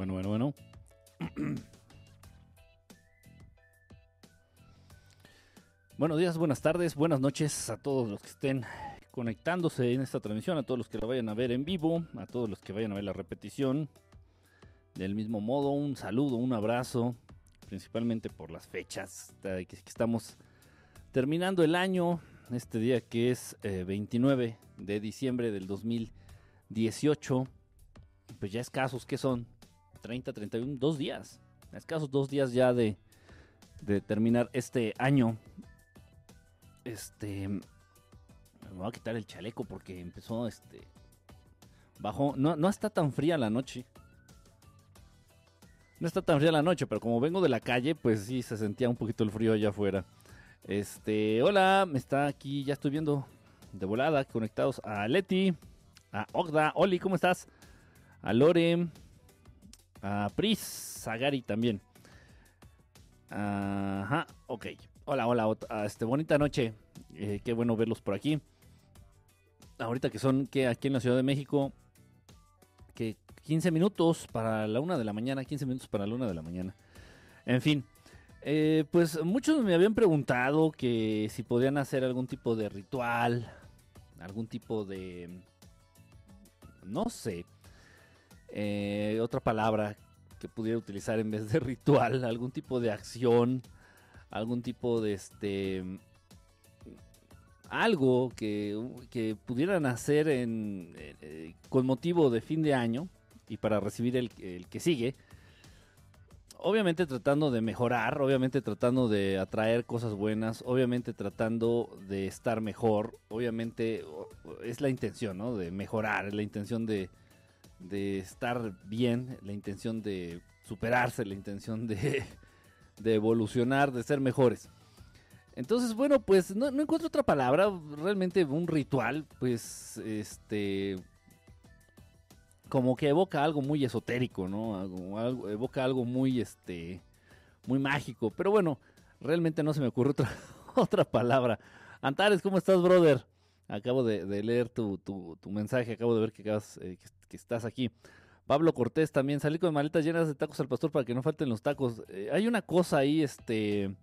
Bueno, bueno, bueno. Buenos días, buenas tardes, buenas noches a todos los que estén conectándose en esta transmisión, a todos los que la vayan a ver en vivo, a todos los que vayan a ver la repetición. Del mismo modo, un saludo, un abrazo, principalmente por las fechas que estamos terminando el año, este día que es 29 eh, de diciembre del 2018. Pues ya escasos, ¿qué son? 30, 31, dos días. Escasos dos días ya de, de terminar este año este. Me voy a quitar el chaleco porque empezó este. Bajó. No, no está tan fría la noche. No está tan fría la noche, pero como vengo de la calle, pues sí se sentía un poquito el frío allá afuera. Este, hola, me está aquí, ya estoy viendo de volada, conectados a Leti, a Ogda, Oli, ¿cómo estás? A Lore, a Pris, a Gary también. Ajá, ok. Hola, hola, este, bonita noche. Eh, qué bueno verlos por aquí. Ahorita que son que aquí en la Ciudad de México, que 15 minutos para la una de la mañana, 15 minutos para la una de la mañana. En fin, eh, pues muchos me habían preguntado que si podían hacer algún tipo de ritual, algún tipo de, no sé, eh, otra palabra que pudiera utilizar en vez de ritual, algún tipo de acción algún tipo de este algo que, pudieran hacer en, eh, con motivo de fin de año y para recibir el, que sigue. Obviamente tratando de mejorar, obviamente tratando de atraer cosas buenas, obviamente tratando de estar mejor, obviamente es la intención, ¿no? De mejorar, la intención de, de estar bien, la intención de superarse, la intención de, de evolucionar, de ser mejores. Entonces, bueno, pues no, encuentro otra palabra, realmente un ritual, pues, este, como que evoca algo muy esotérico, ¿no? evoca algo muy, este, muy mágico. Pero bueno, realmente no se me ocurre otra, otra palabra. Antares, ¿cómo estás, brother? Acabo de, leer tu, tu, mensaje, acabo de ver que, eh, que estás aquí. Pablo Cortés también, salí con maletas llenas de tacos al pastor para que no falten los tacos. Eh, hay una cosa ahí, este...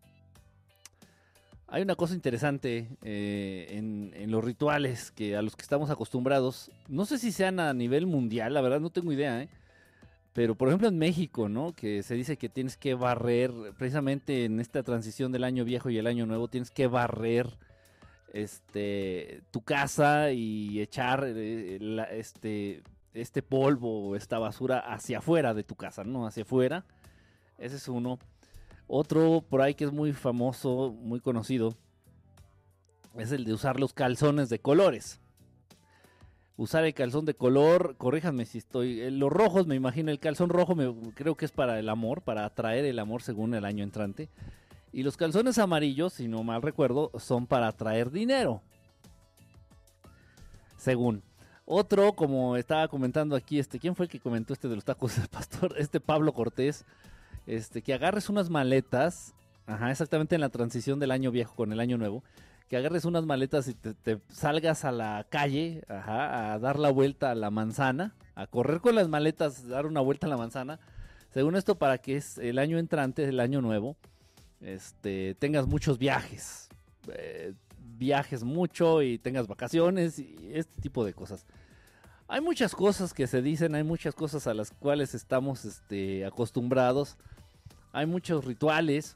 Hay una cosa interesante eh, en, los rituales que a los que estamos acostumbrados. No sé si sean a nivel mundial, la verdad no tengo idea, ¿eh? Pero por ejemplo en México, ¿no? Que se dice que tienes que barrer, precisamente en esta transición del año viejo y el año nuevo, tienes que barrer este tu casa y echar este este polvo o esta basura hacia afuera de tu casa, ¿no? Hacia afuera. Ese es uno. Otro por ahí que es muy famoso, muy conocido, es el de usar los calzones de colores. Usar el calzón de color, corríjanme si estoy. Eh, los rojos, me imagino, el calzón rojo me, creo que es para el amor, para atraer el amor según el año entrante. Y los calzones amarillos, si no mal recuerdo, son para atraer dinero. Según. Otro, como estaba comentando aquí, este, ¿quién fue el que comentó este de los tacos del pastor? Este Pablo Cortés, este, que agarres unas maletas, ajá, exactamente en la transición del año viejo con el año nuevo, que agarres unas maletas y te, salgas a la calle, ajá, a dar la vuelta a la manzana, a correr con las maletas, dar una vuelta a la manzana, según esto para que es el año entrante, el año nuevo, este, tengas muchos viajes, eh, viajes mucho y tengas vacaciones y este tipo de cosas. Hay muchas cosas que se dicen, hay muchas cosas a las cuales estamos este, acostumbrados. Hay muchos rituales.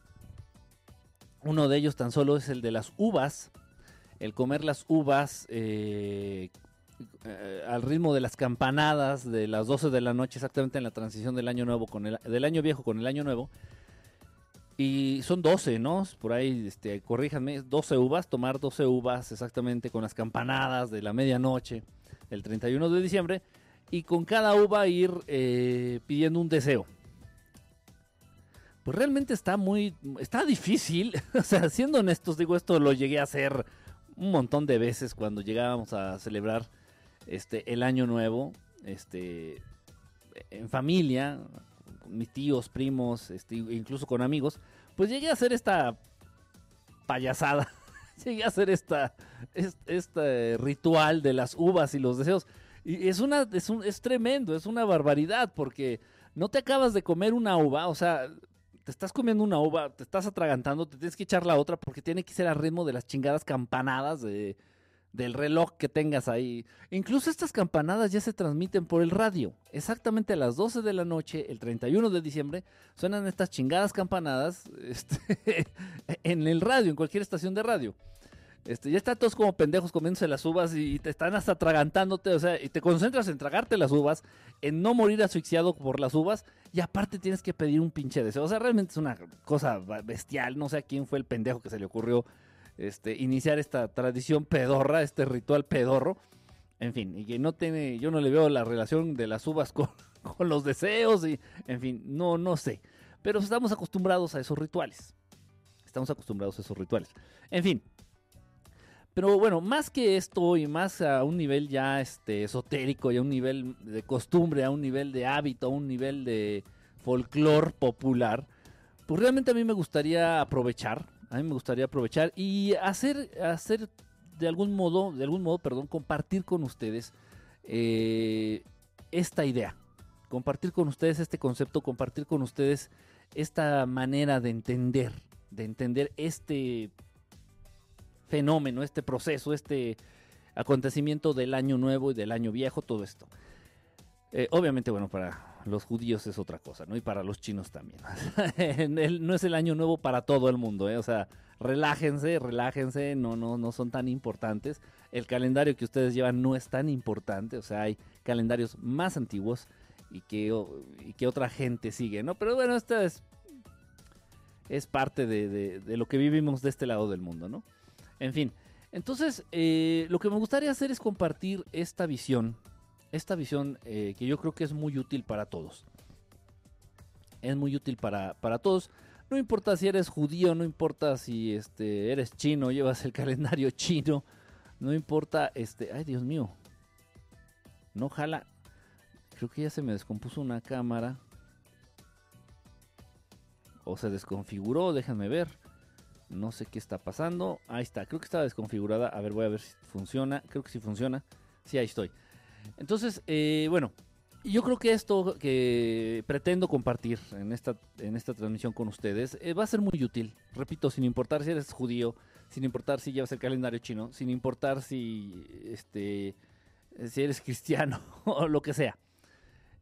Uno de ellos tan solo es el de las uvas. El comer las uvas eh, eh, al ritmo de las campanadas de las 12 de la noche, exactamente en la transición del año nuevo con el, del año viejo con el año nuevo. Y son 12, ¿no? Por ahí, este, corríjanme, 12 uvas, tomar 12 uvas exactamente con las campanadas de la medianoche, el 31 de diciembre, y con cada uva ir eh, pidiendo un deseo. Pues realmente está muy, está difícil, o sea, siendo honestos, digo, esto lo llegué a hacer un montón de veces cuando llegábamos a celebrar este, el año nuevo, este, en familia, mis tíos, primos, este, incluso con amigos, pues llegué a hacer esta payasada. llegué a hacer esta, este, ritual de las uvas y los deseos. Y es, una, es, un, es tremendo, es una barbaridad, porque no te acabas de comer una uva, o sea, te estás comiendo una uva, te estás atragantando, te tienes que echar la otra porque tiene que ser al ritmo de las chingadas campanadas de, del reloj que tengas ahí. Incluso estas campanadas ya se transmiten por el radio. Exactamente a las 12 de la noche, el 31 de diciembre, suenan estas chingadas campanadas este, en el radio, en cualquier estación de radio. Este, ya están todos como pendejos comiéndose las uvas y te están hasta atragantándote, o sea, y te concentras en tragarte las uvas, en no morir asfixiado por las uvas, y aparte tienes que pedir un pinche deseo. O sea, realmente es una cosa bestial, no sé a quién fue el pendejo que se le ocurrió este, iniciar esta tradición pedorra, este ritual pedorro. En fin, y que no tiene, yo no le veo la relación de las uvas con, los deseos y, en fin, no, no sé. Pero estamos acostumbrados a esos rituales. Estamos acostumbrados a esos rituales. En fin, pero bueno, más que esto y más a un nivel ya este, esotérico y a un nivel de costumbre, a un nivel de hábito, a un nivel de folclore popular, pues realmente a mí me gustaría aprovechar, a mí me gustaría aprovechar y hacer, hacer de algún modo, de algún modo, perdón, compartir con ustedes eh, esta idea, compartir con ustedes este concepto, compartir con ustedes esta manera de entender, de entender este fenómeno, este proceso, este acontecimiento del año nuevo y del año viejo, todo esto. Eh, obviamente, bueno, para los judíos es otra cosa, ¿no? Y para los chinos también. no es el año nuevo para todo el mundo, ¿eh? O sea, relájense, relájense, no, no, no son tan importantes. El calendario que ustedes llevan no es tan importante, o sea, hay calendarios más antiguos y que, y que otra gente sigue, ¿no? Pero bueno, esta es, es parte de, lo que vivimos de este lado del mundo, ¿no? En fin, entonces eh, lo que me gustaría hacer es compartir esta visión, esta visión eh, que yo creo que es muy útil para todos. Es muy útil para, para todos. No importa si eres judío, no importa si este, eres chino, llevas el calendario chino, no importa, este, ay Dios mío, no jala, creo que ya se me descompuso una cámara, o se desconfiguró, déjenme ver. No sé qué está pasando. Ahí está, creo que estaba desconfigurada. A ver, voy a ver si funciona. Creo que sí funciona. Sí, ahí estoy. Entonces, eh, bueno, yo creo que esto que pretendo compartir en esta, en esta transmisión con ustedes eh, va a ser muy útil. Repito, sin importar si eres judío, sin importar si llevas el calendario chino, sin importar si, este, si eres cristiano o lo que sea.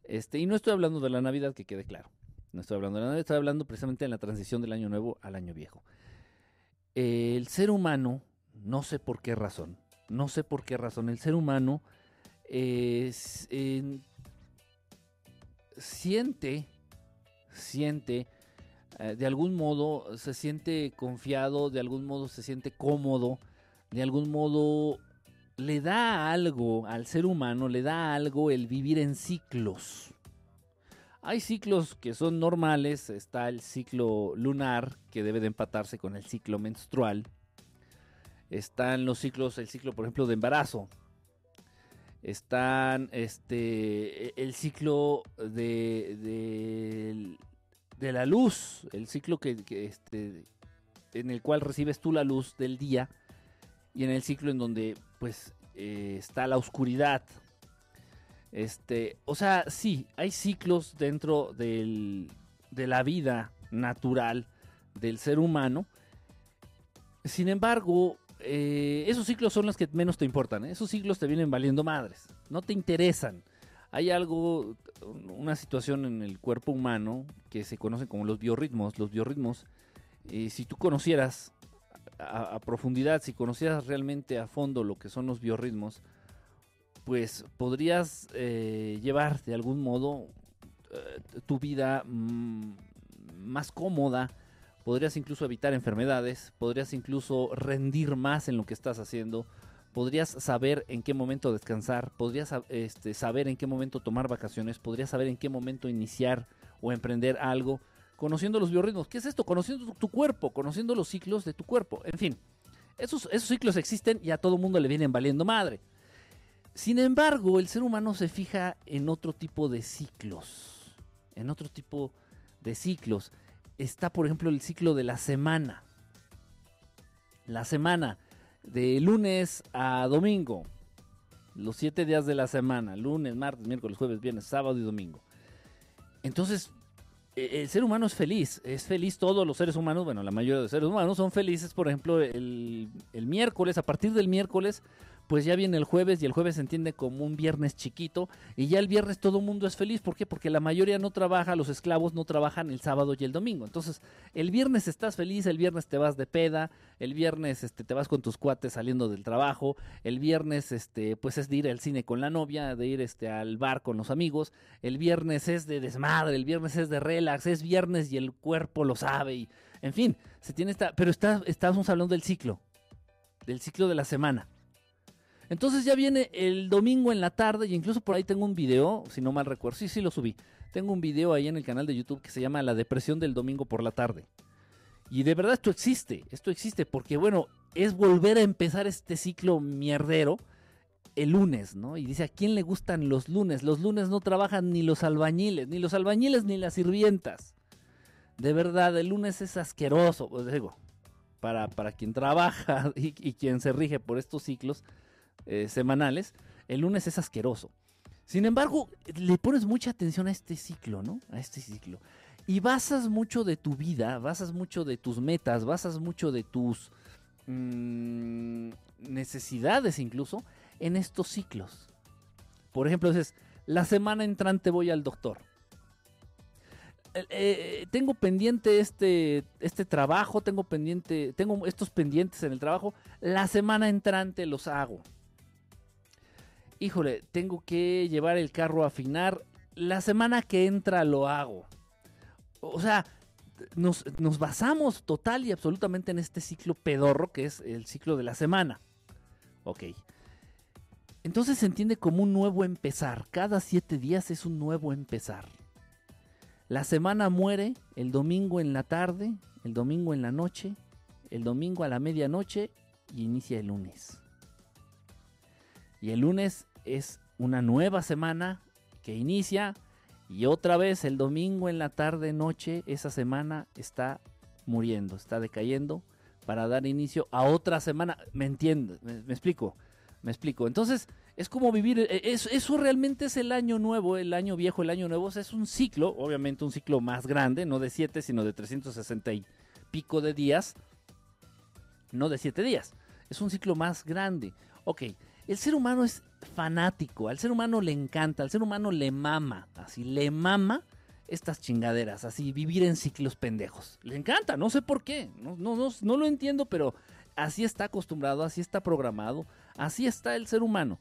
Este, y no estoy hablando de la Navidad, que quede claro. No estoy hablando de la Navidad, estoy hablando precisamente de la transición del año nuevo al año viejo el ser humano, no sé por qué razón, no sé por qué razón, el ser humano siente, siente, eh, de algún modo se siente confiado, de algún modo se siente cómodo, de algún modo le da algo al ser humano, le da algo el vivir en ciclos. Hay ciclos que son normales, está el ciclo lunar que debe de empatarse con el ciclo menstrual. Están los ciclos, el ciclo por ejemplo de embarazo. Están este el ciclo de, de, la luz, el ciclo que, este, en el cual recibes tú la luz del día y en el ciclo en donde pues eh, está la oscuridad este, o sea, sí, hay ciclos dentro de la vida natural del ser humano. Sin embargo, eh, esos ciclos son los que menos te importan. ¿eh? Esos ciclos te vienen valiendo madres. No te interesan. Hay algo, una situación en el cuerpo humano que se conoce como los biorritmos. Los biorritmos, eh, si tú conocieras a, profundidad, si conocieras realmente a fondo lo que son los biorritmos, pues podrías llevar de algún modo tu vida mm, más cómoda, podrías incluso evitar enfermedades, podrías incluso rendir más en lo que estás haciendo, podrías saber en qué momento descansar, podrías este, saber en qué momento tomar vacaciones, podrías saber en qué momento iniciar o emprender algo, conociendo los biorritmos. ¿Qué es esto? Conociendo tu, cuerpo, conociendo los ciclos de tu cuerpo. En fin, esos, esos ciclos existen y a todo mundo le vienen valiendo madre. Sin embargo, el ser humano se fija en otro tipo de ciclos. En otro tipo de ciclos. Está, por ejemplo, el ciclo de la semana. La semana de lunes a domingo. Los siete días de la semana. Lunes, martes, miércoles, jueves, viernes, sábado y domingo. Entonces, e, el ser humano es feliz, es feliz todos los seres humanos, bueno, la mayoría de los seres humanos son felices, por ejemplo, el, el miércoles, a partir del miércoles pues ya viene el jueves y el jueves se entiende como un viernes chiquito y ya el viernes todo el mundo es feliz. ¿Por qué? Porque la mayoría no trabaja, los esclavos no trabajan el sábado y el domingo. Entonces, el viernes estás feliz, el viernes te vas de peda, el viernes este, te vas con tus cuates saliendo del trabajo, el viernes este, pues es de ir al cine con la novia, de ir este, al bar con los amigos, el viernes es de desmadre, el viernes es de relax, es viernes y el cuerpo lo sabe y, en fin, se tiene esta, pero está, estamos hablando del ciclo, del ciclo de la semana. Entonces ya viene el domingo en la tarde y incluso por ahí tengo un video, si no mal recuerdo, sí, sí lo subí. Tengo un video ahí en el canal de YouTube que se llama La depresión del domingo por la tarde. Y de verdad esto existe, esto existe porque bueno, es volver a empezar este ciclo mierdero el lunes, ¿no? Y dice, ¿a quién le gustan los lunes? Los lunes no trabajan ni los albañiles, ni los albañiles ni las sirvientas. De verdad, el lunes es asqueroso, pues digo, para, para quien trabaja y, y quien se rige por estos ciclos, eh, semanales, el lunes es asqueroso. Sin embargo, le pones mucha atención a este ciclo, ¿no? A este ciclo. Y basas mucho de tu vida, basas mucho de tus metas, basas mucho de tus mm, necesidades incluso en estos ciclos. Por ejemplo, dices, la semana entrante voy al doctor. Eh, eh, tengo pendiente este, este trabajo, tengo pendiente, tengo estos pendientes en el trabajo, la semana entrante los hago híjole, tengo que llevar el carro a afinar, la semana que entra lo hago. O sea, nos, basamos total y absolutamente en este ciclo pedorro que es el ciclo de la semana. Ok. Entonces se entiende como un nuevo empezar. Cada siete días es un nuevo empezar. La semana muere el domingo en la tarde, el domingo en la noche, el domingo a la medianoche y inicia el lunes. Y el lunes es una nueva semana que inicia y otra vez el domingo en la tarde, noche, esa semana está muriendo, está decayendo para dar inicio a otra semana. ¿Me entiendes? ¿Me, explico? Me explico. Entonces, es como vivir, e, eso, realmente es el año nuevo, el año viejo, el año nuevo, es un ciclo, obviamente un ciclo más grande, no de 7, sino de 360 y pico de días, no de 7 días, es un ciclo más grande. Ok, el ser humano es fanático, al ser humano le encanta, al ser humano le mama, así le mama estas chingaderas, así vivir en ciclos pendejos. Le encanta, no sé por qué, no, no, no, no lo entiendo, pero así está acostumbrado, así está programado, así está el ser humano.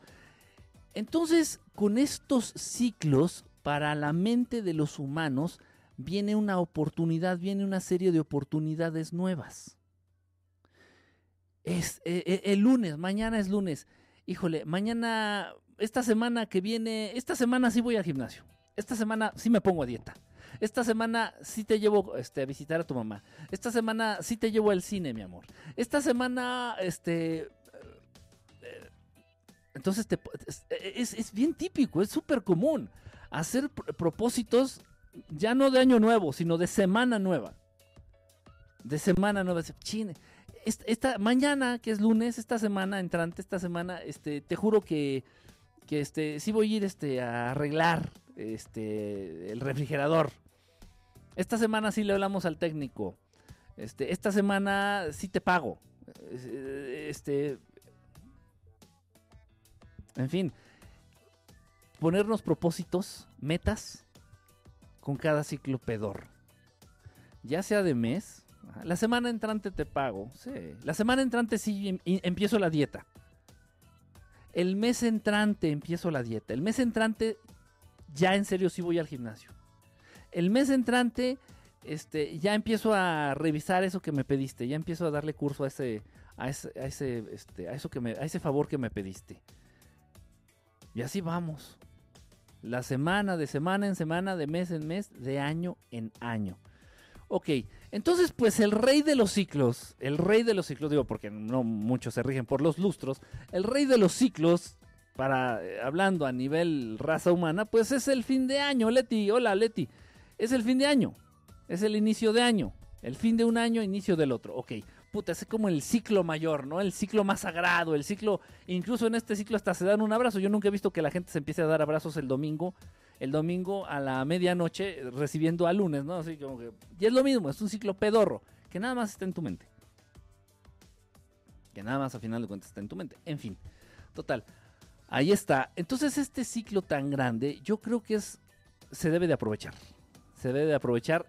Entonces, con estos ciclos, para la mente de los humanos, viene una oportunidad, viene una serie de oportunidades nuevas. Es eh, eh, el lunes, mañana es lunes híjole, mañana, esta semana que viene, esta semana sí voy al gimnasio. Esta semana sí me pongo a dieta. Esta semana sí te llevo este, a visitar a tu mamá. Esta semana sí te llevo al cine, mi amor. Esta semana, este... Eh, entonces te, es, es, bien típico, es súper común hacer propósitos ya no de año nuevo, sino de semana nueva. De semana nueva. Chine, esta, mañana, que es lunes, esta semana entrante, esta semana, este, te juro que, que este, sí voy a ir este, a arreglar este, el refrigerador. Esta semana sí le hablamos al técnico. Este, esta semana sí te pago. Este, en fin, ponernos propósitos, metas con cada ciclo pedor. Ya sea de mes, la semana entrante te pago. Sí. La semana entrante sí em, empiezo la dieta. El mes entrante empiezo la dieta. El mes entrante ya en serio sí voy al gimnasio. El mes entrante este, ya empiezo a revisar eso que me pediste. Ya empiezo a darle curso a ese, a ese, a ese, este, a eso que me, a ese favor que me pediste. Y así vamos. La semana, de semana en semana, de mes en mes, de año en año. Ok, entonces pues el rey de los ciclos, el rey de los ciclos, digo porque no muchos se rigen por los lustros, el rey de los ciclos, para eh, hablando a nivel raza humana, pues es el fin de año, Leti, hola Leti, es el fin de año, es el inicio de año, el fin de un año, inicio del otro, ok. Puta, es como el ciclo mayor, ¿no? El ciclo más sagrado, el ciclo, incluso en este ciclo hasta se dan un abrazo. Yo nunca he visto que la gente se empiece a dar abrazos el domingo el domingo a la medianoche recibiendo a lunes, ¿no? Así como que, y es lo mismo, es un ciclo pedorro, que nada más está en tu mente. Que nada más a final de cuentas está en tu mente. En fin, total. Ahí está. Entonces este ciclo tan grande, yo creo que es, se debe de aprovechar. Se debe de aprovechar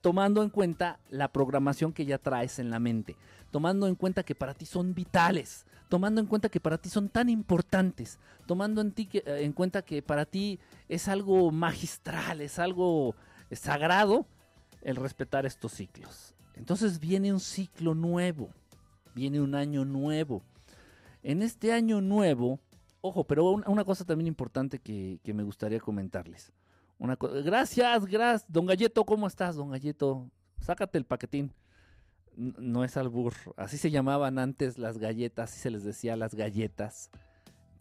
tomando en cuenta la programación que ya traes en la mente, tomando en cuenta que para ti son vitales, tomando en cuenta que para ti son tan importantes, tomando en, ti eh, en cuenta que para ti es algo magistral, es algo sagrado el respetar estos ciclos. Entonces viene un ciclo nuevo, viene un año nuevo. En este año nuevo, ojo, pero una, cosa también importante que me gustaría comentarles gracias, gracias. Don Galleto, ¿cómo estás, don Galleto? Sácate el paquetín. No es albur. Así se llamaban antes las galletas, así se les decía las galletas.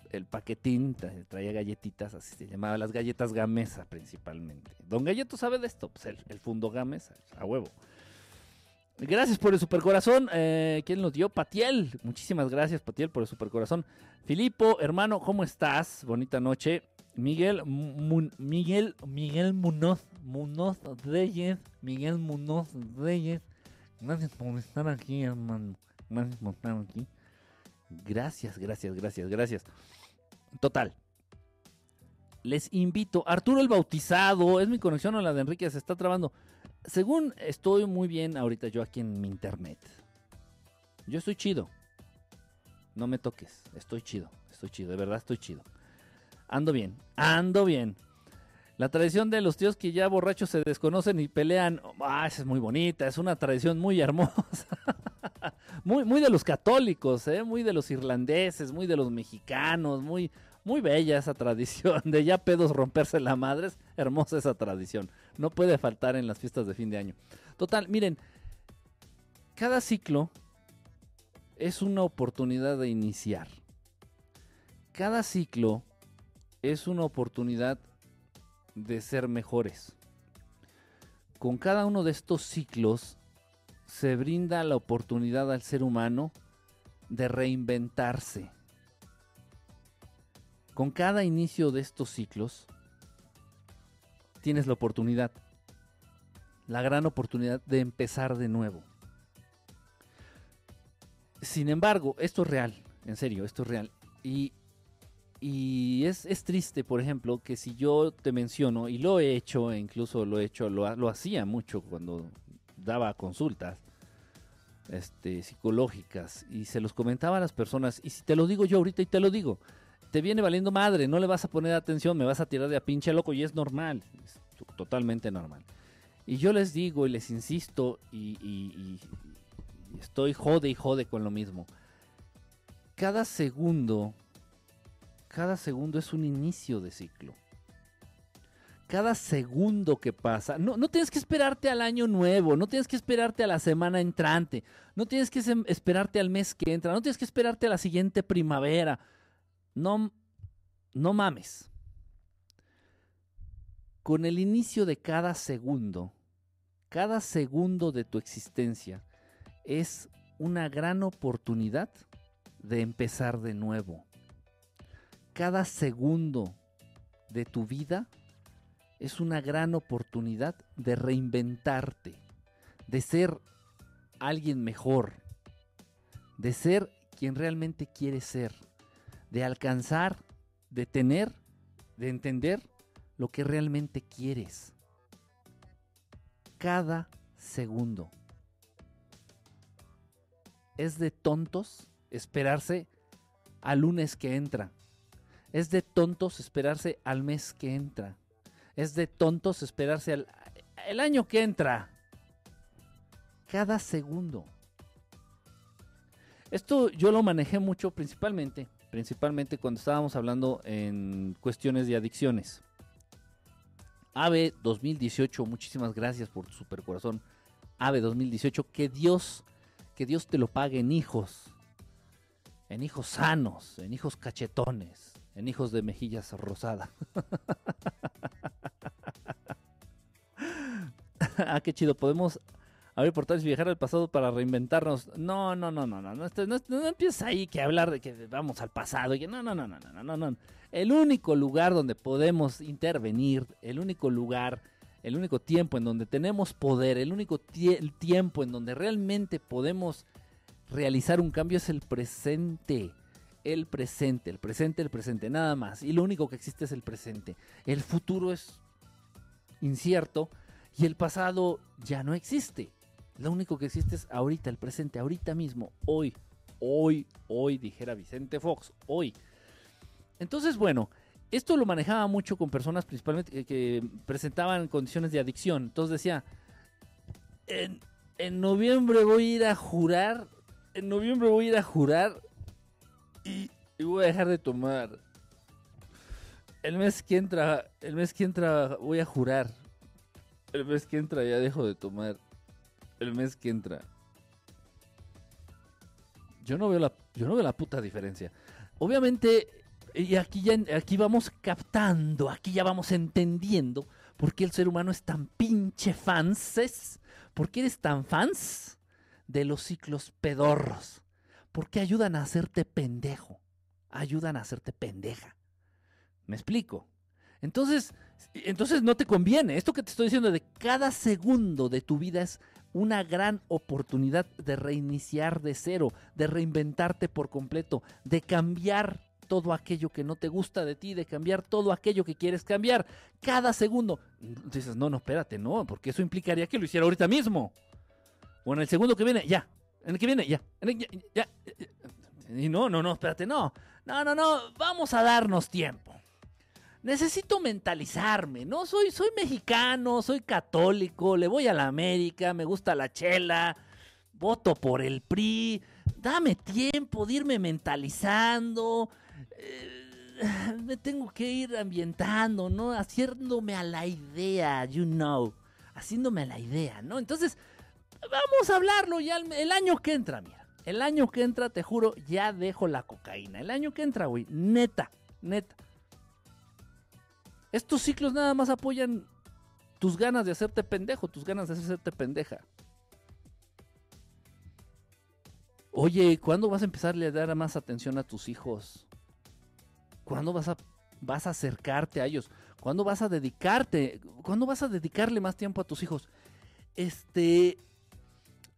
El paquetín traía galletitas, así se llamaba las galletas Gamesa principalmente. Don Galleto sabe de esto, pues el, fundo Gamesa, a huevo. Gracias por el supercorazón. Eh, ¿Quién nos dio? Patiel. Muchísimas gracias, Patiel, por el supercorazón. Filipo, hermano, ¿cómo estás? Bonita noche. Miguel Miguel Miguel Munoz Munoz Reyes Miguel Munoz Reyes gracias por estar aquí hermano. Gracias gracias gracias gracias gracias. Total. Les invito Arturo el Bautizado es mi conexión a la de Enrique se está trabando. Según estoy muy bien ahorita yo aquí en mi internet yo estoy chido. No me toques estoy chido estoy chido de verdad estoy chido. Ando bien, ando bien. La tradición de los tíos que ya borrachos se desconocen y pelean, ah, esa es muy bonita, es una tradición muy hermosa. muy, muy de los católicos, ¿eh? muy de los irlandeses, muy de los mexicanos, muy, muy bella esa tradición de ya pedos romperse la madre. Es hermosa esa tradición. No puede faltar en las fiestas de fin de año. Total, miren, cada ciclo es una oportunidad de iniciar. Cada ciclo es una oportunidad de ser mejores. Con cada uno de estos ciclos se brinda la oportunidad al ser humano de reinventarse. Con cada inicio de estos ciclos tienes la oportunidad, la gran oportunidad de empezar de nuevo. Sin embargo, esto es real, en serio, esto es real. Y y es, triste, por ejemplo, que si yo te menciono, y lo he hecho, e incluso lo he hecho, lo, lo hacía mucho cuando daba consultas este, psicológicas, y se los comentaba a las personas, y si te lo digo yo ahorita y te lo digo, te viene valiendo madre, no le vas a poner atención, me vas a tirar de a pinche loco, y es normal, es totalmente normal. Y yo les digo y les insisto, y, y estoy jode y jode con lo mismo. Cada segundo cada segundo es un inicio de ciclo. Cada segundo que pasa, no, no tienes que esperarte al año nuevo, no tienes que esperarte a la semana entrante, no tienes que esperarte al mes que entra, no tienes que esperarte a la siguiente primavera. No, no mames. Con el inicio de cada segundo, cada segundo de tu existencia es una gran oportunidad de empezar de nuevo cada segundo de tu vida es una gran oportunidad de reinventarte, de ser alguien mejor, de ser quien realmente quieres ser, de alcanzar, de tener, de entender lo que realmente quieres. Cada segundo. Es de tontos esperarse al lunes que entra es de tontos esperarse al mes que entra. Es de tontos esperarse al el año que entra. Cada segundo. Esto yo lo manejé mucho principalmente, principalmente cuando estábamos hablando en cuestiones de adicciones. AVE 2018, muchísimas gracias por tu super corazón. AVE 2018, que Dios, que Dios te lo pague en hijos, en hijos sanos, en hijos cachetones, en Hijos de Mejillas Rosada. ah, qué chido. Podemos abrir portales y viajar al pasado para reinventarnos. No, no, no, no, no, no, no, no, empieces ahí que hablar de que vamos al pasado. No, no, no, no, no, no, no. El único lugar donde podemos intervenir, el único lugar, el único tiempo en donde tenemos poder, el único tiempo en donde realmente podemos realizar un cambio es el presente. El presente, el presente, el presente, nada más. Y lo único que existe es el presente. El futuro es incierto y el pasado ya no existe. Lo único que existe es ahorita, el presente, ahorita mismo, hoy, hoy, hoy, dijera Vicente Fox, hoy. Entonces, bueno, esto lo manejaba mucho con personas principalmente que, presentaban condiciones de adicción. Entonces decía, en, noviembre voy a ir a jurar, en noviembre voy a ir a jurar y, voy a dejar de tomar. El mes que entra, el mes que entra voy a jurar el mes que entra ya dejo de tomar. El mes que entra. Yo no veo la, yo no veo la puta diferencia. Obviamente, y aquí ya aquí vamos captando, aquí ya vamos entendiendo por qué el ser humano es tan pinche fanses. ¿Por qué eres tan fans de los ciclos pedorros? ¿Por qué ayudan a hacerte pendejo? Ayudan a hacerte pendeja. ¿Me explico? Entonces, entonces no te conviene. Esto que te estoy diciendo de cada segundo de tu vida es una gran oportunidad de reiniciar de cero, de reinventarte por completo, de cambiar todo aquello que no te gusta de ti, de cambiar todo aquello que quieres cambiar. Cada segundo. Dices, no, no, espérate, no, porque eso implicaría que lo hiciera ahorita mismo. O en el segundo que viene, ya. En el que viene, ya. ya, ya. Y no, no, no, espérate, no. No, no, no, vamos a darnos tiempo necesito mentalizarme, ¿no? Soy, soy mexicano, soy católico, le voy a la América, me gusta la chela, voto por el PRI, dame tiempo de irme mentalizando, eh, me tengo que ir ambientando, ¿no? Haciéndome a la idea, you know, haciéndome a la idea, ¿no? Entonces, vamos a hablarlo ya el, año que entra, mira. El año que entra, te juro, ya dejo la cocaína. El año que entra, güey, neta, neta estos ciclos nada más apoyan tus ganas de hacerte pendejo, tus ganas de hacerte pendeja. Oye, ¿cuándo vas a empezarle a dar más atención a tus hijos? ¿Cuándo vas a, vas a acercarte a ellos? ¿Cuándo vas a dedicarte? ¿Cuándo vas a dedicarle más tiempo a tus hijos? Este,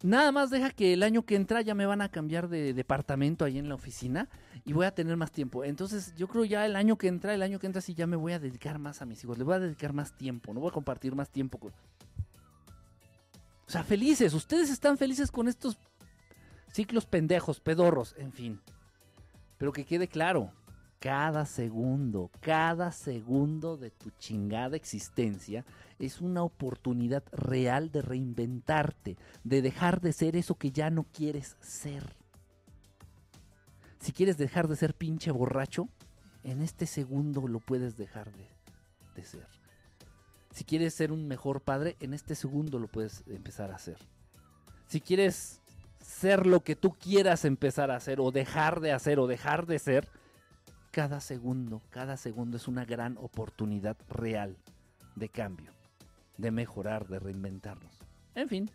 Nada más deja que el año que entra ya me van a cambiar de departamento ahí en la oficina y voy a tener más tiempo. Entonces yo creo ya el año que entra, el año que entra sí ya me voy a dedicar más a mis hijos. Le voy a dedicar más tiempo, no voy a compartir más tiempo con... O sea, felices. Ustedes están felices con estos ciclos pendejos, pedorros, en fin. Pero que quede claro, cada segundo, cada segundo de tu chingada existencia es una oportunidad real de reinventarte, de dejar de ser eso que ya no quieres ser. Si quieres dejar de ser pinche borracho, en este segundo lo puedes dejar de, ser. Si quieres ser un mejor padre, en este segundo lo puedes empezar a hacer. Si quieres ser lo que tú quieras empezar a hacer o dejar de hacer o dejar de ser, cada segundo, cada segundo es una gran oportunidad real de cambio, de mejorar, de reinventarnos. En fin.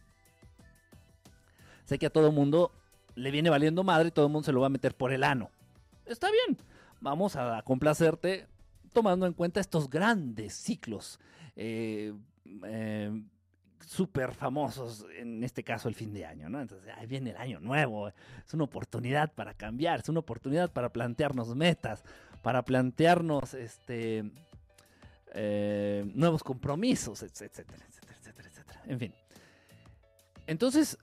Sé que a todo mundo le viene valiendo madre y todo el mundo se lo va a meter por el ano. Está bien. Vamos a complacerte tomando en cuenta estos grandes ciclos eh, eh, súper famosos, en este caso el fin de año, ¿no? Entonces, ahí viene el año nuevo, es una oportunidad para cambiar, es una oportunidad para plantearnos metas, para plantearnos este eh, nuevos compromisos, etcétera, etcétera, etcétera, etcétera. En fin. Entonces,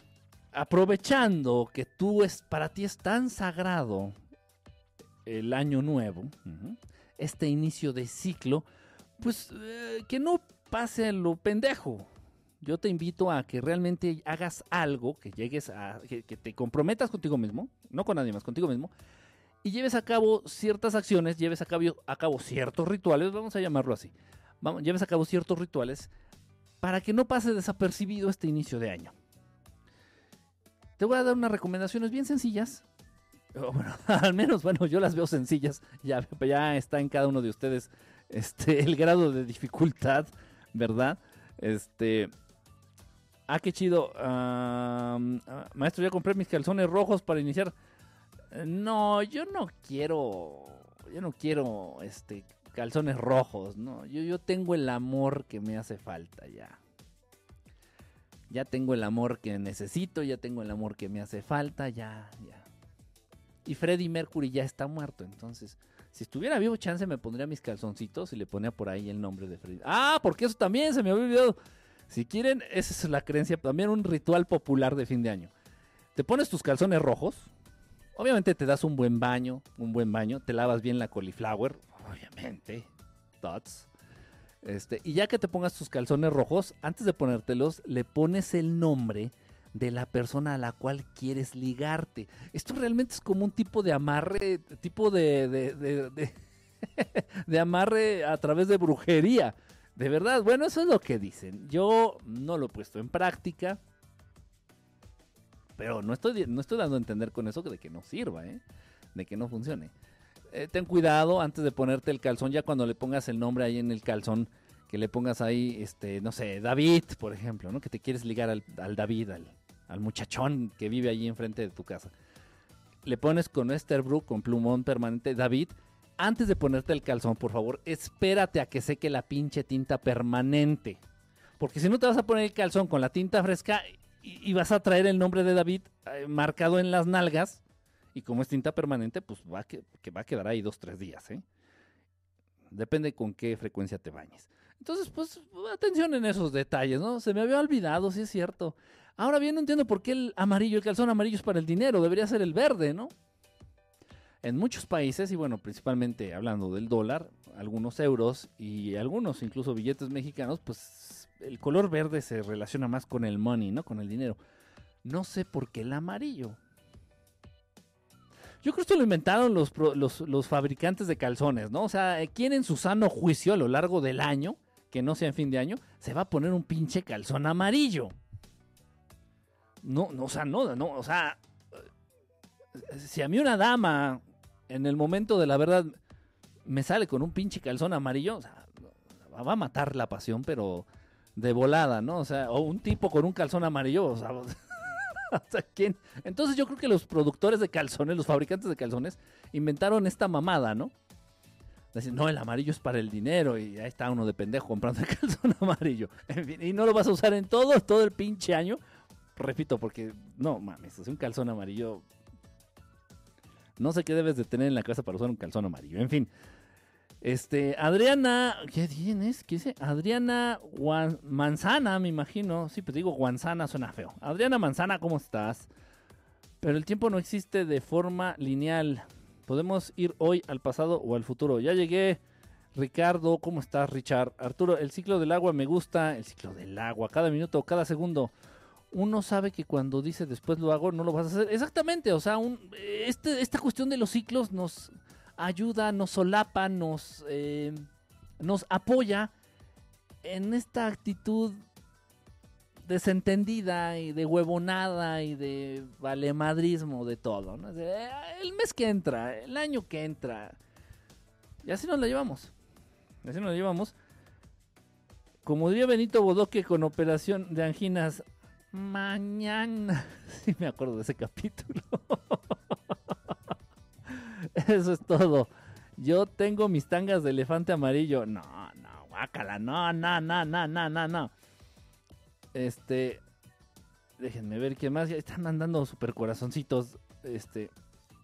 aprovechando que tú es, para ti es tan sagrado el año nuevo, este inicio de ciclo, pues eh, que no pase lo pendejo, yo te invito a que realmente hagas algo, que llegues a, que, te comprometas contigo mismo, no con nadie más, contigo mismo, y lleves a cabo ciertas acciones, lleves a cabo, a cabo ciertos rituales, vamos a llamarlo así, vamos, lleves a cabo ciertos rituales para que no pase desapercibido este inicio de año. Te voy a dar unas recomendaciones bien sencillas. Bueno, al menos, bueno, yo las veo sencillas. Ya, ya está en cada uno de ustedes este, el grado de dificultad, ¿verdad? Este, Ah, qué chido. Ah, maestro, ya compré mis calzones rojos para iniciar. No, yo no quiero. Yo no quiero este calzones rojos, no. Yo, yo tengo el amor que me hace falta ya. Ya tengo el amor que necesito, ya tengo el amor que me hace falta, ya, ya. Y Freddie Mercury ya está muerto, entonces, si estuviera vivo, chance me pondría mis calzoncitos y le ponía por ahí el nombre de Freddie. Ah, porque eso también se me había olvidado. Si quieren, esa es la creencia, también un ritual popular de fin de año. Te pones tus calzones rojos, obviamente te das un buen baño, un buen baño, te lavas bien la cauliflower, obviamente, thoughts. Este, y ya que te pongas tus calzones rojos, antes de ponértelos, le pones el nombre de la persona a la cual quieres ligarte. Esto realmente es como un tipo de amarre, tipo de, de, de, de amarre a través de brujería. De verdad, bueno, eso es lo que dicen. Yo no lo he puesto en práctica. Pero no estoy, no estoy dando a entender con eso de que no sirva, ¿eh? de que no funcione. Eh, ten cuidado antes de ponerte el calzón, ya cuando le pongas el nombre ahí en el calzón, que le pongas ahí, este, no sé, David, por ejemplo, ¿no? Que te quieres ligar al, David, al, muchachón que vive allí enfrente de tu casa. Le pones con Esterbrook, con plumón permanente, David, antes de ponerte el calzón, por favor, espérate a que seque la pinche tinta permanente. Porque si no te vas a poner el calzón con la tinta fresca y, vas a traer el nombre de David eh, marcado en las nalgas, y como es tinta permanente, pues va que, va a quedar ahí dos, tres días, ¿eh? Depende con qué frecuencia te bañes. Entonces, pues, atención en esos detalles, ¿no? Se me había olvidado, sí es cierto. Ahora bien, no entiendo por qué el amarillo, el calzón amarillo es para el dinero, debería ser el verde, ¿no? En muchos países, y bueno, principalmente hablando del dólar, algunos euros y algunos incluso billetes mexicanos, pues el color verde se relaciona más con el money, ¿no? Con el dinero. No sé por qué el amarillo. Yo creo que esto lo inventaron los, los, fabricantes de calzones, ¿no? O sea, ¿quién en su sano juicio a lo largo del año, que no sea en fin de año, se va a poner un pinche calzón amarillo? No, no, o sea, no, no, o sea, si a mí una dama en el momento de la verdad me sale con un pinche calzón amarillo, o sea, va a matar la pasión, pero de volada, ¿no? O sea, o un tipo con un calzón amarillo, o sea, ¿quién? Entonces yo creo que los productores de calzones, los fabricantes de calzones, inventaron esta mamada, ¿no? Decir, no, el amarillo es para el dinero y ahí está uno de pendejo comprando el calzón amarillo. y no lo vas a usar en todo, todo el pinche año. Repito, porque no mames, es un calzón amarillo no sé qué debes de tener en la casa para usar un calzón amarillo. En fin. Este, Adriana, ¿qué tienes? ¿Qué dice? Adriana Manzana, me imagino. Sí, pues digo Guanzana, suena feo. Adriana Manzana, ¿cómo estás? Pero el tiempo no existe de forma lineal. Podemos ir hoy al pasado o al futuro. Ya llegué. Ricardo, ¿cómo estás, Richard? Arturo, el ciclo del agua me gusta. El ciclo del agua, cada minuto, cada segundo uno sabe que cuando dice después lo hago, no lo vas a hacer. Exactamente, o sea, un, este, esta cuestión de los ciclos nos ayuda, nos solapa, nos, eh, nos apoya en esta actitud desentendida y de huevonada y de valemadrismo de todo. El mes que entra, el año que entra. Y así nos la llevamos. así nos la llevamos. Como diría Benito Bodoque con operación de anginas Mañana. Sí me acuerdo de ese capítulo. Eso es todo. Yo tengo mis tangas de elefante amarillo. No, no, guácala. No, no, no, no, no, no, no. Este. Déjenme ver qué más. Ya están mandando super corazoncitos. Este.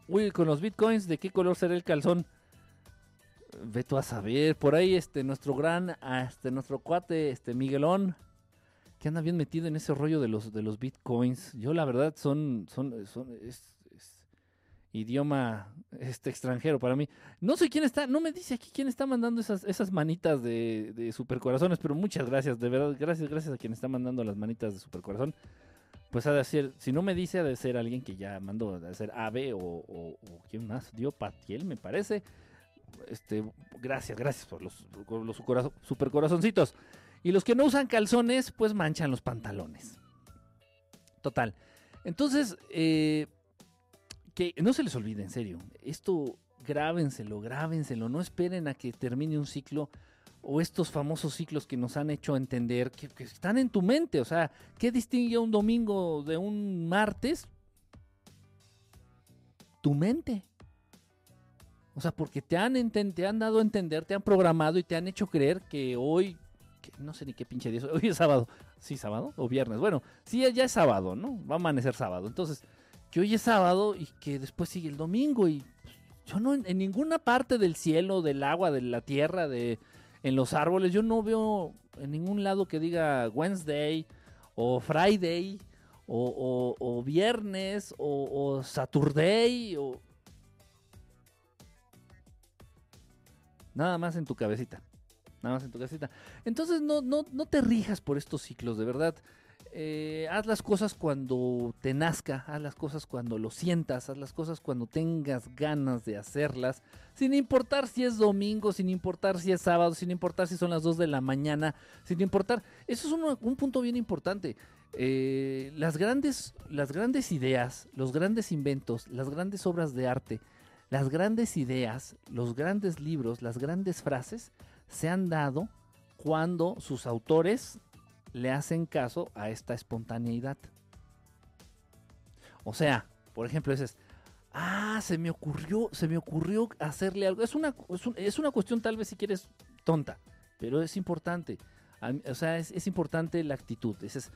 Uy, con los bitcoins, ¿de qué color será el calzón? Ve tú a saber. Por ahí, este, nuestro gran, este, nuestro cuate, este, Miguelón que anda bien metido en ese rollo de los, de los bitcoins. Yo la verdad son, son, son es, idioma este extranjero para mí. No sé quién está, no me dice aquí quién está mandando esas, esas manitas de, de supercorazones, pero muchas gracias, de verdad, gracias, gracias a quien está mandando las manitas de supercorazón. Pues ha de ser, si no me dice, ha de ser alguien que ya mandó, ha de ser Ave o, o, quién más, dio Patiel, me parece. Este, gracias, gracias por los, los supercorazoncitos. Y los que no usan calzones, pues manchan los pantalones. Total. Entonces, eh, que no se les olvide, en serio. Esto grábenselo, grábenselo. No esperen a que termine un ciclo o estos famosos ciclos que nos han hecho entender que, están en tu mente. O sea, ¿qué distingue un domingo de un martes? Tu mente. O sea, porque te han, te han dado a entender, te han programado y te han hecho creer que hoy, no sé ni qué pinche día es, hoy es sábado. Sí, sábado o viernes. Bueno, sí, ya es sábado, ¿no? Va a amanecer sábado. Entonces, que hoy es sábado y que después sigue el domingo y yo no en ninguna parte del cielo, del agua, de la tierra, de en los árboles, yo no veo en ningún lado que diga Wednesday o Friday o, viernes o Saturday o nada más en tu cabecita. Nada más en tu cabecita. Entonces no, no, no te rijas por estos ciclos, de verdad. Eh, haz las cosas cuando te nazca, haz las cosas cuando lo sientas, haz las cosas cuando tengas ganas de hacerlas, sin importar si es domingo, sin importar si es sábado, sin importar si son las 2 de la mañana, sin importar. Eso es un, punto bien importante. Eh, las, grandes, las grandes ideas, los grandes inventos, las grandes obras de arte, las grandes ideas, los grandes libros, las grandes frases se han dado cuando sus autores le hacen caso a esta espontaneidad. O sea, por ejemplo, dices, ah, se me ocurrió, se me ocurrió hacerle algo. Es una, es, una cuestión tal vez si quieres tonta, pero es importante. O sea, es, importante la actitud. Dices,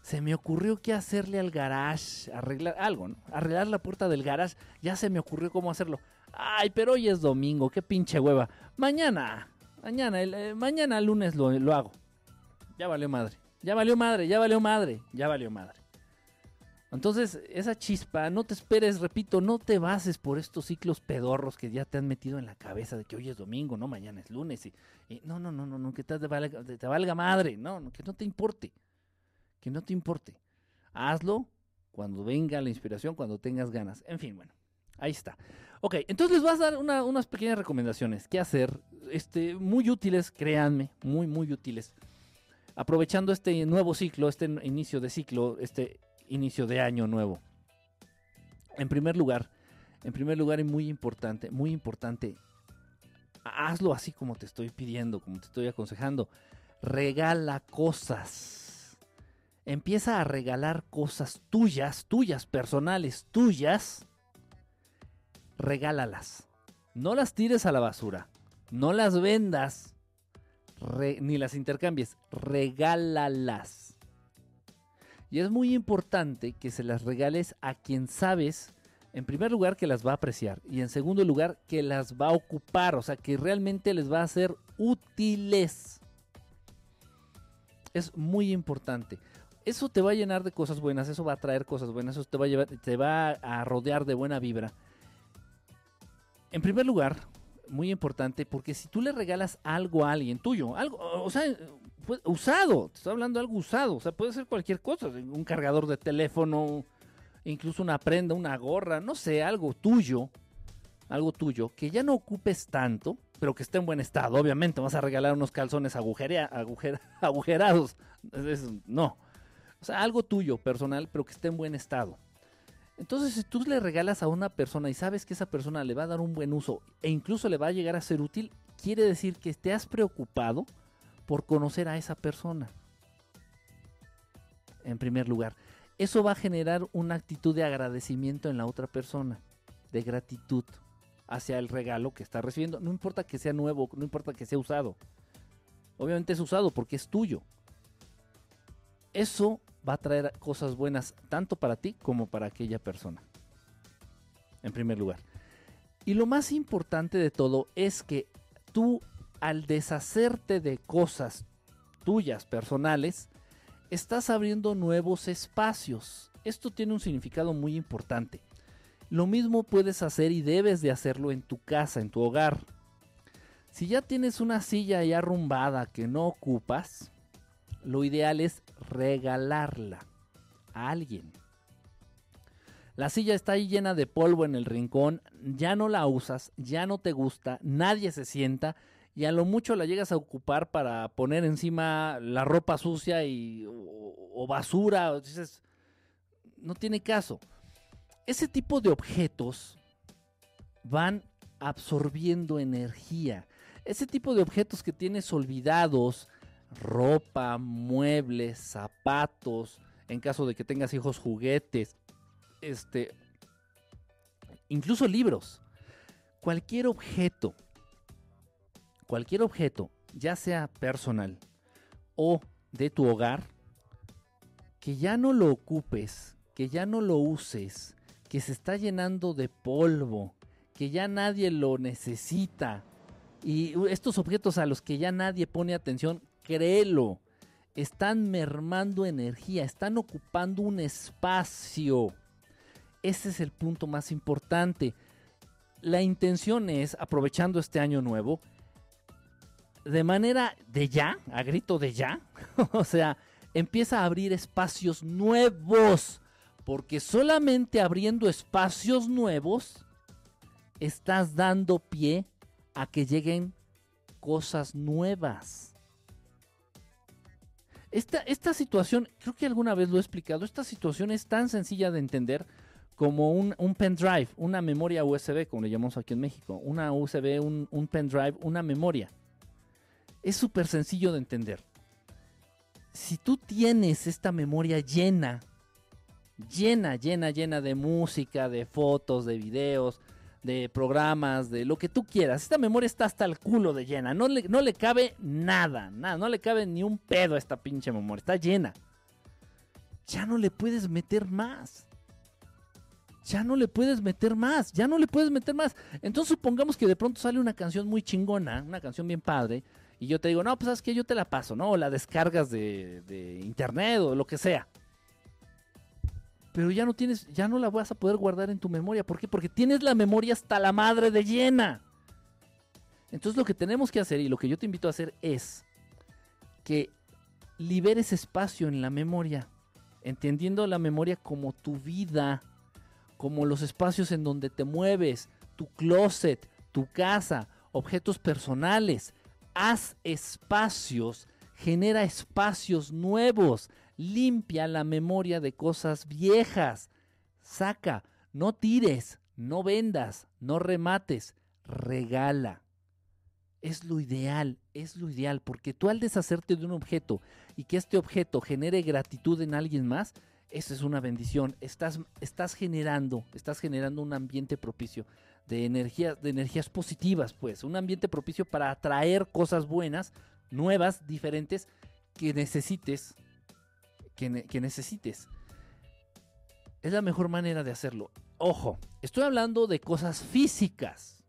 se me ocurrió que hacerle al garage, arreglar algo, ¿no? Arreglar la puerta del garage, ya se me ocurrió cómo hacerlo. Ay, pero hoy es domingo, qué pinche hueva. Mañana, mañana, eh, mañana lunes lo, lo hago ya valió madre, ya valió madre, ya valió madre, ya valió madre. Entonces, esa chispa, no te esperes, repito, no te bases por estos ciclos pedorros que ya te han metido en la cabeza de que hoy es domingo, no, mañana es lunes. Y, no, no, no, no, no, que te valga, te valga madre, no, que no te importe, que no te importe. Hazlo cuando venga la inspiración, cuando tengas ganas. En fin, bueno, ahí está. Ok, entonces les voy a dar unas pequeñas recomendaciones. ¿Qué hacer? Este, muy útiles, créanme, muy, muy útiles aprovechando este nuevo ciclo, este inicio de ciclo, este inicio de año nuevo. En primer lugar, en primer lugar y muy importante, muy importante, hazlo así como te estoy pidiendo, como te estoy aconsejando. Regala cosas. Empieza a regalar cosas tuyas, tuyas, personales, tuyas. Regálalas. No las tires a la basura. No las vendas ni las intercambies, regálalas. Y es muy importante que se las regales a quien sabes, en primer lugar, que las va a apreciar y en segundo lugar, que las va a ocupar, o sea, que realmente les va a ser útiles. Es muy importante. Eso te va a llenar de cosas buenas, eso va a traer cosas buenas, eso te va a, llevar, te va a rodear de buena vibra. En primer lugar, muy importante porque si tú le regalas algo a alguien tuyo, algo, o sea, usado, te estoy hablando de algo usado, o sea, puede ser cualquier cosa, un cargador de teléfono, incluso una prenda, una gorra, no sé, algo tuyo, algo tuyo, que ya no ocupes tanto, pero que esté en buen estado. Obviamente vas a regalar unos calzones agujerados. no. O sea, algo tuyo, personal, pero que esté en buen estado. Entonces, si tú le regalas a una persona y sabes que esa persona le va a dar un buen uso e incluso le va a llegar a ser útil, quiere decir que te has preocupado por conocer a esa persona. En primer lugar, eso va a generar una actitud de agradecimiento en la otra persona, de gratitud hacia el regalo que está recibiendo. No importa que sea nuevo, no importa que sea usado. Obviamente es usado porque es tuyo. Eso va a traer cosas buenas tanto para ti como para aquella persona. En primer lugar. Y lo más importante de todo es que tú al deshacerte de cosas tuyas personales, estás abriendo nuevos espacios. Esto tiene un significado muy importante. Lo mismo puedes hacer y debes de hacerlo en tu casa, en tu hogar. Si ya tienes una silla ya arrumbada que no ocupas, lo ideal es regalarla a alguien. La silla está ahí llena de polvo en el rincón, ya no la usas, ya no te gusta, nadie se sienta y a lo mucho la llegas a ocupar para poner encima la ropa sucia y, o, basura. Dices, no tiene caso. Ese tipo de objetos van absorbiendo energía ese tipo de objetos que tienes olvidados, ropa, muebles, zapatos, en caso de que tengas hijos juguetes, este, incluso libros, cualquier objeto, cualquier objeto, ya sea personal o de tu hogar, que ya no lo ocupes, que ya no lo uses, que se está llenando de polvo, que ya nadie lo necesita, y estos objetos a los que ya nadie pone atención, créelo, están mermando energía, están ocupando un espacio. Ese es el punto más importante. La intención es, aprovechando este año nuevo, de manera de ya, a grito de ya, o sea, empieza a abrir espacios nuevos, porque solamente abriendo espacios nuevos estás dando pie a que lleguen cosas nuevas. Esta, esta, situación, creo que alguna vez lo he explicado, esta situación es tan sencilla de entender como un, un pendrive, una memoria USB, como le llamamos aquí en México, una USB, un, un pendrive, una memoria. Es súper sencillo de entender. Si tú tienes esta memoria llena, llena, llena, llena de música, de fotos, de videos, de programas, de lo que tú quieras. Esta memoria está hasta el culo de llena. No le, no le cabe nada, nada. No le cabe ni un pedo a esta pinche memoria. Está llena. Ya no le puedes meter más. Ya no le puedes meter más. Ya no le puedes meter más. Entonces supongamos que de pronto sale una canción muy chingona, una canción bien padre. Y yo te digo, no, pues sabes que yo te la paso, ¿no? O la descargas de, de internet o lo que sea pero ya no tienes, ya no la vas a poder guardar en tu memoria. ¿Por qué? Porque tienes la memoria hasta la madre de llena. Entonces lo que tenemos que hacer y lo que yo te invito a hacer es que liberes espacio en la memoria, entendiendo la memoria como tu vida, como los espacios en donde te mueves, tu closet, tu casa, objetos personales. Haz espacios, genera espacios nuevos, limpia la memoria de cosas viejas. Saca, no tires, no vendas, no remates, regala. Es lo ideal, es lo ideal, porque tú al deshacerte de un objeto y que este objeto genere gratitud en alguien más, eso es una bendición. Estás, estás generando, estás generando un ambiente propicio de energías, de energías positivas, pues, un ambiente propicio para atraer cosas buenas, nuevas, diferentes, que necesites que, necesites. Es la mejor manera de hacerlo. Ojo, estoy hablando de cosas físicas.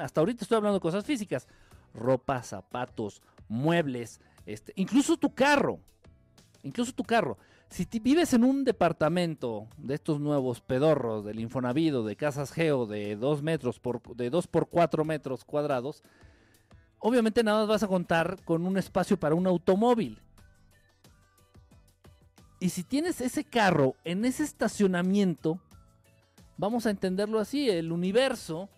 Hasta ahorita estoy hablando de cosas físicas. Ropa, zapatos, muebles, este, incluso tu carro. Incluso tu carro. Si vives en un departamento de estos nuevos pedorros del Infonavido, de casas Geo de 2 metros por, de 2 por 4 metros cuadrados, obviamente nada más vas a contar con un espacio para un automóvil. Y si tienes ese carro en ese estacionamiento, vamos a entenderlo así, el universo,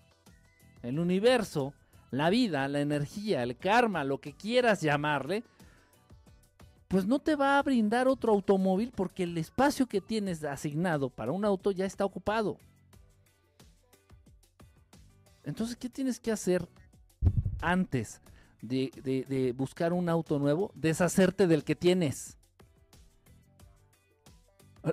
el universo, la vida, la energía, el karma, lo que quieras llamarle, pues no te va a brindar otro automóvil porque el espacio que tienes asignado para un auto ya está ocupado. Entonces, ¿qué tienes que hacer antes de, de buscar un auto nuevo? Deshacerte del que tienes.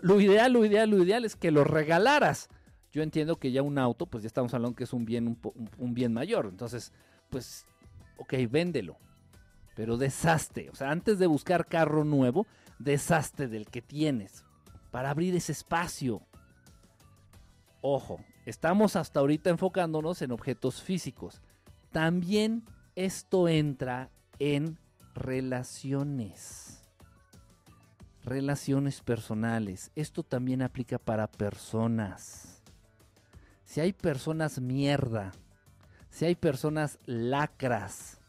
Lo ideal, lo ideal, lo ideal es que lo regalaras. Yo entiendo que ya un auto, pues ya estamos hablando que es un bien, un, bien mayor. Entonces, pues, ok, véndelo. Pero deshazte. O sea, antes de buscar carro nuevo, deshazte del que tienes. Para abrir ese espacio. Ojo, estamos hasta ahorita enfocándonos en objetos físicos. También esto entra en relaciones relaciones personales. Esto también aplica para personas. Si hay personas mierda, si hay personas lacras,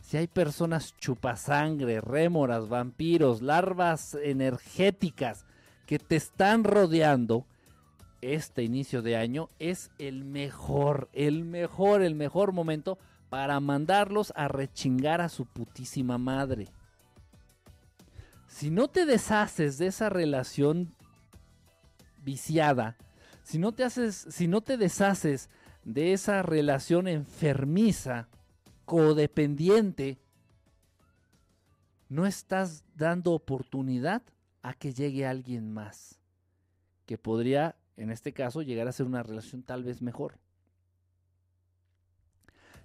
si hay personas chupasangre, rémoras, vampiros, larvas energéticas que te están rodeando, este inicio de año es el mejor, el mejor, el mejor momento para mandarlos a rechingar a su putísima madre si no te deshaces de esa relación viciada, si no te haces, si no te deshaces de esa relación enfermiza, codependiente, no estás dando oportunidad a que llegue alguien más que podría, en este caso, llegar a ser una relación tal vez mejor.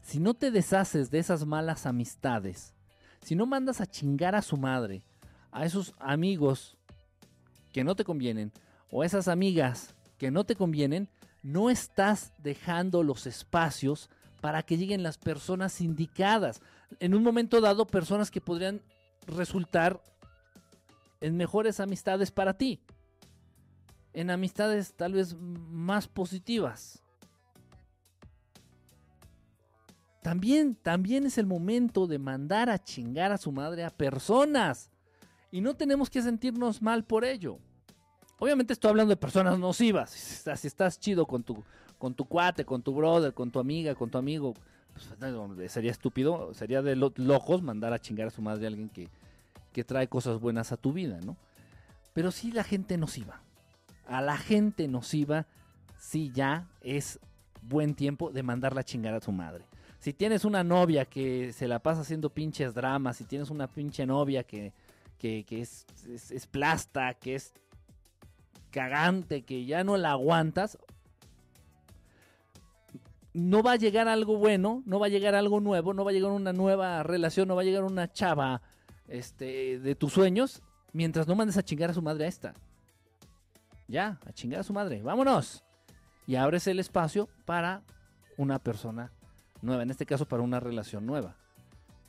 Si no te deshaces de esas malas amistades, si no mandas a chingar a su madre, a esos amigos que no te convienen, o a esas amigas que no te convienen, no estás dejando los espacios para que lleguen las personas indicadas. En un momento dado, personas que podrían resultar en mejores amistades para ti. En amistades tal vez más positivas. También, también es el momento de mandar a chingar a su madre a personas. Y no tenemos que sentirnos mal por ello. Obviamente estoy hablando de personas nocivas. Si estás chido con tu, con tu cuate, con tu brother, con tu amiga, con tu amigo, pues, sería estúpido, sería de locos mandar a chingar a su madre a alguien que, que trae cosas buenas a tu vida, ¿no? Pero sí la gente nociva. A la gente nociva, sí ya es buen tiempo de mandarla a chingar a su madre. Si tienes una novia que se la pasa haciendo pinches dramas, si tienes una pinche novia que, que, es, es plasta, que es cagante, que ya no la aguantas, no va a llegar algo bueno, no va a llegar algo nuevo, no va a llegar una nueva relación, no va a llegar una chava este, de tus sueños mientras no mandes a chingar a su madre a esta. Ya, a chingar a su madre, vámonos. Y abres el espacio para una persona nueva, en este caso para una relación nueva.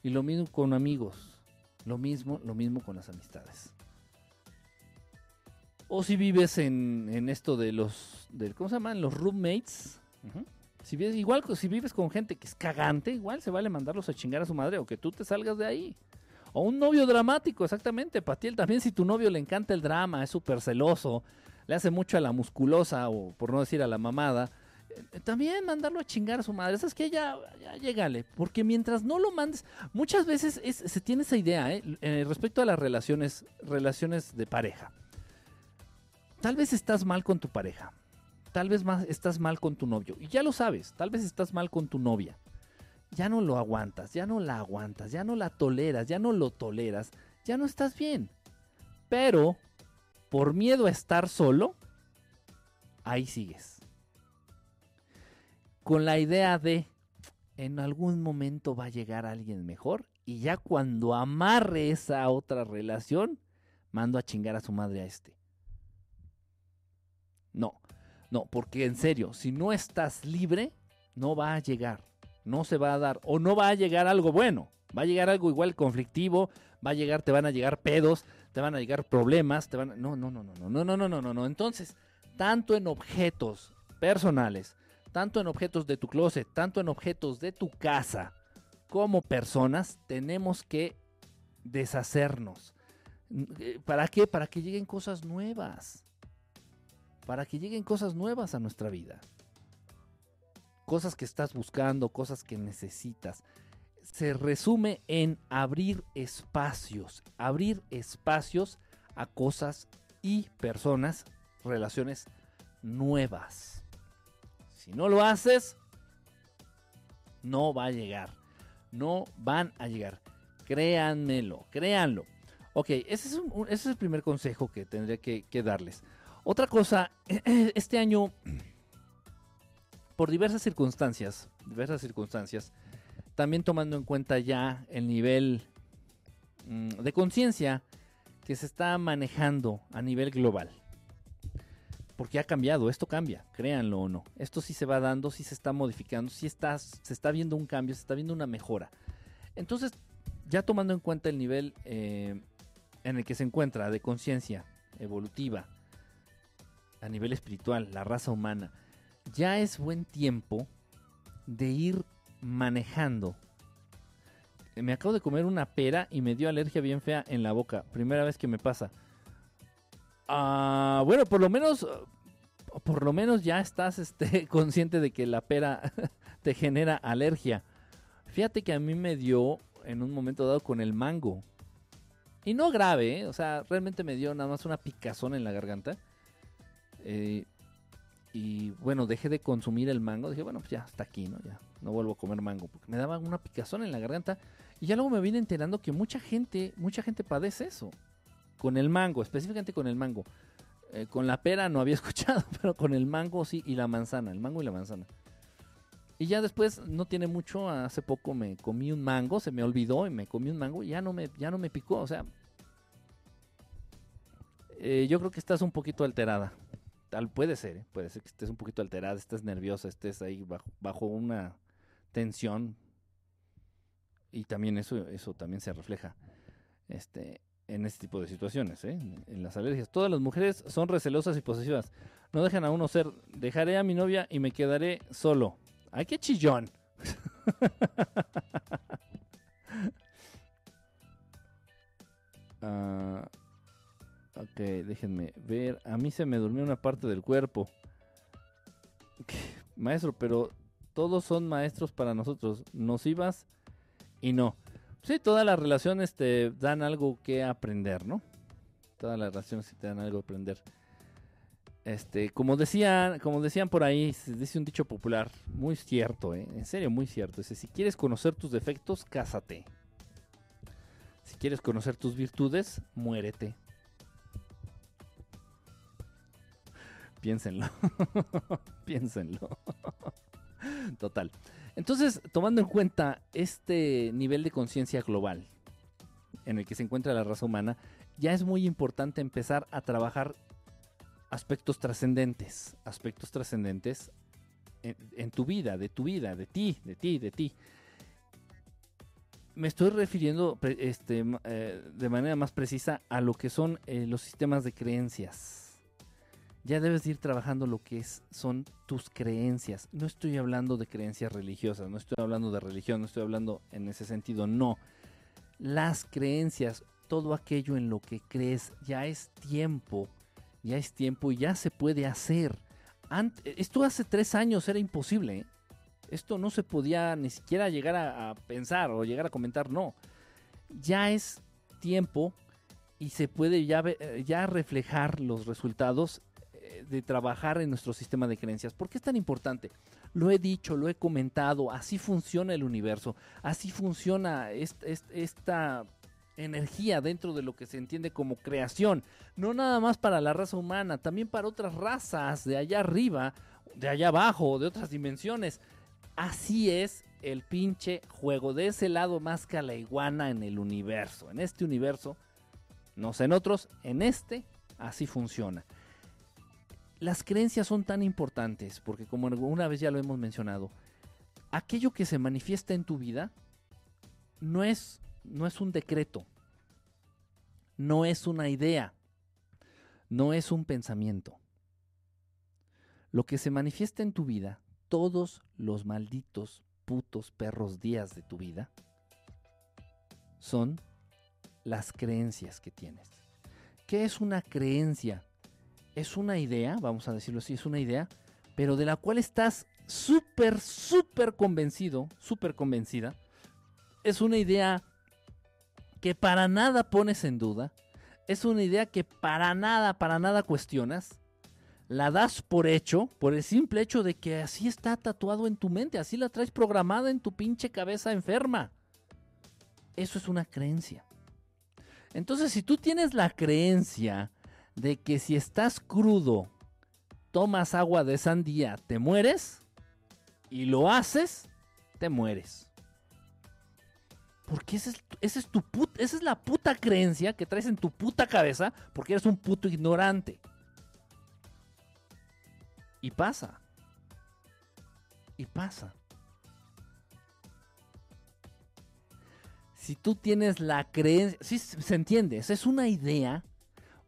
Y lo mismo con amigos, lo mismo, lo mismo con las amistades. O si vives en, esto de los, ¿cómo se llaman? Los roommates. Si vives, igual si vives con gente que es cagante, igual se vale mandarlos a chingar a su madre o que tú te salgas de ahí. O un novio dramático, exactamente, Patiel. También si tu novio le encanta el drama, es súper celoso, le hace mucho a la musculosa o por no decir a la mamada, también mandarlo a chingar a su madre. Es que ya, ya llégale. Porque mientras no lo mandes, muchas veces se tiene esa idea, ¿eh? ¿eh? respecto a las relaciones, relaciones de pareja. Tal vez estás mal con tu pareja. Tal vez más estás mal con tu novio. Y ya lo sabes, tal vez estás mal con tu novia. Ya no lo aguantas, ya no la aguantas, ya no la toleras, ya no lo toleras, ya no estás bien. Pero, por miedo a estar solo, ahí sigues. Con la idea de, en algún momento va a llegar alguien mejor y ya cuando amarre esa otra relación, mando a chingar a su madre a este. No, no, porque en serio, si no estás libre, no va a llegar, no se va a dar, o no va a llegar algo bueno, va a llegar algo igual conflictivo, va a llegar, te van a llegar pedos, te van a llegar problemas, te van a... No, no, no, no, no, no, no, no, no, no. Entonces, tanto en objetos personales, tanto en objetos de tu closet, tanto en objetos de tu casa, como personas, tenemos que deshacernos. ¿Para qué? Para que lleguen cosas nuevas para que lleguen cosas nuevas a nuestra vida. Cosas que estás buscando, cosas que necesitas. Se resume en abrir espacios, abrir espacios a cosas y personas, relaciones nuevas. Si no lo haces, no va a llegar. No van a llegar. Créanmelo, créanlo. Ok, ese es, ese es el primer consejo que tendría que darles. Otra cosa, este año, por diversas circunstancias, diversas circunstancias, también tomando en cuenta ya el nivel mm, de conciencia que se está manejando a nivel global. Porque ha cambiado, esto cambia, créanlo o no. Esto sí se va dando, sí se está modificando, sí está, se está viendo un cambio, se está viendo una mejora. Entonces, ya tomando en cuenta el nivel eh, en el que se encuentra de conciencia evolutiva, a nivel espiritual, la raza humana, ya es buen tiempo de ir manejando. Me acabo de comer una pera y me dio alergia bien fea en la boca. Primera vez que me pasa. Ah, bueno, por lo menos, por lo menos ya estás este, consciente de que la pera te genera alergia. Fíjate que a mí me dio en un momento dado con el mango. Y no grave, ¿eh? o sea, realmente me dio nada más una picazón en la garganta. Eh, y bueno, dejé de consumir el mango. Dije, bueno, pues ya, hasta aquí, ¿no? Ya, no vuelvo a comer mango. Porque me daba una picazón en la garganta. Y ya luego me vine enterando que mucha gente, mucha gente padece eso. Con el mango, específicamente con el mango. Eh, con la pera no había escuchado, pero con el mango sí, y la manzana, el mango y la manzana. Y ya después, no tiene mucho, hace poco me comí un mango, se me olvidó y me comí un mango y ya no me, ya no me picó. O sea, eh, yo creo que estás un poquito alterada. Tal puede ser, ¿eh? puede ser que estés un poquito alterada, estés nerviosa, estés ahí bajo, bajo una tensión. Y también eso, eso también se refleja este, en este tipo de situaciones, ¿eh? en las alergias. Todas las mujeres son recelosas y posesivas. No dejan a uno ser. Dejaré a mi novia y me quedaré solo. ¡Ay, qué chillón! Ah, ok, déjenme ver. A mí se me durmió una parte del cuerpo. Maestro, pero todos son maestros para nosotros. Nos ibas y no. Sí, todas las relaciones te dan algo que aprender, ¿no? Todas las relaciones te dan algo que aprender. Este, como decían, como decían por ahí, se dice un dicho popular, muy cierto, ¿eh? en serio, muy cierto. Dice, si quieres conocer tus defectos, cásate. Si quieres conocer tus virtudes, muérete. Piénsenlo. Piénsenlo. Total. Entonces, tomando en cuenta este nivel de conciencia global en el que se encuentra la raza humana, ya es muy importante empezar a trabajar aspectos trascendentes, aspectos trascendentes en, tu vida, de tu vida, de ti, de ti, de ti. Me estoy refiriendo este, eh, de manera más precisa a lo que son eh, los sistemas de creencias. Ya debes ir trabajando lo que es, son tus creencias. No estoy hablando de creencias religiosas, no estoy hablando de religión, no estoy hablando en ese sentido, no. Las creencias, todo aquello en lo que crees, ya es tiempo ya es tiempo y ya se puede hacer. esto hace tres años era imposible. ¿eh? Esto no se podía ni siquiera llegar a, pensar o llegar a comentar, no. Ya es tiempo y se puede ya, eh, reflejar los resultados de trabajar en nuestro sistema de creencias. ¿Por qué es tan importante? Lo he dicho, lo he comentado, así funciona el universo, así funciona esta energía dentro de lo que se entiende como creación. No nada más para la raza humana, también para otras razas de allá arriba, de allá abajo, de otras dimensiones. Así es el pinche juego, de ese lado más que a la iguana en el universo. En este universo, no sé en otros, en este así funciona. Las creencias son tan importantes porque como una vez ya lo hemos mencionado, aquello que se manifiesta en tu vida no es no es un decreto, no es una idea, no es un pensamiento. Lo que se manifiesta en tu vida, todos los malditos putos perros días de tu vida, son las creencias que tienes. ¿Qué es una creencia? Es una idea, vamos a decirlo así, es una idea, pero de la cual estás súper, súper convencido, súper convencida. Es una idea que para nada pones en duda, es una idea que para nada, para nada cuestionas, la das por hecho, por el simple hecho de que así está tatuado en tu mente, así la traes programada en tu pinche cabeza enferma. Eso es una creencia. Entonces, si tú tienes la creencia de que si estás crudo, tomas agua de sandía, te mueres, y lo haces, te mueres. Porque esa es, tu esa es la puta creencia que traes en tu puta cabeza porque eres un puto ignorante. Y pasa. Y pasa. Si tú tienes la creencia, sí se entiende, esa es una idea,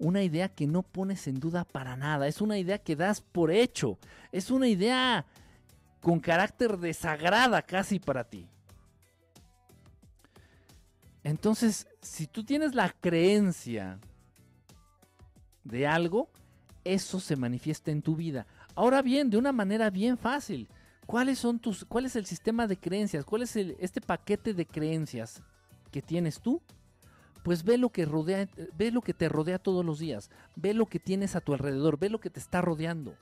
una idea que no pones en duda para nada, es una idea que das por hecho, es una idea con carácter de sagrada casi para ti. Entonces, si tú tienes la creencia de algo, eso se manifiesta en tu vida. Ahora bien, de una manera bien fácil. ¿Cuáles son tus, cuál es el sistema de creencias? ¿Cuál es este paquete de creencias que tienes tú? Pues ve lo que rodea, ve lo que te rodea todos los días, ve lo que tienes a tu alrededor, ve lo que te está rodeando.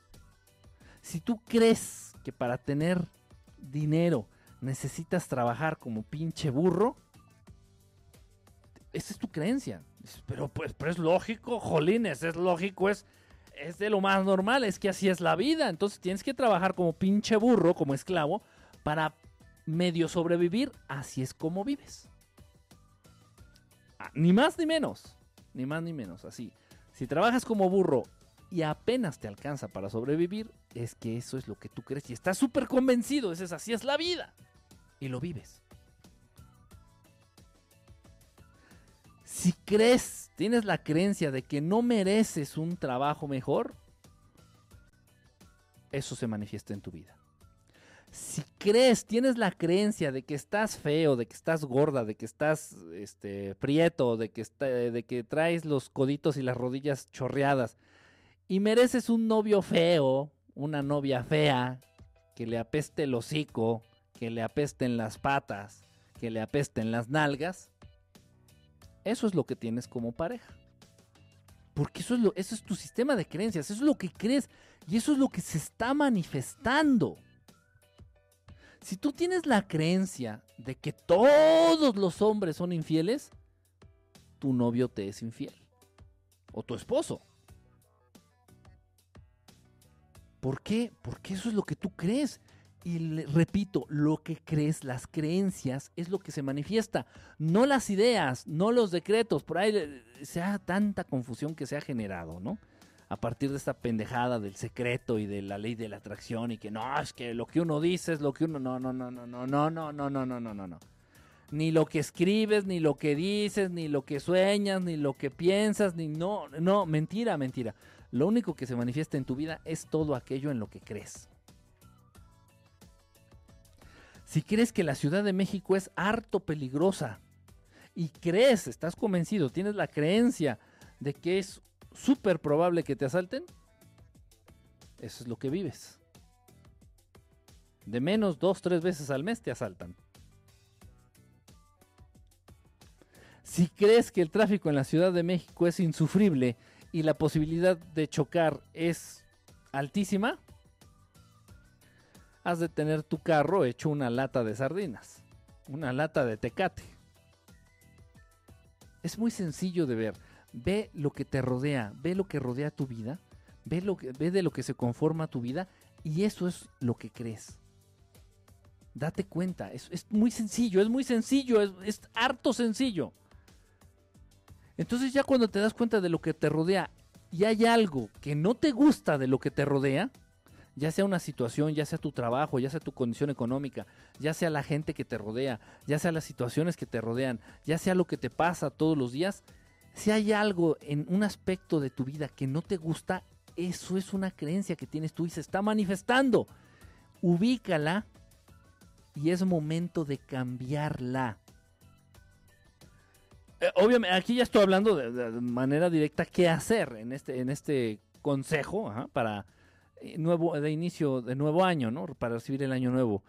Si tú crees que para tener dinero necesitas trabajar como pinche burro, esa es tu creencia. Pero pues pero es lógico, jolines, es lógico, es, es de lo más normal, es que así es la vida. Entonces tienes que trabajar como pinche burro, como esclavo, para medio sobrevivir. Así es como vives. Ah, ni más ni menos. Ni más ni menos, así. Si trabajas como burro y apenas te alcanza para sobrevivir, es que eso es lo que tú crees y estás súper convencido, es así es la vida. Y lo vives. Si crees, tienes la creencia de que no mereces un trabajo mejor, eso se manifiesta en tu vida. Si crees, tienes la creencia de que estás feo, de que estás gorda, de que estás este, prieto, de que, traes los coditos y las rodillas chorreadas y mereces un novio feo, una novia fea, que le apeste el hocico, que le apesten las patas, que le apesten las nalgas, eso es lo que tienes como pareja. Porque eso eso es tu sistema de creencias, eso es lo que crees y eso es lo que se está manifestando. Si tú tienes la creencia de que todos los hombres son infieles, tu novio te es infiel. O tu esposo. ¿Por qué? Porque eso es lo que tú crees. Y repito, lo que crees, las creencias, es lo que se manifiesta, no las ideas, no los decretos. Por ahí eh, sea tanta confusión que se ha generado, ¿no? A partir de esta pendejada del secreto y de la ley de la atracción y que no, es que lo que uno dice es lo que uno. No, no, no, no, no, no, no, no, no, no, no, no, no. Ni lo que escribes, ni lo que dices, ni lo que sueñas, ni lo que piensas, ni no, no, mentira, mentira. Lo único que se manifiesta en tu vida es todo aquello en lo que crees. Si crees que la Ciudad de México es harto peligrosa y crees, estás convencido, tienes la creencia de que es súper probable que te asalten, eso es lo que vives. De menos dos, tres veces al mes te asaltan. Si crees que el tráfico en la Ciudad de México es insufrible y la posibilidad de chocar es altísima, has de tener tu carro hecho una lata de sardinas, una lata de tecate. Es muy sencillo de ver. Ve lo que te rodea, ve lo que rodea tu vida, ve, lo que, ve de lo que se conforma tu vida y eso es lo que crees. Date cuenta, es, muy sencillo, es muy sencillo, es, es harto sencillo. Entonces ya cuando te das cuenta de lo que te rodea y hay algo que no te gusta de lo que te rodea, ya sea una situación, ya sea tu trabajo, ya sea tu condición económica, ya sea la gente que te rodea, ya sea las situaciones que te rodean, ya sea lo que te pasa todos los días, si hay algo en un aspecto de tu vida que no te gusta, eso es una creencia que tienes tú y se está manifestando. Ubícala y es momento de cambiarla. Eh, obviamente, aquí ya estoy hablando de, manera directa qué hacer en este, en este consejo para eh, nuevo, de inicio de nuevo año, ¿no? Para recibir el año nuevo.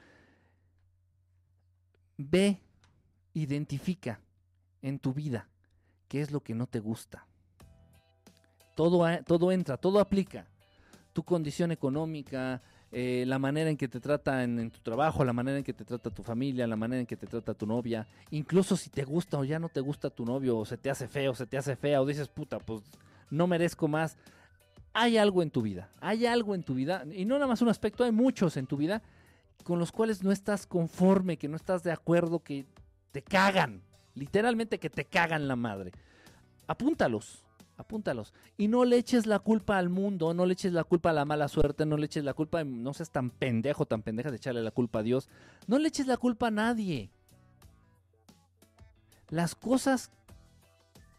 Ve, identifica en tu vida qué es lo que no te gusta. Todo, todo entra, todo aplica. Tu condición económica, eh, la manera en que te trata en, tu trabajo, la manera en que te trata tu familia, la manera en que te trata tu novia, incluso si te gusta o ya no te gusta tu novio, o se te hace feo, se te hace fea, o dices, puta, pues no merezco más hay algo en tu vida, hay algo en tu vida, y no nada más un aspecto, hay muchos en tu vida con los cuales no estás conforme, que no estás de acuerdo, que te cagan, literalmente que te cagan la madre. Apúntalos, apúntalos. Y no le eches la culpa al mundo, no le eches la culpa a la mala suerte, no le eches la culpa, no seas tan pendejo, tan pendeja de echarle la culpa a Dios. No le eches la culpa a nadie. Las cosas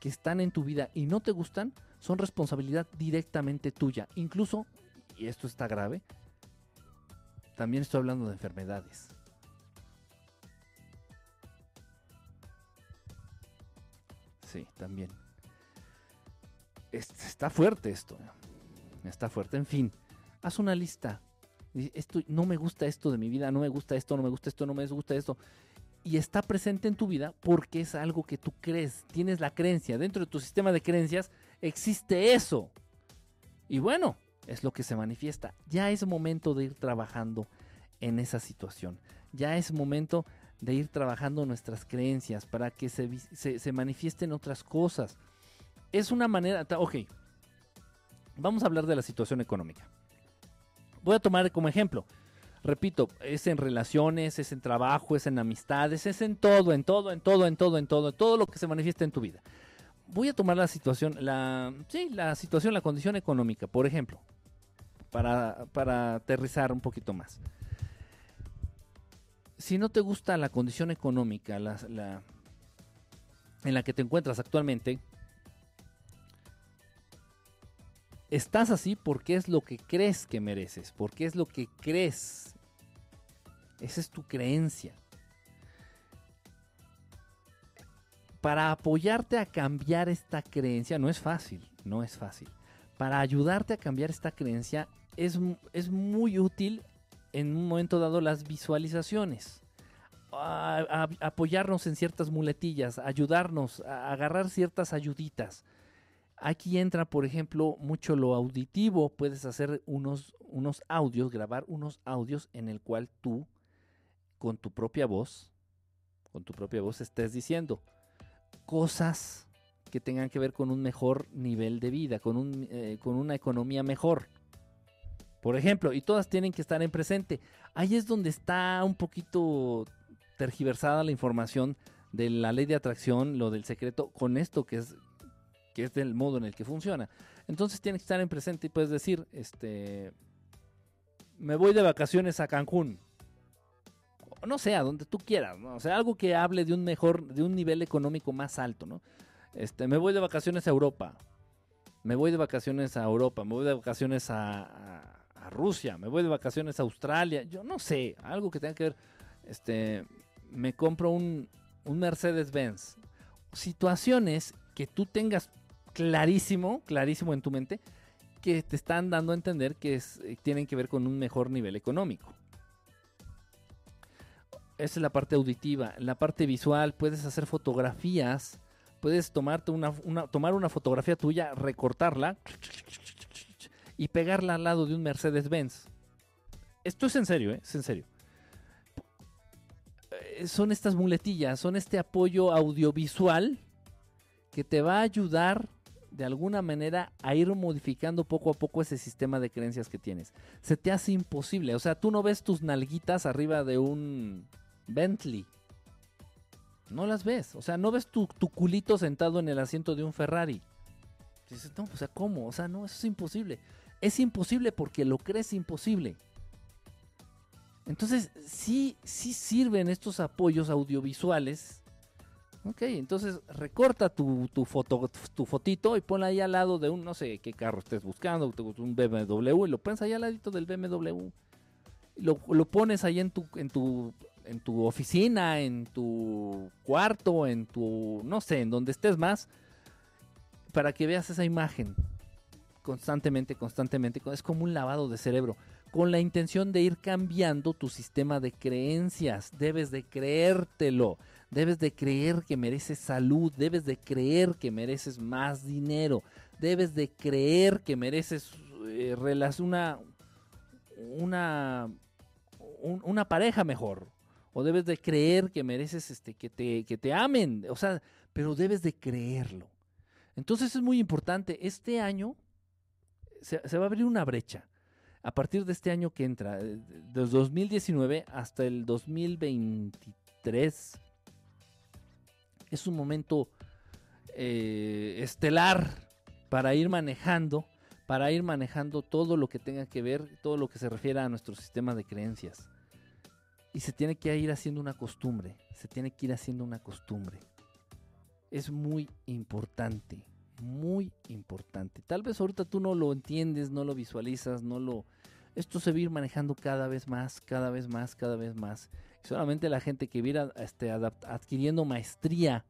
que están en tu vida y no te gustan, son responsabilidad directamente tuya. Incluso, y esto está grave, también estoy hablando de enfermedades. Sí, también. Está fuerte esto. Está fuerte. En fin, haz una lista. Esto, no me gusta esto de mi vida, no me gusta esto, no me gusta esto, no me gusta esto. Y está presente en tu vida porque es algo que tú crees, tienes la creencia. Dentro de tu sistema de creencias existe eso. Y bueno, es lo que se manifiesta. Ya es momento de ir trabajando en esa situación. Ya es momento de ir trabajando nuestras creencias para que se, se, manifiesten otras cosas. Es una manera, ok, vamos a hablar de la situación económica. Voy a tomar como ejemplo, repito, es en relaciones, es en trabajo, es en amistades, es en todo, en todo, en todo, en todo, en todo, todo lo que se manifiesta en tu vida. Voy a tomar la situación, la, sí, la situación, la condición económica, por ejemplo, para, para aterrizar un poquito más si no te gusta la condición económica en la que te encuentras actualmente, estás así porque es lo que crees que mereces, porque es lo que crees. Esa es tu creencia. Para apoyarte a cambiar esta creencia, no es fácil, no es fácil. Para ayudarte a cambiar esta creencia, es, es muy útil en un momento dado las visualizaciones. apoyarnos en ciertas muletillas, ayudarnos, a agarrar ciertas ayuditas. Aquí entra, por ejemplo, mucho lo auditivo. Puedes hacer unos, unos audios, grabar unos audios en el cual tú, con tu propia voz, con tu propia voz, estés diciendo cosas que tengan que ver con un mejor nivel de vida, con, un, eh, con una economía mejor por ejemplo, y todas tienen que estar en presente. Ahí es donde está un poquito tergiversada la información de la ley de atracción, lo del secreto, con esto que es que es del modo en el que funciona. Entonces tiene que estar en presente y puedes decir, este, me voy de vacaciones a Cancún. No sé, a donde tú quieras, ¿no? O sea, algo que hable de un mejor, de un nivel económico más alto, ¿no? Este, me voy de vacaciones a Europa. Me voy de vacaciones a Europa, me voy de vacaciones a a Rusia, me voy de vacaciones a Australia, yo no sé, algo que tenga que ver, este, me compro un, un Mercedes-Benz. Situaciones que tú tengas clarísimo, clarísimo en tu mente, que te están dando a entender que eh, tienen que ver con un mejor nivel económico. Esa es la parte auditiva. La parte visual puedes hacer fotografías. Puedes tomarte una, tomar una fotografía tuya, recortarla y pegarla al lado de un Mercedes-Benz. Esto es en serio, ¿eh? es en serio. Eh, son estas muletillas, son este apoyo audiovisual que te va a ayudar de alguna manera a ir modificando poco a poco ese sistema de creencias que tienes. Se te hace imposible, o sea, tú no ves tus nalguitas arriba de un Bentley. No las ves, o sea, no ves tu, tu culito sentado en el asiento de un Ferrari. Dices, no, o sea, ¿cómo? O sea, no, eso es imposible. Es imposible porque lo crees imposible. Entonces, sí, sí sirven estos apoyos audiovisuales. Ok, entonces recorta tu, foto, tu fotito y ponla ahí al lado de un, no sé qué carro estés buscando, un BMW, y lo pones ahí al ladito del BMW. Lo, lo pones ahí en tu, en tu, en tu oficina, en tu cuarto, en tu, no sé, en donde estés más, para que veas esa imagen constantemente, constantemente. Es como un lavado de cerebro. Con la intención de ir cambiando tu sistema de creencias. Debes de creértelo. Debes de creer que mereces salud. Debes de creer que mereces más dinero. Debes de creer que mereces eh, una, una, una pareja mejor. O debes de creer que mereces este, que, te, que te amen. O sea, pero debes de creerlo. Entonces es muy importante. Este año se, va a abrir una brecha a partir de este año que entra, del 2019 hasta el 2023. Es un momento eh, estelar para ir manejando, para ir manejando todo lo que tenga que ver, todo lo que se refiere a nuestro sistema de creencias. Y se tiene que ir haciendo una costumbre, se tiene que ir haciendo una costumbre. Es muy importante muy importante. Tal vez ahorita tú no lo entiendes, no lo visualizas, no lo... Esto se va a ir manejando cada vez más, cada vez más, cada vez más. solamente la gente que viera este, adquiriendo maestría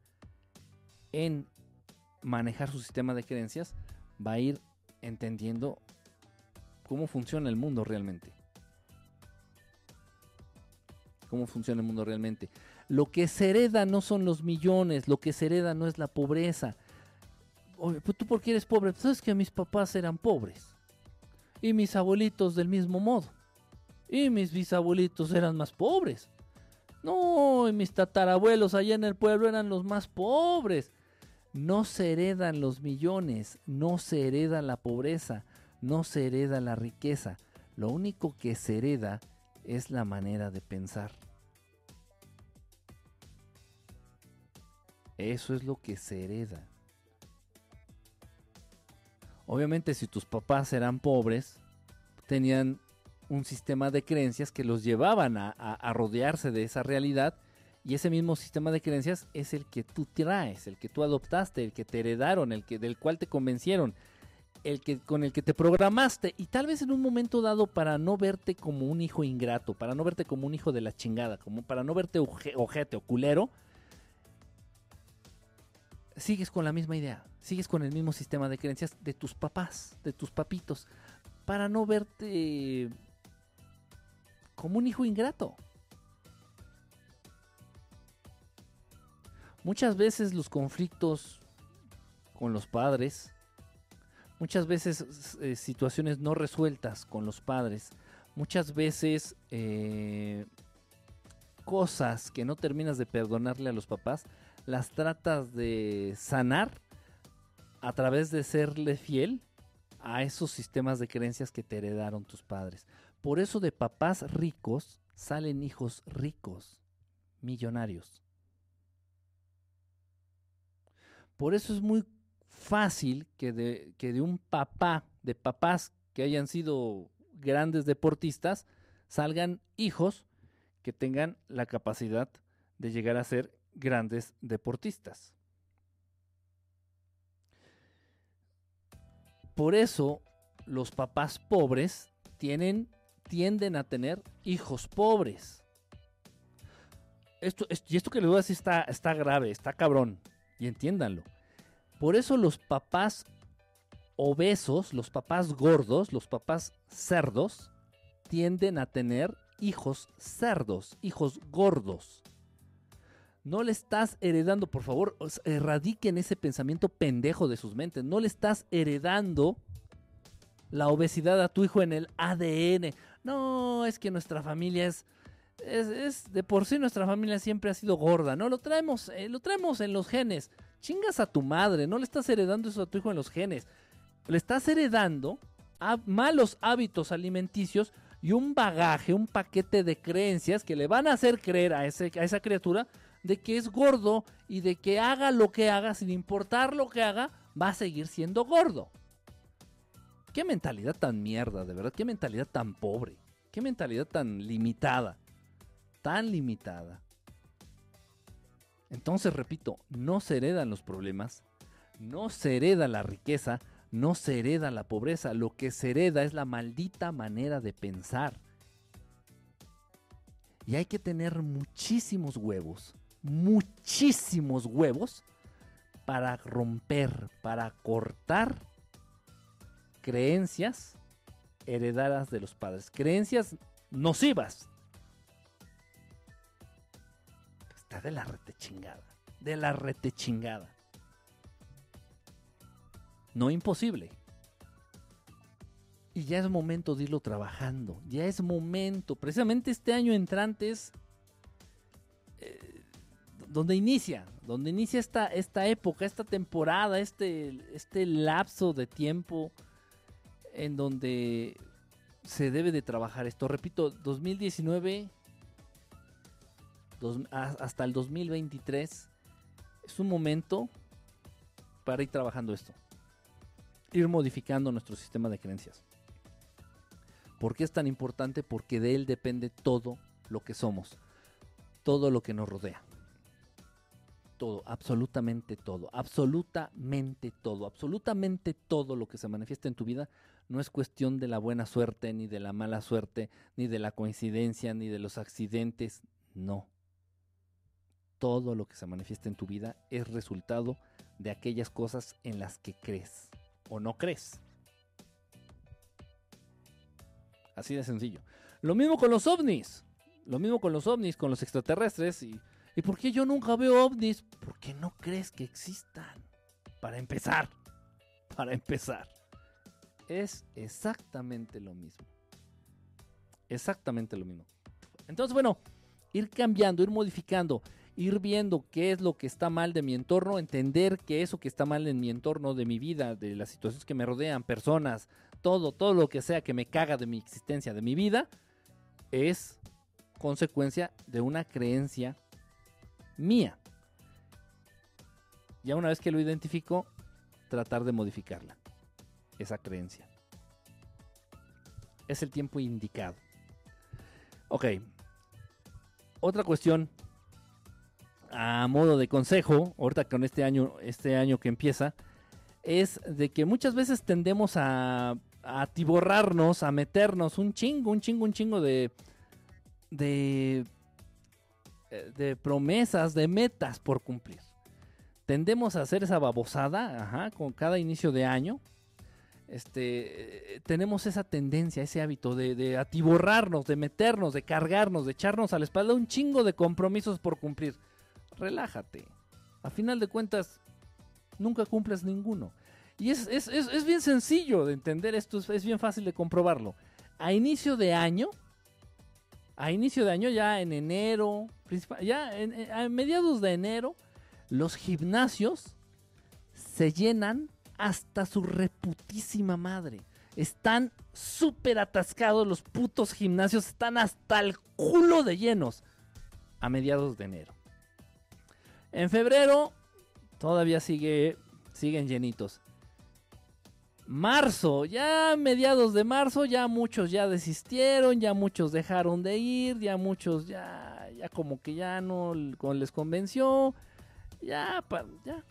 en manejar su sistema de creencias va a ir entendiendo cómo funciona el mundo realmente. Cómo funciona el mundo realmente. Lo que se hereda no son los millones, lo que se hereda no es la pobreza, Oye, pues tú porque eres pobre, sabes que mis papás eran pobres. Y mis abuelitos del mismo modo. Y mis bisabuelitos eran más pobres. No, y mis tatarabuelos allá en el pueblo eran los más pobres. No se heredan los millones, no se hereda la pobreza, no se hereda la riqueza. Lo único que se hereda es la manera de pensar. Eso es lo que se hereda. Obviamente si tus papás eran pobres, tenían un sistema de creencias que los llevaban a, rodearse de esa realidad y ese mismo sistema de creencias es el que tú traes, el que tú adoptaste, el que te heredaron, el que del cual te convencieron, el que con el que te programaste y tal vez en un momento dado para no verte como un hijo ingrato, para no verte como un hijo de la chingada, como para no verte ojete o culero, sigues con la misma idea, sigues con el mismo sistema de creencias de tus papás, de tus papitos, para no verte como un hijo ingrato. Muchas veces los conflictos con los padres, muchas veces eh, situaciones no resueltas con los padres, muchas veces eh, cosas que no terminas de perdonarle a los papás, las tratas de sanar a través de serle fiel a esos sistemas de creencias que te heredaron tus padres. Por eso de papás ricos salen hijos ricos, millonarios. Por eso es muy fácil que de, que de un papá, de papás que hayan sido grandes deportistas, salgan hijos que tengan la capacidad de llegar a ser grandes deportistas. Por eso los papás pobres tienen tienden a tener hijos pobres. Esto, y esto que les voy a decir está, está grave, está cabrón. Y entiéndanlo. Por eso los papás obesos, los papás gordos, los papás cerdos, tienden a tener hijos cerdos, hijos gordos. No le estás heredando, por favor, erradiquen ese pensamiento pendejo de sus mentes. No le estás heredando la obesidad a tu hijo en el ADN no, es que nuestra familia es, es, de por sí nuestra familia siempre ha sido gorda, ¿no? Lo traemos, eh, lo traemos en los genes. Chingas a tu madre, no le estás heredando eso a tu hijo en los genes. Le estás heredando malos hábitos alimenticios y un bagaje, un paquete de creencias que le van a hacer creer a, ese, a esa criatura de que es gordo y de que haga lo que haga, sin importar lo que haga, va a seguir siendo gordo. Qué mentalidad tan mierda, de verdad, qué mentalidad tan pobre, qué mentalidad tan limitada, tan limitada. Entonces, repito, no se heredan los problemas, no se hereda la riqueza, no se hereda la pobreza, lo que se hereda es la maldita manera de pensar. Y hay que tener muchísimos huevos, muchísimos huevos para romper, para cortar creencias heredadas de los padres, creencias nocivas. Está de la rete chingada, de la rete chingada. No imposible. Y ya es momento de irlo trabajando, ya es momento, precisamente este año entrante es donde inicia, donde inicia esta, esta época, esta temporada, este, este lapso de tiempo en donde se debe de trabajar esto. Repito, 2019 hasta el 2023 es un momento para ir trabajando esto. Ir modificando nuestro sistema de creencias. ¿Por qué es tan importante? Porque de él depende todo lo que somos, todo lo que nos rodea todo, absolutamente todo, absolutamente todo, absolutamente todo lo que se manifiesta en tu vida no es cuestión de la buena suerte, ni de la mala suerte, ni de la coincidencia, ni de los accidentes, no. Todo lo que se manifiesta en tu vida es resultado de aquellas cosas en las que crees o no crees. Así de sencillo. Lo mismo con los ovnis. Lo mismo con los ovnis, con los extraterrestres y ¿Y por qué yo nunca veo ovnis? Porque no crees que existan. Para empezar. Para empezar. Es exactamente lo mismo. Exactamente lo mismo. Entonces, bueno, ir cambiando, ir modificando, ir viendo qué es lo que está mal de mi entorno, entender que eso que está mal en mi entorno, de mi vida, de las situaciones que me rodean, personas, todo, todo lo que sea que me caga de mi existencia, de mi vida, es consecuencia de una creencia mía. Ya una vez que lo identifico, tratar de modificarla, esa creencia. Es el tiempo indicado. Ok. Otra cuestión a modo de consejo, ahorita con este año, este año que empieza, es de que muchas veces tendemos a, a atiborrarnos, a meternos un chingo, un chingo, un chingo de, de, de promesas, de metas por cumplir. Tendemos a hacer esa babosada, ajá, con cada inicio de año. Este, tenemos esa tendencia, ese hábito de, atiborrarnos, de meternos, de cargarnos, de echarnos a la espalda un chingo de compromisos por cumplir relájate. A final de cuentas, nunca cumples ninguno. Y es, bien sencillo de entender esto, es, bien fácil de comprobarlo. A inicio de año, a inicio de año, ya en enero, ya a mediados de enero, los gimnasios se llenan hasta su reputísima madre. Están súper atascados los putos gimnasios, están hasta el culo de llenos a mediados de enero. En febrero todavía sigue, siguen llenitos. Marzo, ya mediados de marzo, ya muchos ya desistieron, ya muchos dejaron de ir, ya muchos ya, ya como que ya no les convenció. Ya, ya.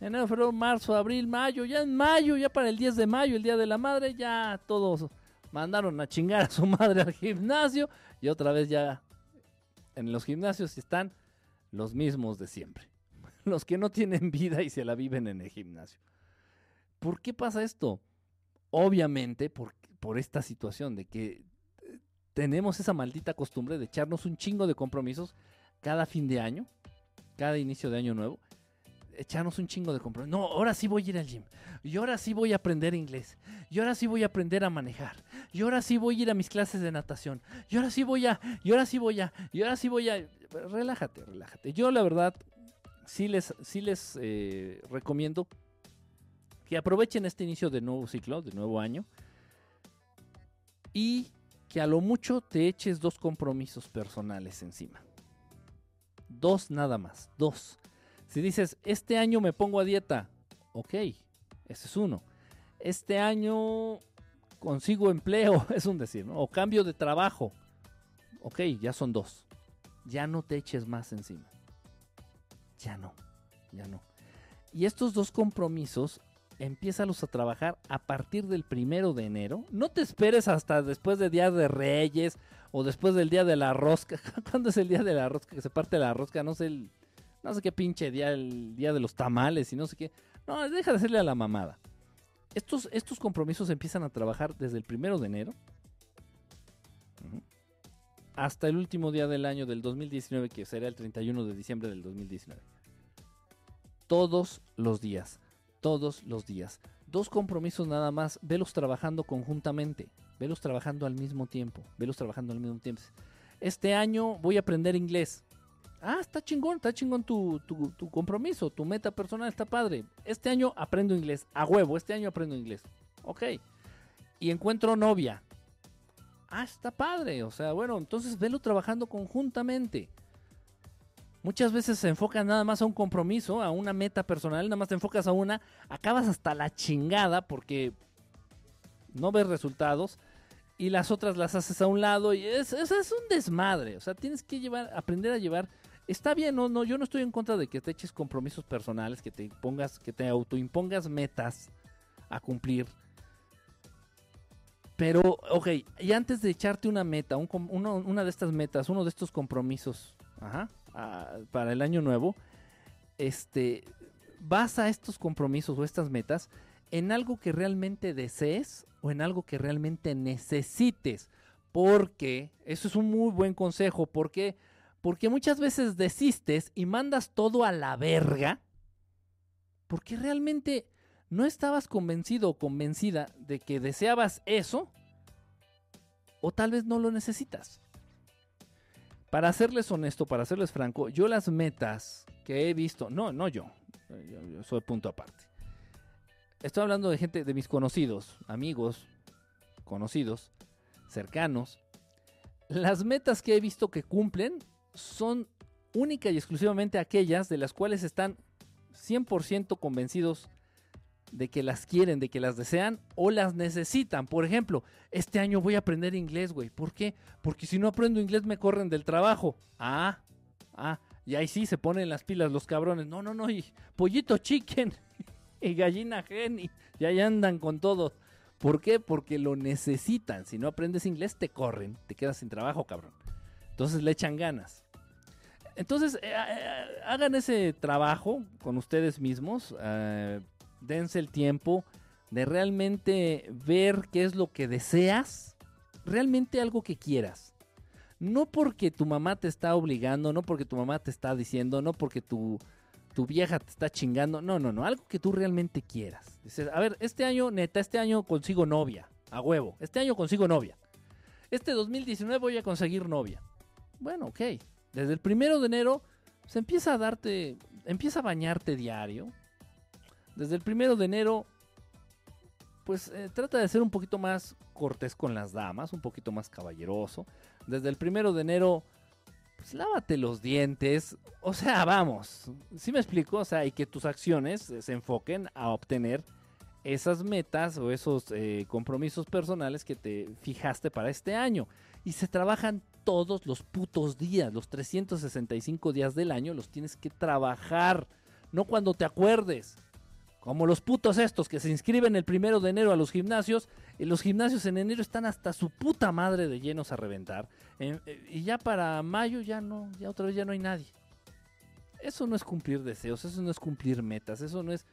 Enero, febrero, marzo, abril, mayo, ya en mayo, ya para el 10 de mayo, el Día de la Madre, ya todos mandaron a chingar a su madre al gimnasio y otra vez ya en los gimnasios están los mismos de siempre. Los que no tienen vida y se la viven en el gimnasio. ¿Por qué pasa esto? Obviamente por, por esta situación de que eh, tenemos esa maldita costumbre de echarnos un chingo de compromisos cada fin de año, cada inicio de año nuevo, echarnos un chingo de compromisos. No, ahora sí voy a ir al gym. Y ahora sí voy a aprender inglés. Y ahora sí voy a aprender a manejar. Y ahora sí voy a ir a mis clases de natación. Y ahora sí voy a. Y ahora sí voy a. Y ahora sí voy a relájate, relájate. Yo la verdad sí les, sí les eh, recomiendo que aprovechen este inicio de nuevo ciclo, de nuevo año, y que a lo mucho te eches dos compromisos personales encima. Dos nada más, dos. Si dices, este año me pongo a dieta, ok, ese es uno. Este año consigo empleo, es un decir, ¿no? O cambio de trabajo, ok, ya son dos ya no te eches más encima. Ya no, ya no. Y estos dos compromisos, empiézalos a trabajar a partir del primero de enero. No te esperes hasta después del Día de Reyes o después del Día de la Rosca. ¿Cuándo es el Día de la Rosca? Que se parte la rosca, no sé el, no sé qué pinche día, el Día de los Tamales y no sé qué. No, deja de hacerle a la mamada. Estos, estos compromisos empiezan a trabajar desde el primero de enero hasta el último día del año del 2019, que será el 31 de diciembre del 2019. Todos los días, todos los días. Dos compromisos nada más, velos trabajando conjuntamente, velos trabajando al mismo tiempo, velos trabajando al mismo tiempo. Este año voy a aprender inglés. Ah, está chingón, está chingón tu, tu, tu compromiso, tu meta personal, está padre. Este año aprendo inglés, a huevo, este año aprendo inglés. Ok. Y encuentro novia ah, está padre. O sea, bueno, entonces velo trabajando conjuntamente. Muchas veces se enfoca nada más a un compromiso, a una meta personal, nada más te enfocas a una, acabas hasta la chingada porque no ves resultados y las otras las haces a un lado y es, es, es un desmadre. O sea, tienes que llevar, aprender a llevar. Está bien, no, no, yo no estoy en contra de que te eches compromisos personales, que te pongas, que te autoimpongas metas a cumplir pero, ok, y antes de echarte una meta, una de estas metas, uno de estos compromisos para el año nuevo, este, basa estos compromisos o estas metas en algo que realmente desees o en algo que realmente necesites. Porque, eso es un muy buen consejo, porque, porque muchas veces desistes y mandas todo a la verga, porque realmente no estabas convencido o convencida de que deseabas eso o tal vez no lo necesitas. Para serles honesto, para serles franco, yo las metas que he visto, no, no yo, yo, soy punto aparte. Estoy hablando de gente, de mis conocidos, amigos, conocidos, cercanos. Las metas que he visto que cumplen son única y exclusivamente aquellas de las cuales están 100% convencidos de que las quieren, de que las desean o las necesitan. Por ejemplo, este año voy a aprender inglés, güey. ¿Por qué? Porque si no aprendo inglés me corren del trabajo. Ah, ah, y ahí sí se ponen las pilas los cabrones. No, no, no, y pollito chicken y gallina gen y, ahí andan con todo. ¿Por qué? Porque lo necesitan. Si no aprendes inglés te corren, te quedas sin trabajo, cabrón. Entonces le echan ganas. Entonces, eh, eh, hagan ese trabajo con ustedes mismos. Eh, dense el tiempo de realmente ver qué es lo que deseas, realmente algo que quieras. No porque tu mamá te está obligando, no porque tu mamá te está diciendo, no porque tu, tu vieja te está chingando, no, no, no, algo que tú realmente quieras. Dices, a ver, este año, neta, este año consigo novia, a huevo, este año consigo novia. Este 2019 voy a conseguir novia. Bueno, ok. Desde el primero de enero se empieza a darte, empieza a bañarte diario, desde el primero de enero, pues eh, trata de ser un poquito más cortés con las damas, un poquito más caballeroso. Desde el primero de enero, pues lávate los dientes. O sea, vamos, ¿sí me explico? O sea, y que tus acciones se enfoquen a obtener esas metas o esos eh, compromisos personales que te fijaste para este año. Y se trabajan todos los putos días, los 365 días del año los tienes que trabajar, no cuando te acuerdes. Como los putos estos que se inscriben el primero de enero a los gimnasios, y los gimnasios en enero están hasta su puta madre de llenos a reventar. Eh, y ya para mayo ya no, ya otra vez ya no hay nadie. Eso no es cumplir deseos, eso no es cumplir metas, eso no es,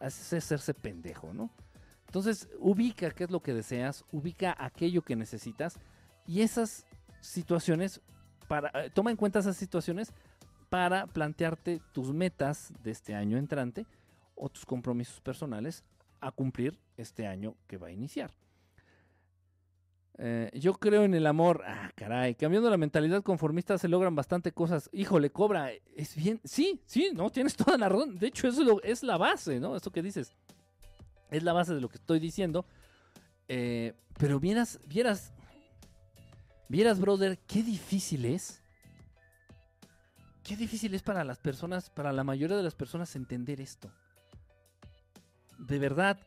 hacerse pendejo, ¿no? Entonces, ubica qué es lo que deseas, ubica aquello que necesitas y esas situaciones, para, eh, toma en cuenta esas situaciones para plantearte tus metas de este año entrante o tus compromisos personales a cumplir este año que va a iniciar. Eh, yo creo en el amor. Ah, caray. Cambiando la mentalidad conformista se logran bastante cosas. Híjole, cobra. Es bien. Sí, sí, no, tienes toda la razón. De hecho, eso es, lo, es la base, ¿no? Esto que dices. Es la base de lo que estoy diciendo. Eh, pero vieras, vieras. Vieras, brother, qué difícil es. Qué difícil es para las personas, para la mayoría de las personas entender esto de verdad,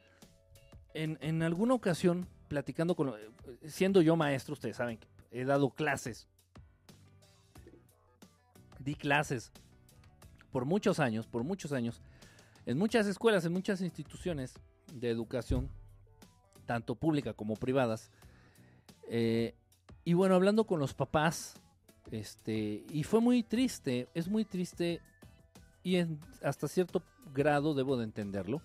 en, alguna ocasión, platicando con, siendo yo maestro, ustedes saben que he dado clases, di clases por muchos años, por muchos años, en muchas escuelas, en muchas instituciones de educación, tanto pública como privadas. Eh, y bueno, hablando con los papás, este, y fue muy triste, es muy triste y hasta cierto grado debo de entenderlo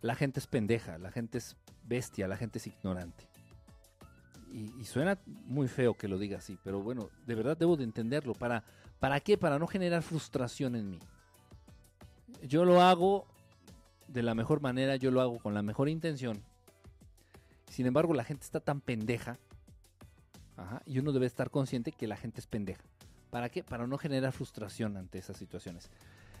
la gente es pendeja, la gente es bestia, la gente es ignorante. Y, suena muy feo que lo diga así, pero bueno, de verdad debo de entenderlo. ¿Para, ¿Para qué? Para no generar frustración en mí. Yo lo hago de la mejor manera, yo lo hago con la mejor intención. Sin embargo, la gente está tan pendeja. y uno debe estar consciente que la gente es pendeja. ¿Para qué? Para no generar frustración ante esas situaciones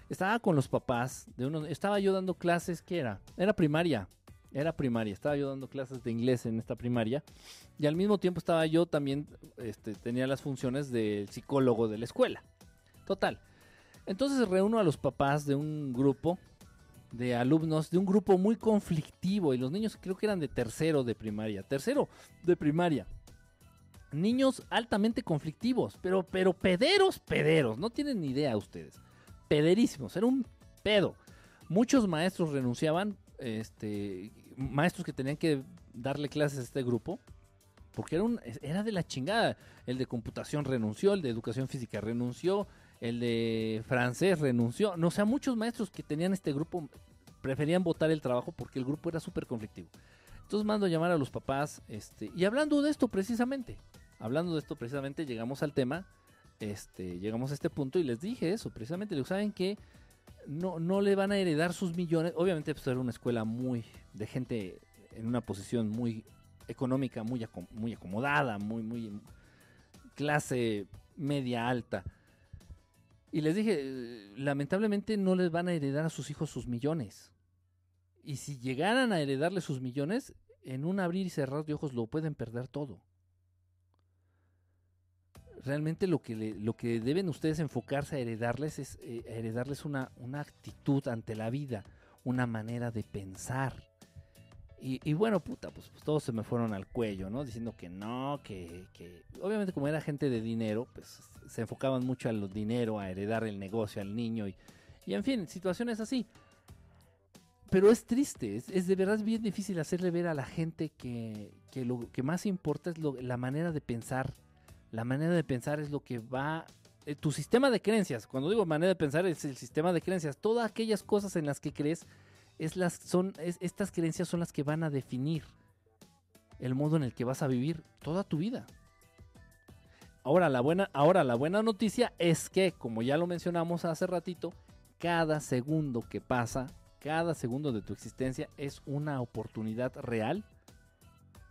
estaba con los papás de uno, estaba yo dando clases, ¿qué era? Era primaria, era primaria, estaba yo dando clases de inglés en esta primaria y al mismo tiempo estaba yo también, este, tenía las funciones del psicólogo de la escuela. Total. Entonces reúno a los papás de un grupo de alumnos, de un grupo muy conflictivo y los niños creo que eran de tercero de primaria, tercero de primaria. Niños altamente conflictivos, pero, pero pederos, pederos, no tienen ni idea ustedes pederísimos, era un pedo. Muchos maestros renunciaban, este, maestros que tenían que darle clases a este grupo, porque era, un, era de la chingada. El de computación renunció, el de educación física renunció, el de francés renunció. No, o sea, muchos maestros que tenían este grupo preferían votar el trabajo porque el grupo era súper conflictivo. Entonces mando a llamar a los papás, este, y hablando de esto precisamente, hablando de esto precisamente, llegamos al tema este, llegamos a este punto y les dije eso, precisamente, ¿saben que no, no le van a heredar sus millones. Obviamente, pues era una escuela muy de gente en una posición muy económica, muy, muy acomodada, muy, muy clase media alta. Y les dije, lamentablemente no les van a heredar a sus hijos sus millones. Y si llegaran a heredarle sus millones, en un abrir y cerrar de ojos lo pueden perder todo. Realmente lo que, lo que deben ustedes enfocarse a heredarles es eh, heredarles una, una actitud ante la vida, una manera de pensar. Y, bueno, puta, pues, pues, todos se me fueron al cuello, ¿no? Diciendo que no, que, que, Obviamente como era gente de dinero, pues se enfocaban mucho al dinero, a heredar el negocio al niño y, y en fin, situaciones así. Pero es triste, es, de verdad bien difícil hacerle ver a la gente que, que lo que más importa es la manera de pensar. La manera de pensar es lo que va... Eh, tu sistema de creencias, cuando digo manera de pensar es el sistema de creencias, todas aquellas cosas en las que crees es las, son, estas creencias son las que van a definir el modo en el que vas a vivir toda tu vida. Ahora la buena, ahora la buena noticia es que, como ya lo mencionamos hace ratito, cada segundo que pasa, cada segundo de tu existencia es una oportunidad real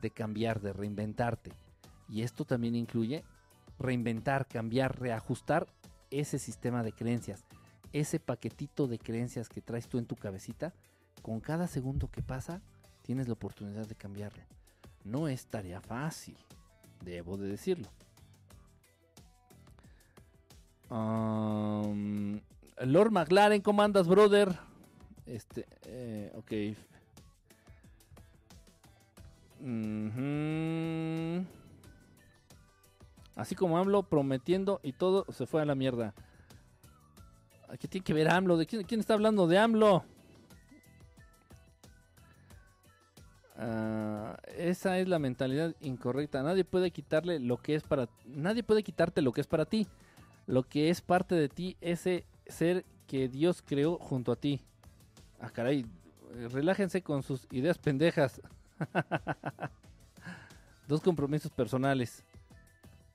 de cambiar, de reinventarte. Y esto también incluye reinventar, cambiar, reajustar ese sistema de creencias, ese paquetito de creencias que traes tú en tu cabecita con cada segundo que pasa, tienes la oportunidad de cambiarlo. No es tarea fácil, debo de decirlo. Lord McLaren, ¿cómo andas, brother? Este, eh, ok. Así como AMLO prometiendo y todo se fue a la mierda. ¿Qué tiene que ver AMLO? ¿De quién, está hablando de AMLO? Ah, esa es la mentalidad incorrecta. Nadie puede quitarle lo que es para nadie puede quitarte lo que es para ti. Lo que es parte de ti, ese ser que Dios creó junto a ti. Ah, caray, relájense con sus ideas pendejas. Dos compromisos personales.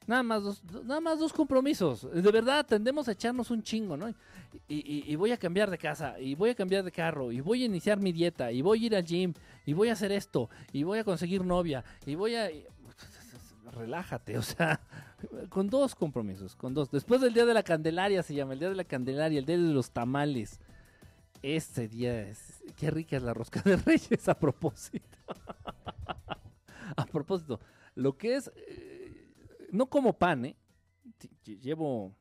Nada más dos, nada más dos compromisos. De verdad, tendemos a echarnos un chingo, ¿no? Y, voy a cambiar de casa, y voy a cambiar de carro, y voy a iniciar mi dieta, y voy a ir al gym, y voy a hacer esto, y voy a conseguir novia, y voy a... Relájate, o sea, con dos compromisos, con dos. Después del Día de la Candelaria se llama, el Día de la Candelaria, el Día de los Tamales. Este día es... Qué rica es la rosca de reyes a propósito. a propósito, lo que es... Eh, no como pan, ¿eh? Llevo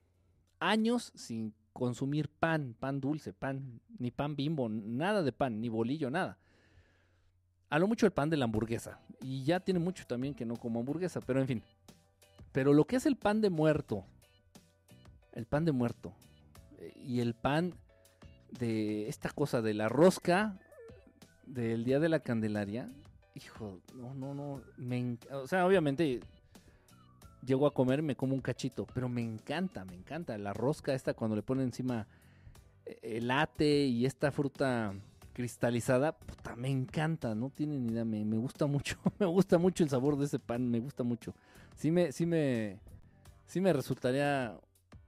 años sin consumir pan, pan dulce, pan, ni pan bimbo, nada de pan, ni bolillo, nada. A lo mucho el pan de la hamburguesa. Y ya tiene mucho también que no como hamburguesa, pero en fin. Pero lo que es el pan de muerto, el pan de muerto eh, y el pan de esta cosa de la rosca del día de la Candelaria, hijo, no, no, no, me, o sea, obviamente llego a comer me como un cachito, pero me encanta, me encanta. La rosca esta cuando le ponen encima eh, el late y esta fruta cristalizada, puta, me encanta, no tiene ni idea, me, gusta mucho, me gusta mucho el sabor de ese pan, me gusta mucho. Sí me, sí me, sí me resultaría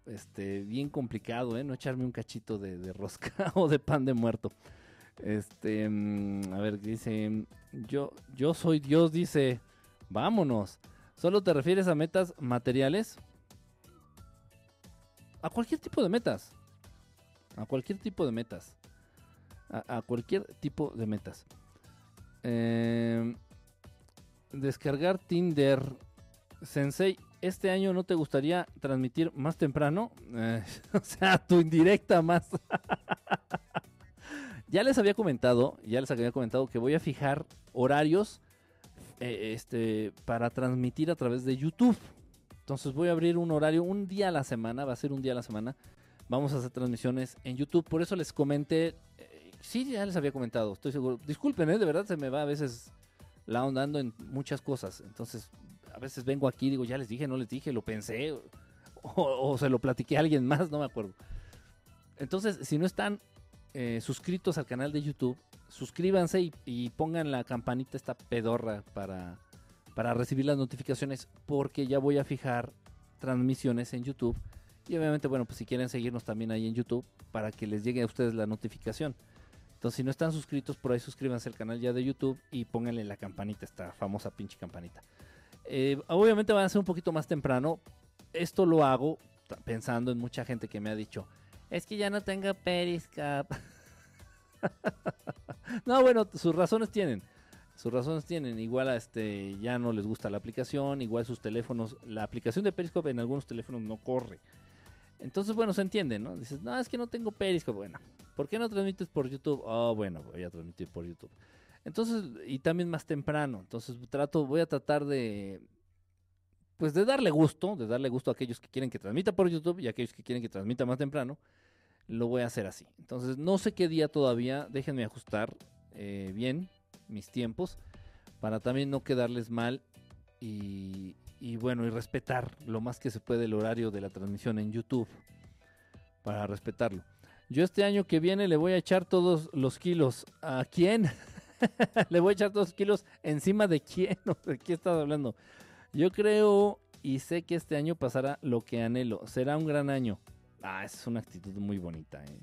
este, bien complicado, ¿eh? No echarme un cachito de, rosca o de pan de muerto. Este, mm, a ver, dice, yo, yo soy Dios, dice, vámonos. ¿Solo te refieres a metas materiales? A cualquier tipo de metas. A cualquier tipo de metas. A, cualquier tipo de metas. Em, descargar Tinder. Sensei, ¿este año no te gustaría transmitir más temprano? Eh, o sea, tu indirecta más. ya les había comentado, ya les había comentado que voy a fijar horarios eh, este, para transmitir a través de YouTube. Entonces voy a abrir un horario, un día a la semana, va a ser un día a la semana. Vamos a hacer transmisiones en YouTube. Por eso les comenté, eh, sí, ya les había comentado, estoy seguro. Disculpen, ¿eh? de verdad se me va a veces la ondando en muchas cosas. Entonces, a veces vengo aquí digo, ya les dije, no les dije, lo pensé. O, se lo platiqué a alguien más, no me acuerdo. Entonces, si no están suscritos al canal de YouTube, suscríbanse y, pongan la campanita esta pedorra para, para recibir las notificaciones porque ya voy a fijar transmisiones en YouTube Y obviamente, bueno, pues si quieren seguirnos también ahí en YouTube para que les llegue a ustedes la notificación. Entonces, si no están suscritos, por ahí suscríbanse al canal ya de YouTube y pónganle la campanita, esta famosa pinche campanita. Eh, obviamente van a ser un poquito más temprano. Esto lo hago pensando en mucha gente que me ha dicho, es que ya no tengo Periscope. no, bueno, sus razones tienen. Sus razones tienen. Igual a este ya no les gusta la aplicación, igual sus teléfonos, la aplicación de Periscope en algunos teléfonos no corre. Entonces, bueno, se entiende, ¿no? Dices, no, es que no tengo Periscope. Bueno, ¿por qué no transmites por YouTube? Oh, bueno, voy a transmitir por YouTube. Entonces, y también más temprano. Entonces, trato, voy a tratar de, pues de darle gusto, de darle gusto a aquellos que quieren que transmita por YouTube y a aquellos que quieren que transmita más temprano. Lo voy a hacer así. Entonces, no sé qué día todavía. Déjenme ajustar eh, bien mis tiempos para también no quedarles mal y, bueno, y respetar lo más que se puede el horario de la transmisión en YouTube. Para respetarlo. Yo este año que viene le voy a echar todos los kilos. ¿A quién? le voy a echar todos los kilos encima de quién. ¿De qué estás hablando? Yo creo y sé que este año pasará lo que anhelo. Será un gran año. Ah, esa es una actitud muy bonita. ¿eh?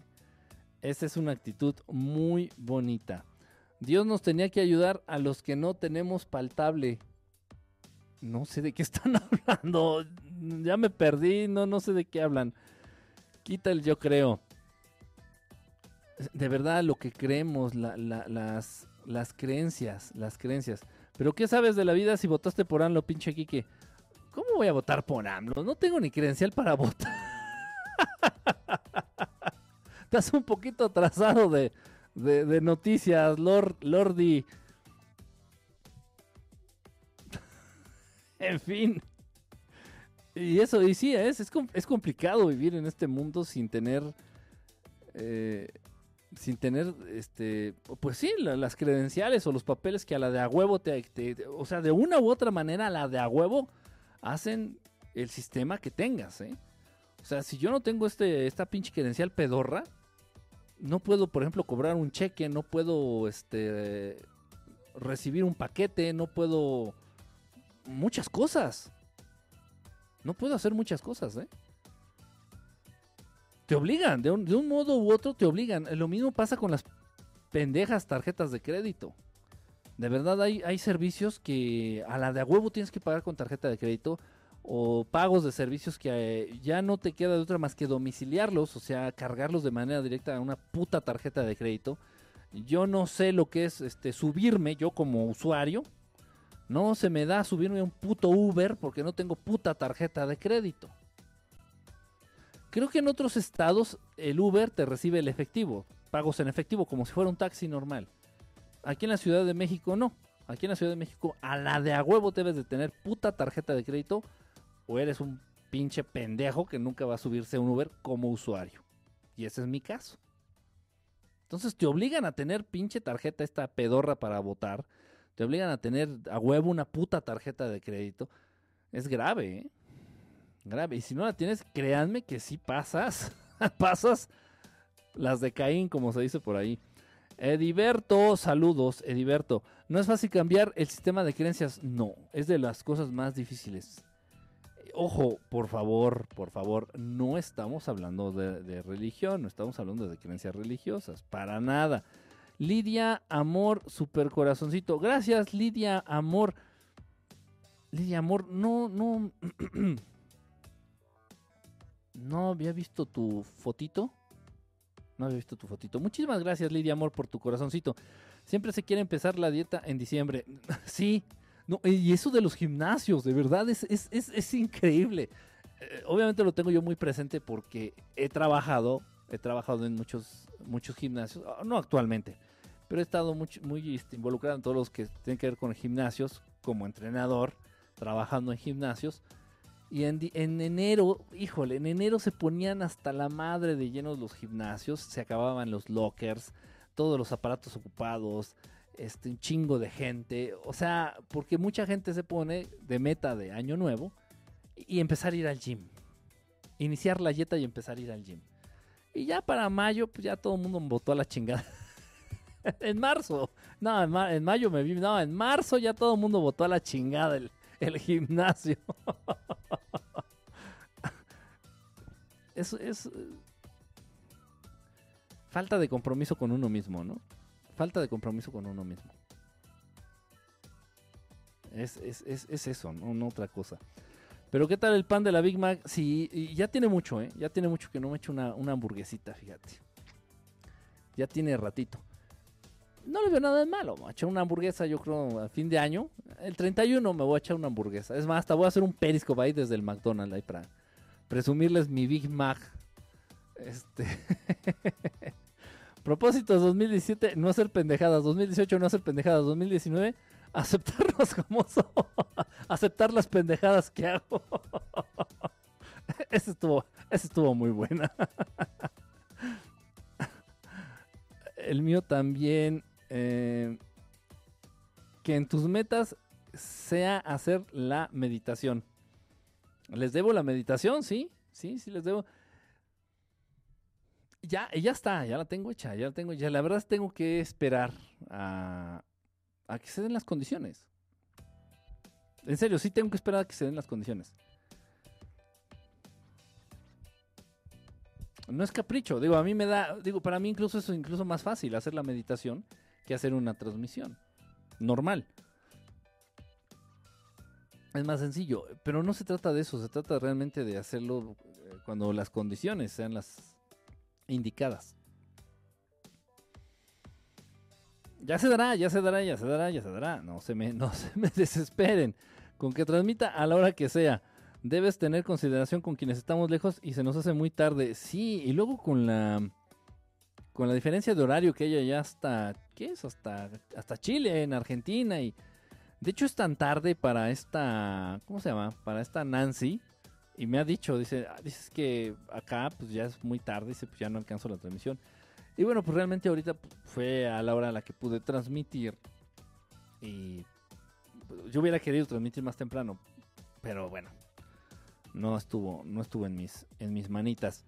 Esa es una actitud muy bonita. Dios nos tenía que ayudar a los que no tenemos paltable. No sé de qué están hablando. Ya me perdí, no, no sé de qué hablan. Quita el yo creo. De verdad, lo que creemos, las, creencias, las creencias. Pero ¿qué sabes de la vida si votaste por AMLO, pinche Kike? ¿Cómo voy a votar por AMLO? No tengo ni credencial para votar. Estás un poquito atrasado de, de, noticias, Lord, Lordi. en fin. Y eso, y sí, es, es, complicado vivir en este mundo sin tener. Eh, sin tener, este, pues sí, las credenciales o los papeles que a la de a huevo te, O sea, de una u otra manera, a la de a huevo hacen el sistema que tengas, ¿eh? O sea, si yo no tengo este, esta pinche credencial pedorra, no puedo, por ejemplo, cobrar un cheque, no puedo este, recibir un paquete, no puedo... Muchas cosas. No puedo hacer muchas cosas, ¿eh? Te obligan, de un, modo u otro te obligan. Lo mismo pasa con las pendejas tarjetas de crédito. De verdad hay, hay servicios que a la de a huevo tienes que pagar con tarjeta de crédito o pagos de servicios que eh, ya no te queda de otra más que domiciliarlos, o sea, cargarlos de manera directa a una puta tarjeta de crédito. Yo no sé lo que es este subirme yo como usuario. No se me da subirme a un puto Uber porque no tengo puta tarjeta de crédito. Creo que en otros estados el Uber te recibe el efectivo, pagos en efectivo como si fuera un taxi normal. Aquí en la Ciudad de México no. Aquí en la Ciudad de México a la de a huevo debes de tener puta tarjeta de crédito o eres un pinche pendejo que nunca va a subirse a un Uber como usuario. Y ese es mi caso. Entonces te obligan a tener pinche tarjeta esta pedorra para votar. Te obligan a tener a huevo una puta tarjeta de crédito. Es grave, ¿eh? Grave. Y si no la tienes, créanme que sí pasas. pasas las de Caín, como se dice por ahí. Ediberto, saludos, Ediberto. ¿No es fácil cambiar el sistema de creencias? No, es de las cosas más difíciles ojo, por favor, por favor, no estamos hablando de, religión, no estamos hablando de creencias religiosas, para nada. Lidia Amor, super corazoncito. Gracias, Lidia Amor. Lidia Amor, no, no. no había visto tu fotito. No había visto tu fotito. Muchísimas gracias, Lidia Amor, por tu corazoncito. Siempre se quiere empezar la dieta en diciembre. sí, no, y eso de los gimnasios, de verdad, es, es, es, increíble. Eh, obviamente lo tengo yo muy presente porque he trabajado, he trabajado en muchos, muchos gimnasios, ah, no actualmente, pero he estado muy, muy este, involucrado en todos los que tienen que ver con gimnasios, como entrenador, trabajando en gimnasios. Y en, en, enero, híjole, en enero se ponían hasta la madre de llenos los gimnasios, se acababan los lockers, todos los aparatos ocupados, este, un chingo de gente. O sea, porque mucha gente se pone de meta de año nuevo y empezar a ir al gym. Iniciar la dieta y empezar a ir al gym. Y ya para mayo, pues ya todo el mundo votó a la chingada. en marzo. No, en, mayo me vi. No, en marzo ya todo el mundo votó a la chingada el, el gimnasio. es, es eh, falta de compromiso con uno mismo, ¿no? Falta de compromiso con uno mismo. Es, es, es, es eso, ¿no? no otra cosa. Pero ¿qué tal el pan de la Big Mac? Sí, ya tiene mucho, ¿eh? Ya tiene mucho que no me echo una, una hamburguesita, fíjate. Ya tiene ratito. No le veo nada de malo. Me voy una hamburguesa, yo creo, a fin de año. El 31 me voy a echar una hamburguesa. Es más, hasta voy a hacer un periscope ahí desde el McDonald's ahí para presumirles mi Big Mac. Este. Propósitos 2017, no hacer pendejadas. 2018, no hacer pendejadas. 2019, aceptarnos como somos. Aceptar las pendejadas que hago. Ese estuvo, ese estuvo muy buena. El mío también. Eh, que en tus metas sea hacer la meditación. ¿Les debo la meditación? Sí, sí, sí les debo. Ya, ya está, ya la tengo hecha, ya la tengo, ya la verdad tengo que esperar a, a que se den las condiciones. En serio, sí tengo que esperar a que se den las condiciones. No es capricho, digo, a mí me da, digo, para mí incluso es incluso más fácil hacer la meditación que hacer una transmisión normal. Es más sencillo, pero no se trata de eso, se trata realmente de hacerlo eh, cuando las condiciones sean las indicadas. Ya se dará, ya se dará, ya se dará, ya se dará. No se me, no se me desesperen. Con que transmita a la hora que sea. Debes tener consideración con quienes estamos lejos y se nos hace muy tarde. Sí, y luego con la con la diferencia de horario que hay ya hasta ¿qué es? Hasta hasta Chile, en Argentina y de hecho es tan tarde para esta ¿cómo se llama? Para esta Nancy y me ha dicho, dice, ah, dices que acá pues ya es muy tarde, dice, pues ya no alcanzo la transmisión. Y bueno, pues realmente ahorita fue a la hora a la que pude transmitir. Y pues, yo hubiera querido transmitir más temprano, pero bueno, no estuvo, no estuvo en mis, en mis manitas.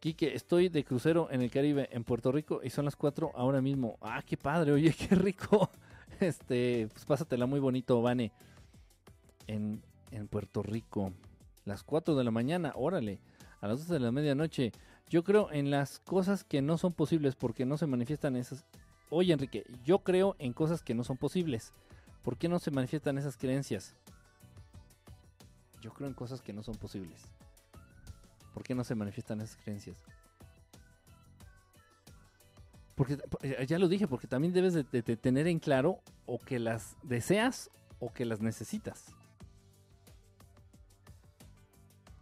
Quique, estoy de crucero en el Caribe, en Puerto Rico, y son las 4 ahora mismo. Ah, qué padre, oye, qué rico. Este, pues pásatela muy bonito, Vane. En, en Puerto Rico. Las 4 de la mañana, órale. A las 12 de la medianoche. Yo creo en las cosas que no son posibles porque no se manifiestan esas. Oye, Enrique, yo creo en cosas que no son posibles. ¿Por qué no se manifiestan esas creencias? Yo creo en cosas que no son posibles. ¿Por qué no se manifiestan esas creencias? Porque eh, ya lo dije, porque también debes de, de tener en claro o que las deseas o que las necesitas.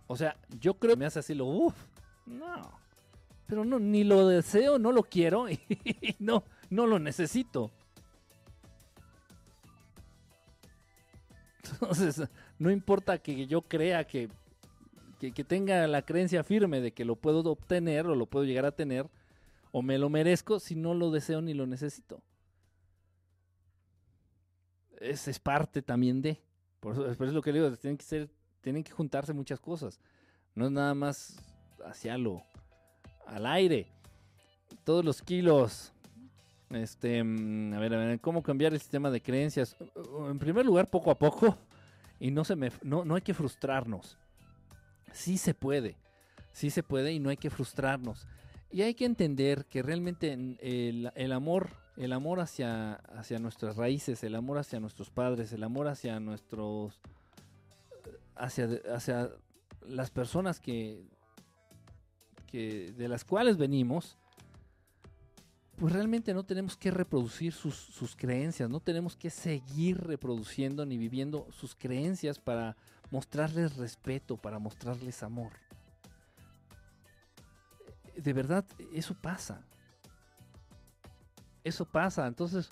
O sea, yo creo que me hace así lo uff, no. Pero no, ni lo deseo, no lo quiero y no, no lo necesito. Entonces, no importa que yo crea que, que, que, tenga la creencia firme de que lo puedo obtener o lo puedo llegar a tener, o me lo merezco si no lo deseo ni lo necesito. Es, es parte también de. Por eso, por eso es lo que le digo, tienen que ser, tienen que juntarse muchas cosas. No es nada más hacia lo al aire. Todos los kilos. Este, mm, a ver, a ver, ¿cómo cambiar el sistema de creencias? En primer lugar, poco a poco. Y no se me no, no hay que frustrarnos. Sí se puede. Sí se puede y no hay que frustrarnos. Y hay que entender que realmente el, el amor, el amor hacia, hacia nuestras raíces, el amor hacia nuestros padres, el amor hacia nuestros hacia, hacia las personas que de las cuales venimos, pues realmente no tenemos que reproducir sus, sus, creencias, no tenemos que seguir reproduciendo ni viviendo sus creencias para mostrarles respeto, para mostrarles amor. De verdad, eso pasa. Eso pasa. Entonces,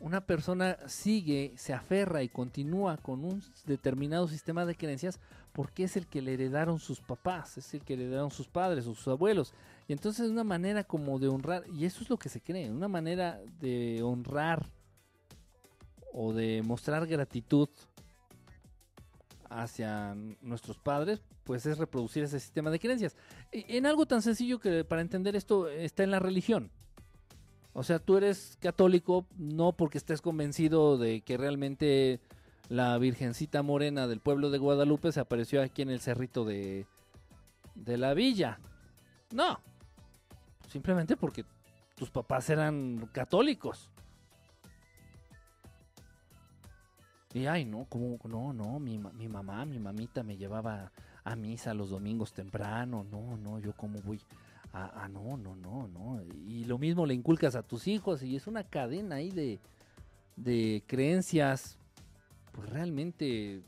una persona sigue, se aferra y continúa con un determinado sistema de creencias porque es el que le heredaron sus papás, es el que le heredaron sus padres o sus abuelos. Y entonces es una manera como de honrar, y eso es lo que se cree, una manera de honrar o de mostrar gratitud hacia nuestros padres, pues es reproducir ese sistema de creencias. E, en algo tan sencillo que para entender esto está en la religión. O sea, tú eres católico no porque estés convencido de que realmente la Virgencita Morena del pueblo de Guadalupe se apareció aquí en el cerrito de, de la villa. No. Simplemente porque tus papás eran católicos. Y ay, no, como, no, no, mi, mi mamá, mi mamita me llevaba a misa los domingos temprano. No, no, yo como voy. Ah, no, no, no, no. Y lo mismo le inculcas a tus hijos y es una cadena ahí de, de creencias, pues realmente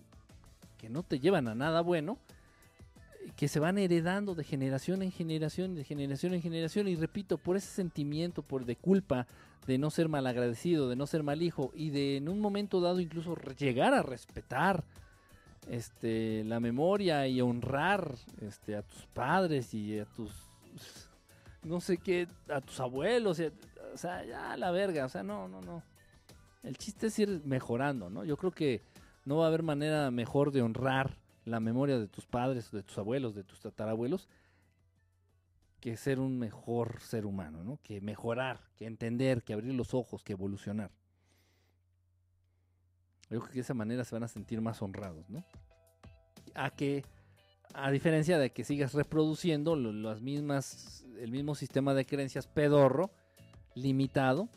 que no te llevan a nada bueno, que se van heredando de generación en generación, de generación en generación, y repito, por ese sentimiento, por de culpa, de no ser malagradecido, de no ser mal hijo, y de en un momento dado incluso llegar a respetar este, la memoria y honrar este, a tus padres y a tus, no sé qué, a tus abuelos, o sea, ya la verga, o sea, no, no, no. El chiste es ir mejorando, ¿no? Yo creo que no va a haber manera mejor de honrar la memoria de tus padres, de tus abuelos, de tus tatarabuelos, que ser un mejor ser humano, ¿no? Que mejorar, que entender, que abrir los ojos, que evolucionar. Yo creo que de esa manera se van a sentir más honrados, ¿no? A que, a diferencia de que sigas reproduciendo las mismas, el mismo sistema de creencias pedorro, limitado,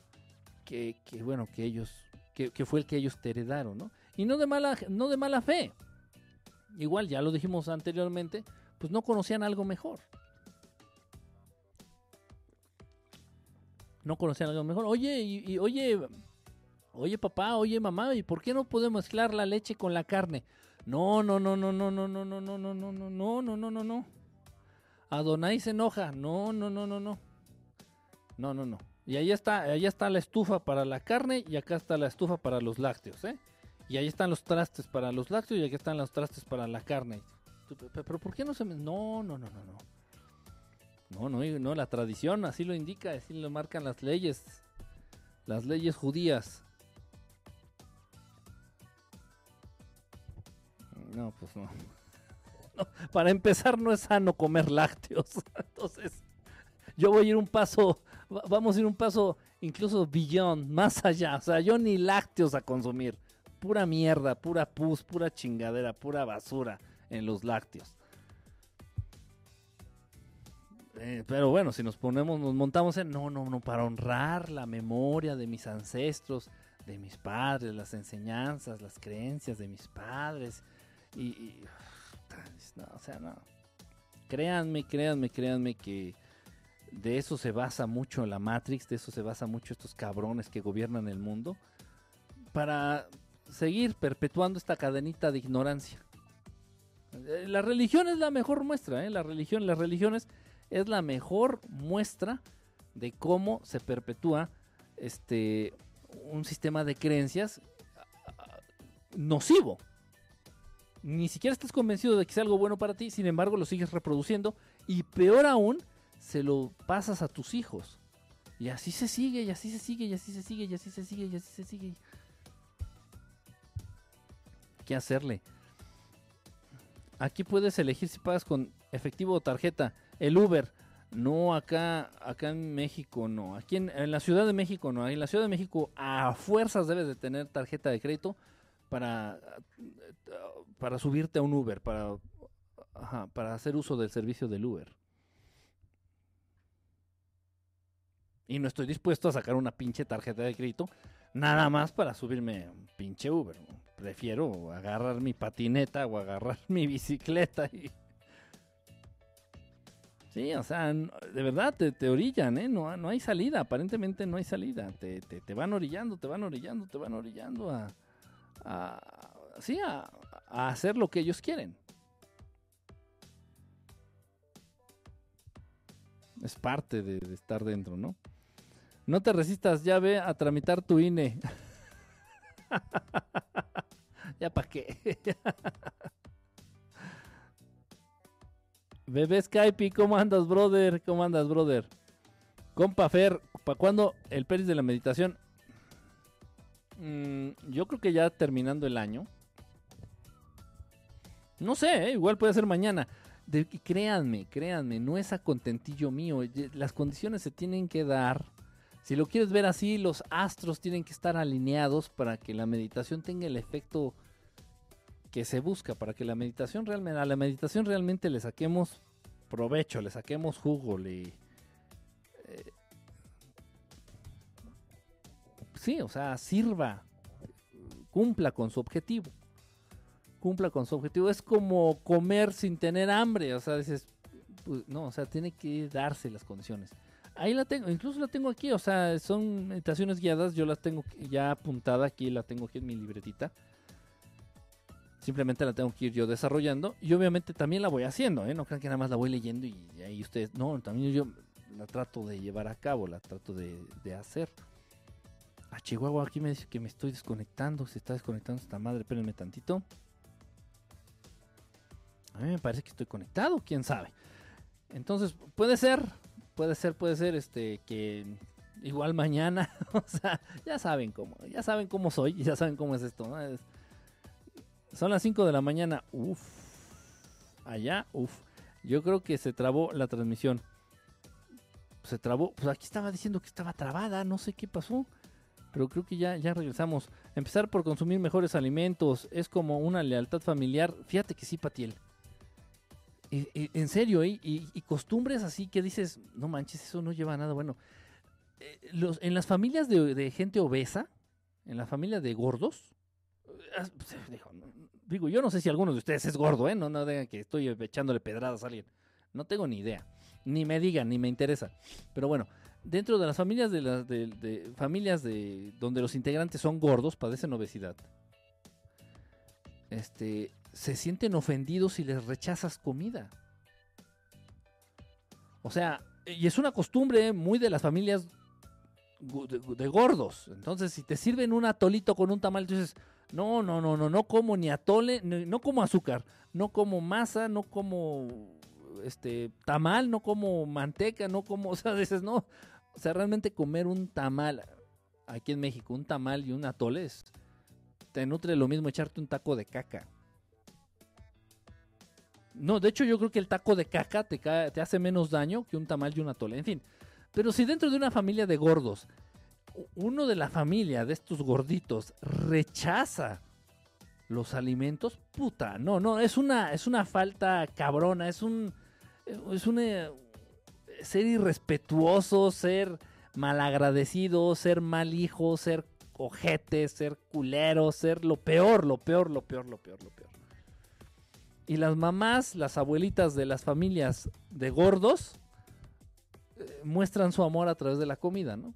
que, bueno, que ellos, que, que, fue el que ellos te heredaron, ¿no? Y no de mala, no de mala fe, igual ya lo dijimos anteriormente, pues no conocían algo mejor. No conocían algo mejor. Oye, y, oye, oye papá, oye mamá, ¿y por qué no podemos mezclar la leche con la carne? No, no, no, no, no, no, no, no, no, no, no, no, no, no, no, no, no. Adonai se enoja. No, no, no, no, no. No, no, no. Y ahí está, ahí está la estufa para la carne y acá está la estufa para los lácteos, ¿eh? Y ahí están los trastes para los lácteos y aquí están los trastes para la carne. Pero ¿por qué no se me.? No, no, no, no, no. No, no, no, la tradición así lo indica, así lo marcan las leyes. Las leyes judías. No, pues no. Para empezar, no es sano comer lácteos. Entonces, yo voy a ir un paso, vamos a ir un paso incluso billón, más allá. O sea, yo ni lácteos a consumir pura mierda, pura pus, pura chingadera, pura basura en los lácteos. Eh, pero bueno, si nos ponemos, nos montamos en, no, no, no, para honrar la memoria de mis ancestros, de mis padres, las enseñanzas, las creencias de mis padres. Y, no, o sea, no. Créanme, créanme, créanme que de eso se basa mucho la Matrix, de eso se basa mucho estos cabrones que gobiernan el mundo. Para seguir perpetuando esta cadenita de ignorancia. Eh, la religión es la mejor muestra, ¿eh? la religión, las religiones es la mejor muestra de cómo se perpetúa este un sistema de creencias nocivo. Ni siquiera estás convencido de que sea algo bueno para ti, sin embargo lo sigues reproduciendo y peor aún, se lo pasas a tus hijos. Y así se sigue, y así se sigue, y así se sigue, y así se sigue, y así se sigue qué hacerle. Aquí puedes elegir si pagas con efectivo o tarjeta. El Uber, no acá, acá en México, no. Aquí en, la Ciudad de México, no. En la Ciudad de México, a fuerzas debes de tener tarjeta de crédito para, para subirte a un Uber, para, para hacer uso del servicio del Uber. Y no estoy dispuesto a sacar una pinche tarjeta de crédito nada más para subirme un pinche Uber prefiero agarrar mi patineta o agarrar mi bicicleta. Sí, o sea, de verdad te, orillan, ¿eh? No, no hay salida, aparentemente no hay salida. Te, te, van orillando, te van orillando, te van orillando a... a sí, a, hacer lo que ellos quieren. Es parte de, estar dentro, ¿no? No te resistas, ya ve a tramitar tu INE. ya para qué. Bebé Skype, ¿cómo andas, brother? ¿Cómo andas, brother? Compa Fer, ¿para cuándo el Peris de la meditación? Mm, yo creo que ya terminando el año. No sé, ¿eh? igual puede ser mañana. De, créanme, créanme, no es a contentillo mío. Las condiciones se tienen que dar si lo quieres ver así, los astros tienen que estar alineados para que la meditación tenga el efecto que se busca, para que la meditación realmente, la meditación realmente le saquemos provecho, le saquemos jugo, le... sí, o sea, sirva, cumpla con su objetivo. Cumpla con su objetivo. Es como comer sin tener hambre, o sea, dices, pues, no, o sea, tiene que darse las condiciones. Ahí la tengo, incluso la tengo aquí, o sea, son meditaciones guiadas, yo las tengo ya apuntada aquí, la tengo aquí en mi libretita. Simplemente la tengo que ir yo desarrollando y obviamente también la voy haciendo, ¿eh? No crean que nada más la voy leyendo y ahí ustedes, no, también yo la trato de llevar a cabo, la trato de, de hacer. A Chihuahua aquí me dice que me estoy desconectando, se está desconectando esta madre, espérenme tantito. A mí me parece que estoy conectado, quién sabe. Entonces, puede ser, puede ser, puede ser este que igual mañana, o sea, ya saben cómo, ya saben cómo soy, ya saben cómo es esto, son las 5 de la mañana, uff, allá, uff. Yo creo que se trabó la transmisión. Se trabó, pues aquí estaba diciendo que estaba trabada, no sé qué pasó. Pero creo que ya, ya regresamos. Empezar por consumir mejores alimentos es como una lealtad familiar. Fíjate que sí, Patiel. Y- y- en serio, ¿eh? y, y costumbres así que dices, no manches, eso no lleva a nada bueno. Eh, los, en las familias de, de gente obesa, en la familia de gordos, eh, no- digo, yo no sé si alguno de ustedes es gordo, ¿eh? No, no digan que estoy echándole pedradas a alguien. No tengo ni idea. Ni me digan, ni me interesa. Pero bueno, dentro de las familias de las de, familias de donde los integrantes son gordos, padecen obesidad. Este, se sienten ofendidos si les rechazas comida. O sea, y es una costumbre muy de las familias de, gordos. Entonces, si te sirven un atolito con un tamal, tú dices, no, no, no, no, no como ni atole, no como azúcar, no como masa, no como este tamal, no como manteca, no como, o sea, dices, no, o sea, realmente comer un tamal aquí en México, un tamal y un atole es- te nutre lo mismo echarte un taco de caca. No, de hecho yo creo que el taco de caca te, te hace menos daño que un tamal y un atole. En fin, pero si dentro de una familia de gordos, uno de la familia de estos gorditos rechaza los alimentos, puta, no, no, es una, es una falta cabrona, es un, es un eh, ser irrespetuoso, ser malagradecido, ser mal hijo, ser ojete, ser culero, ser lo peor, lo peor, lo peor, lo peor, lo peor. Y las mamás, las abuelitas de las familias de gordos eh, muestran su amor a través de la comida, ¿no?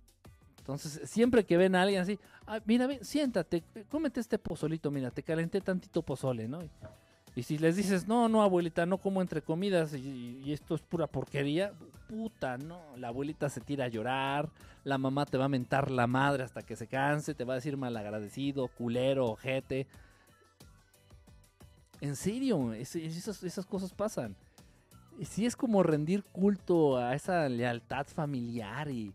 Entonces, siempre que ven a alguien así, "Ah, mira, ven, siéntate, cómete este pozolito, mira, te calenté tantito pozole, ¿no? Y si les dices, no, no, abuelita, no como entre comidas y, esto es pura porquería, puta, no, la abuelita se tira a llorar, la mamá te va a mentar la madre hasta que se canse, te va a decir malagradecido, culero, ojete. En serio, es- esas, esas cosas pasan. Y sí es como rendir culto a esa lealtad familiar y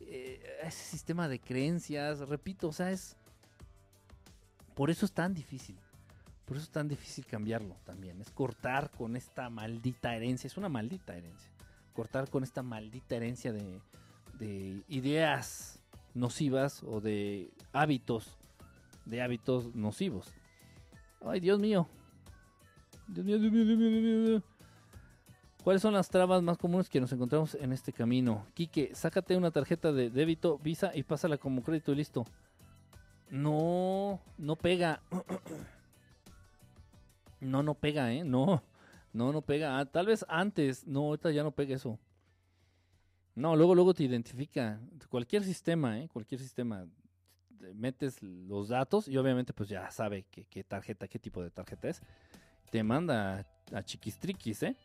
eh, a ese sistema de creencias. Repito, o sea, es... Por eso es tan difícil. Por eso es tan difícil cambiarlo también. Es cortar con esta maldita herencia. Es una maldita herencia. Cortar con esta maldita herencia de, de ideas nocivas o de hábitos. De hábitos nocivos. Ay, Dios mío. Dios mío, Dios mío, Dios mío, Dios mío, Dios mío. ¿Cuáles son las trabas más comunes que nos encontramos en este camino? Quique, sácate una tarjeta de débito, Visa y pásala como crédito y listo. No, no pega. No, no pega, ¿eh? No, no, no pega. Ah, tal vez antes, no, ahorita ya no pega eso. No, luego, luego te identifica. Cualquier sistema, ¿eh? Cualquier sistema. te Metes los datos y obviamente pues ya sabe qué, tarjeta, qué tipo de tarjeta es. Te manda a chiquistriquis, ¿eh?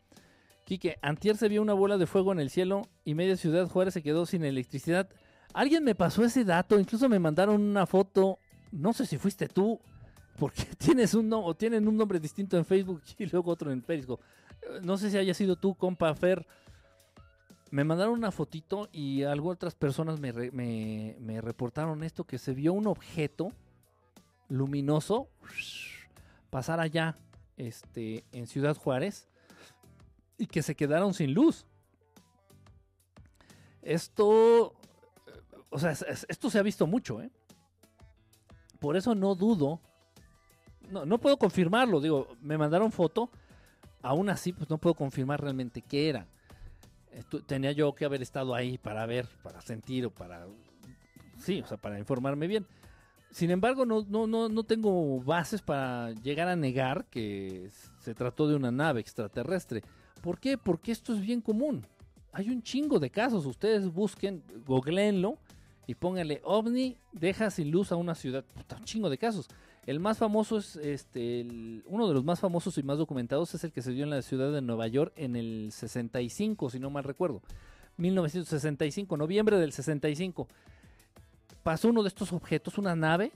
Quique, antier se vio una bola de fuego en el cielo y media ciudad Juárez se quedó sin electricidad. Alguien me pasó ese dato, incluso me mandaron una foto, no sé si fuiste tú, porque tienes un o tienen un nombre distinto en Facebook y luego otro en Periscope. No sé si haya sido tú, compa Fer. Me mandaron una fotito y algo otras personas me, me- reportaron esto, que se vio un objeto luminoso pasar allá este, en Ciudad Juárez y que se quedaron sin luz. Esto, eh, o sea, es- es- esto se ha visto mucho, ¿eh? Por eso no dudo, no, no puedo confirmarlo, digo, me mandaron foto, aún así, pues no puedo confirmar realmente qué era. tenía yo que haber estado ahí para ver, para sentir o para... Sí, o sea, para informarme bien. Sin embargo, no, no, no, no tengo bases para llegar a negar que se trató de una nave extraterrestre. ¿Por qué? Porque esto es bien común. Hay un chingo de casos. Ustedes busquen, googleenlo y pónganle ovni, deja sin luz a una ciudad. Puta, un chingo de casos. El más famoso es, este, uno de los más famosos y más documentados es el que se dio en la ciudad de Nueva York en el 65, si no mal recuerdo. 1965, noviembre del 65. Pasó uno de estos objetos, una nave,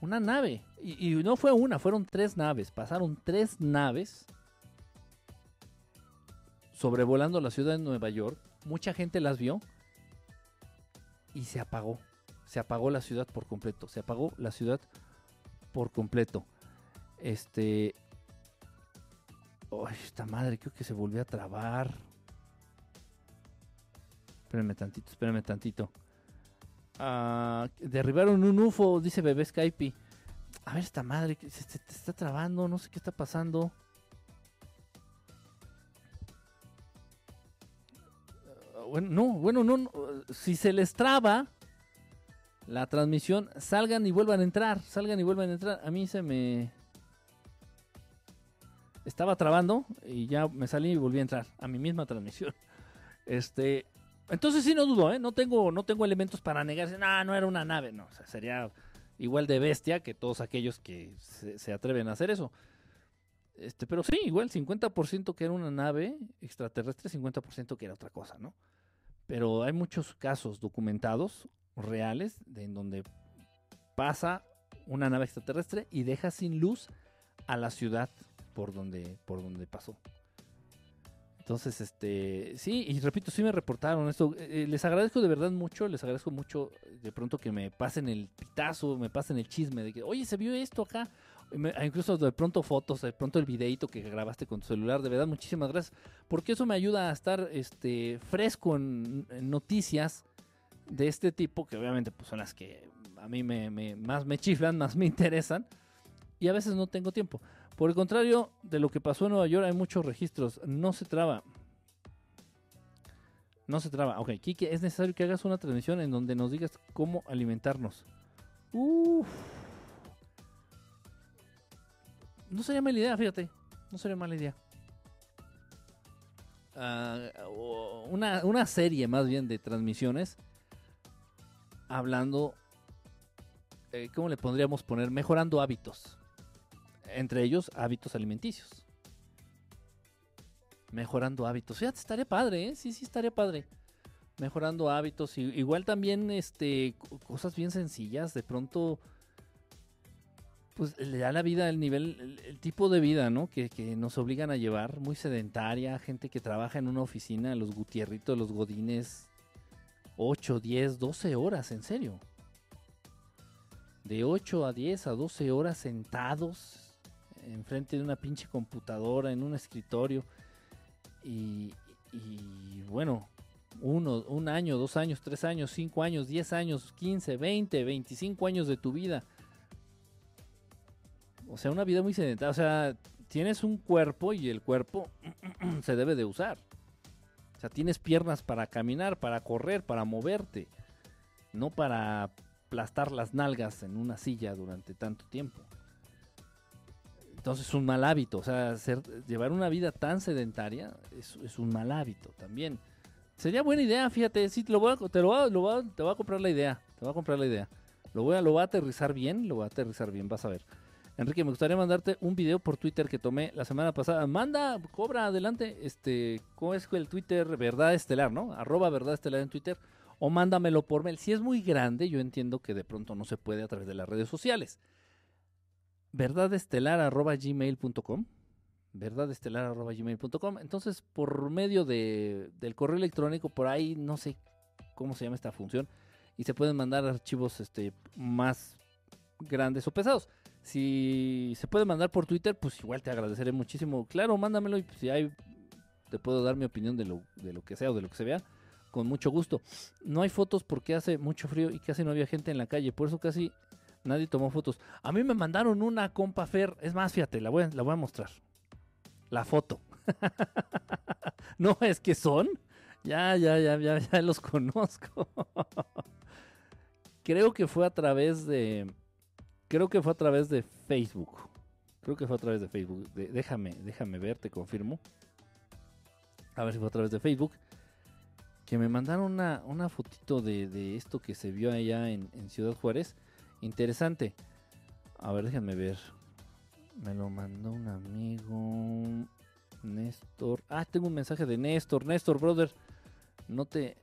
una nave, y, no fue una, fueron tres naves, pasaron tres naves sobrevolando la ciudad de Nueva York. Mucha gente las vio y se apagó. Se apagó la ciudad por completo. Se apagó la ciudad por completo. Este. esta madre, creo que se volvió a trabar. Espérenme tantito, espérenme tantito. Ah, derribaron un UFO, dice Bebé Skype. A ver, esta madre, se, se, está trabando, no sé qué está pasando. Ah, bueno, no, bueno, no, si se les traba, la transmisión, salgan y vuelvan a entrar, salgan y vuelvan a entrar. A mí se me estaba trabando y ya me salí y volví a entrar a mi misma transmisión. Este, entonces sí no dudo, ¿eh? no tengo no tengo elementos para negarse, no, no era una nave, no, sería igual de bestia que todos aquellos que se, atreven a hacer eso. Este, pero sí, igual 50% que era una nave extraterrestre, 50% que era otra cosa, ¿no? Pero hay muchos casos documentados reales de en donde pasa una nave extraterrestre y deja sin luz a la ciudad por donde, por donde pasó. Entonces, este, sí, y repito, sí me reportaron esto. Eh, eh, les agradezco de verdad mucho, les agradezco mucho de pronto que me pasen el pitazo, me pasen el chisme de que, oye, se vio esto acá. Ah, incluso de pronto fotos, de pronto el videito que grabaste con tu celular, de verdad, muchísimas gracias. Porque eso me ayuda a estar este, fresco en noticias de este tipo, que obviamente pues, son las que a mí me, más me chiflan, más me interesan, y a veces no tengo tiempo. Por el contrario de lo que pasó en Nueva York, hay muchos registros, no se traba. No se traba. Ok, Kike, es necesario que hagas una transmisión en donde nos digas cómo alimentarnos. Uf. No sería mala idea, fíjate. No sería mala idea. Ah, una, una serie más bien de transmisiones hablando, eh, ¿cómo le podríamos poner? Mejorando hábitos. Entre ellos, hábitos alimenticios. Mejorando hábitos. Fíjate, estaría padre, ¿eh? Sí, sí, estaría padre. Mejorando hábitos. Igual también, este, cosas bien sencillas. De pronto, pues le da la vida el nivel, el, tipo de vida, ¿no? Que, que, nos obligan a llevar. Muy sedentaria. Gente que trabaja en una oficina, los gutierritos, los godines 8, 10, 12 horas, en serio. De 8 a 10 a 12 horas sentados enfrente de una pinche computadora, en un escritorio. Y, bueno, uno, un año, dos años, tres años, cinco años, diez años, 15, 20, 25 años de tu vida. O sea, una vida muy sedentaria. O sea, tienes un cuerpo y el cuerpo se debe de usar sea, tienes piernas para caminar, para correr, para moverte, no para aplastar las nalgas en una silla durante tanto tiempo. Entonces es un mal hábito, o sea, llevar una vida tan sedentaria es, un mal hábito también. Sería buena idea, fíjate, sí, te, lo voy a, lo voy te voy a comprar la idea, te voy a comprar la idea. Lo voy a, lo voy a aterrizar bien, lo voy a aterrizar bien, vas a ver. Enrique, me gustaría mandarte un video por Twitter que tomé la semana pasada. Manda, cobra, adelante. Este, ¿cómo es el Twitter? Verdad Estelar, ¿no? Arroba Verdad Estelar en Twitter. O mándamelo por mail. Si es muy grande, yo entiendo que de pronto no se puede a través de las redes sociales. Verdadestelar arroba gmail.com. Verdadestelar arroba gmail.com. Entonces, por medio de, del correo electrónico, por ahí, no sé cómo se llama esta función. Y se pueden mandar archivos este, más grandes o pesados. Si se puede mandar por Twitter, pues igual te agradeceré muchísimo. Claro, mándamelo y pues, si hay, te puedo dar mi opinión de lo, de lo que sea o de lo que se vea. Con mucho gusto. No hay fotos porque hace mucho frío y casi no había gente en la calle. Por eso casi nadie tomó fotos. A mí me mandaron una compa Fer. Es más, fíjate, la voy, la voy a mostrar. La foto. no, es que son. Ya, ya, ya, ya, ya los conozco. creo que fue a través de. Creo que fue a través de Facebook. Creo que fue a través de Facebook. déjame, déjame ver, te confirmo. A ver si fue a través de Facebook. Que me mandaron una, una fotito de, esto que se vio allá en, en Ciudad Juárez. Interesante. A ver, déjame ver. Me lo mandó un amigo. Néstor. Ah, tengo un mensaje de Néstor. Néstor, brother. No te.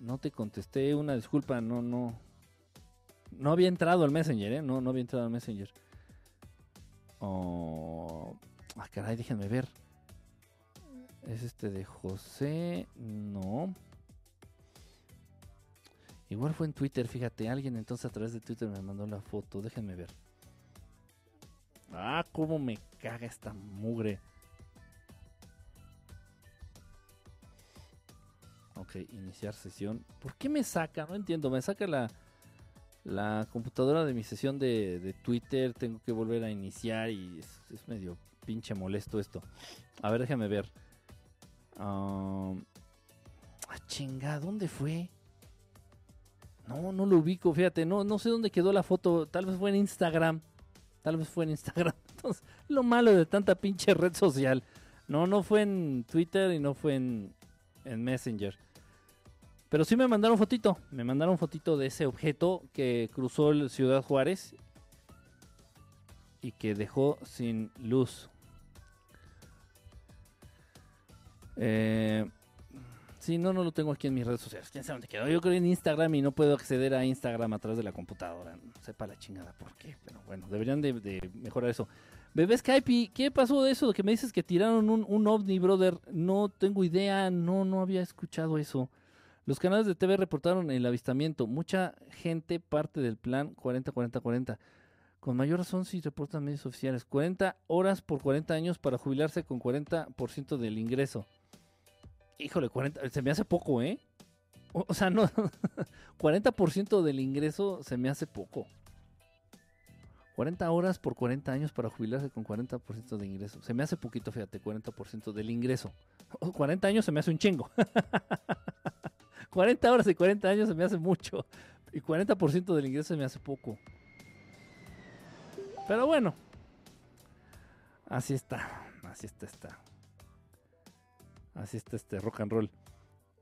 No te contesté. Una disculpa. No, no. No había entrado al Messenger, ¿eh? No, no había entrado al Messenger. Oh. Ah, caray, déjenme ver. Es este de José. No. Igual fue en Twitter, fíjate. Alguien entonces a través de Twitter me mandó la foto. Déjenme ver. Ah, cómo me caga esta mugre. Ok, iniciar sesión. ¿Por qué me saca? No entiendo. Me saca la, la computadora de mi sesión de, Twitter. Tengo que volver a iniciar y es, medio pinche molesto esto. A ver, déjame ver. ah, chinga, ¿dónde fue? No, no lo ubico, fíjate, no, no sé dónde quedó la foto. Tal vez fue en Instagram. Tal vez fue en Instagram. Entonces, lo malo de tanta pinche red social. No, no fue en Twitter y no fue en, en Messenger. Pero sí me mandaron fotito. Me mandaron fotito de ese objeto que cruzó el Ciudad Juárez y que dejó sin luz. Eh, Sí, no, no lo tengo aquí en mis redes sociales. ¿Quién sabe dónde quedó? Yo creo en Instagram y no puedo acceder a Instagram a través de la computadora. No sepa la chingada por qué. Pero bueno, deberían de, mejorar eso. Bebé Skype, ¿qué pasó de eso? Que me dices que tiraron un, un ovni, brother. No tengo idea. No, no había escuchado eso. Los canales de TV reportaron el avistamiento. Mucha gente parte del plan 40-40-40. Con mayor razón si reportan medios oficiales. 40 horas por 40 años para jubilarse con 40% del ingreso. Híjole, 40, se me hace poco, ¿eh? O, sea, no, 40% del ingreso se me hace poco. 40 horas por 40 años para jubilarse con 40% de ingreso. Se me hace poquito, fíjate, 40% del ingreso. 40 años se me hace un chingo. 40 horas y 40 años se me hace mucho. Y 40% del ingreso se me hace poco. Pero bueno. Así está. Así está, está. Así está este rock and roll.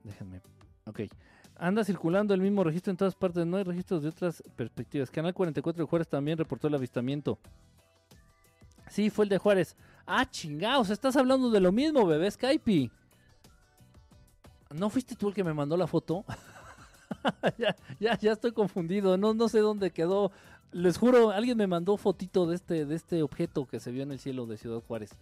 Déjenme. Ok. Anda circulando el mismo registro en todas partes. No hay registros de otras perspectivas. Canal 44 de Juárez también reportó el avistamiento. Sí, fue el de Juárez. Ah, chingados. Estás hablando de lo mismo, bebé Skype. ¿No fuiste tú el que me mandó la foto? ya, ya, ya estoy confundido. No, no sé dónde quedó. Les juro, alguien me mandó fotito de este, de este objeto que se vio en el cielo de Ciudad Juárez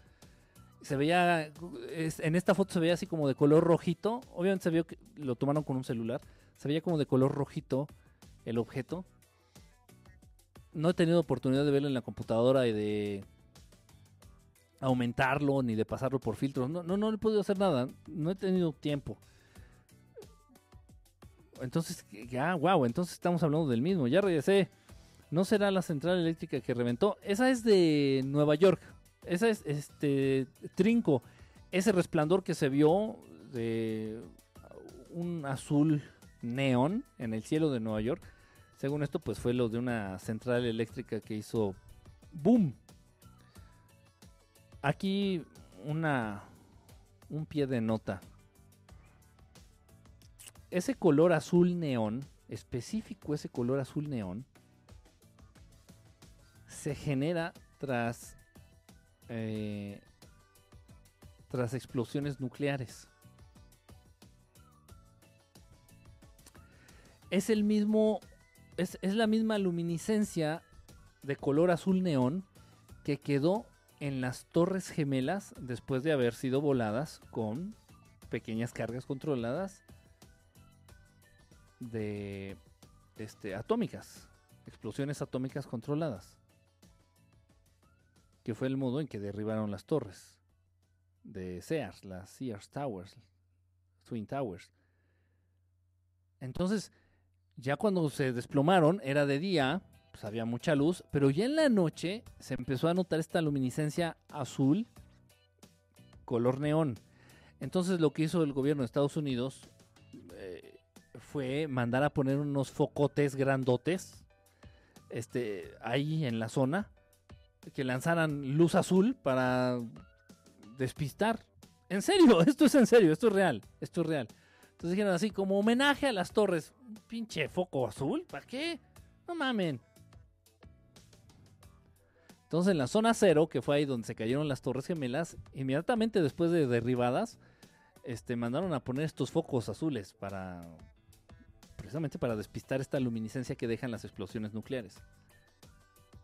se veía, en esta foto se veía así como de color rojito. Obviamente se vio que lo tomaron con un celular. Se veía como de color rojito el objeto. No he tenido oportunidad de verlo en la computadora y de aumentarlo ni de pasarlo por filtros. No, no, no he podido hacer nada. No he tenido tiempo. Entonces, ya, wow, entonces estamos hablando del mismo. Ya regresé. No será la central eléctrica que reventó. Esa es de Nueva York. Ese es este trinco, ese resplandor que se vio de un azul neón en el cielo de Nueva York. Según esto, pues fue lo de una central eléctrica que hizo boom. Aquí una un pie de nota. Ese color azul neón, específico ese color azul neón, se genera tras eh, tras explosiones nucleares. Es el mismo, es, es la misma luminiscencia de color azul neón que quedó en las torres gemelas después de haber sido voladas con pequeñas cargas controladas de este, atómicas, explosiones atómicas controladas que fue el modo en que derribaron las torres de Sears, las Sears Towers, Twin Towers. Entonces, ya cuando se desplomaron, era de día, pues había mucha luz, pero ya en la noche se empezó a notar esta luminiscencia azul color neón. Entonces lo que hizo el gobierno de Estados Unidos fue mandar a poner unos focotes grandotes este, ahí en la zona que lanzaran luz azul para despistar. En serio, esto es en serio, esto es real, esto es real. Entonces dijeron así, como homenaje a las torres, pinche foco azul, ¿para qué? No mamen. Entonces en la zona cero, que fue ahí donde se cayeron las torres gemelas, inmediatamente después de derribadas, este, mandaron a poner estos focos azules para precisamente para despistar esta luminiscencia que dejan las explosiones nucleares,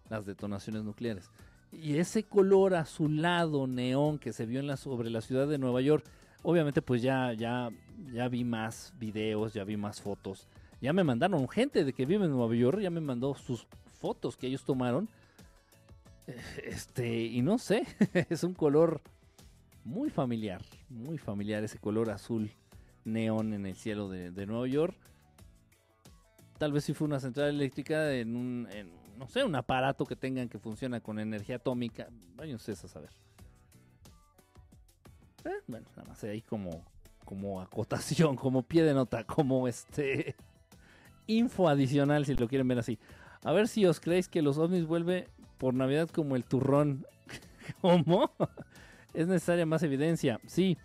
las detonaciones nucleares. Y ese color azulado neón que se vio en la, sobre la ciudad de Nueva York, obviamente pues ya, ya, ya vi más videos, ya vi más fotos. Ya me mandaron gente de que vive en Nueva York, ya me mandó sus fotos que ellos tomaron. Este, y no sé, es un color muy familiar, muy familiar ese color azul neón en el cielo de, Nueva York. Tal vez si fue una central eléctrica en un, no sé, un aparato que tengan que funciona con energía atómica. Vayan ustedes a saber. Eh, bueno, nada más ahí como, como acotación, como pie de nota, como este info adicional si lo quieren ver así. A ver si os creéis que los ovnis vuelve por Navidad como el turrón. ¿Cómo? Es necesaria más evidencia. Sí.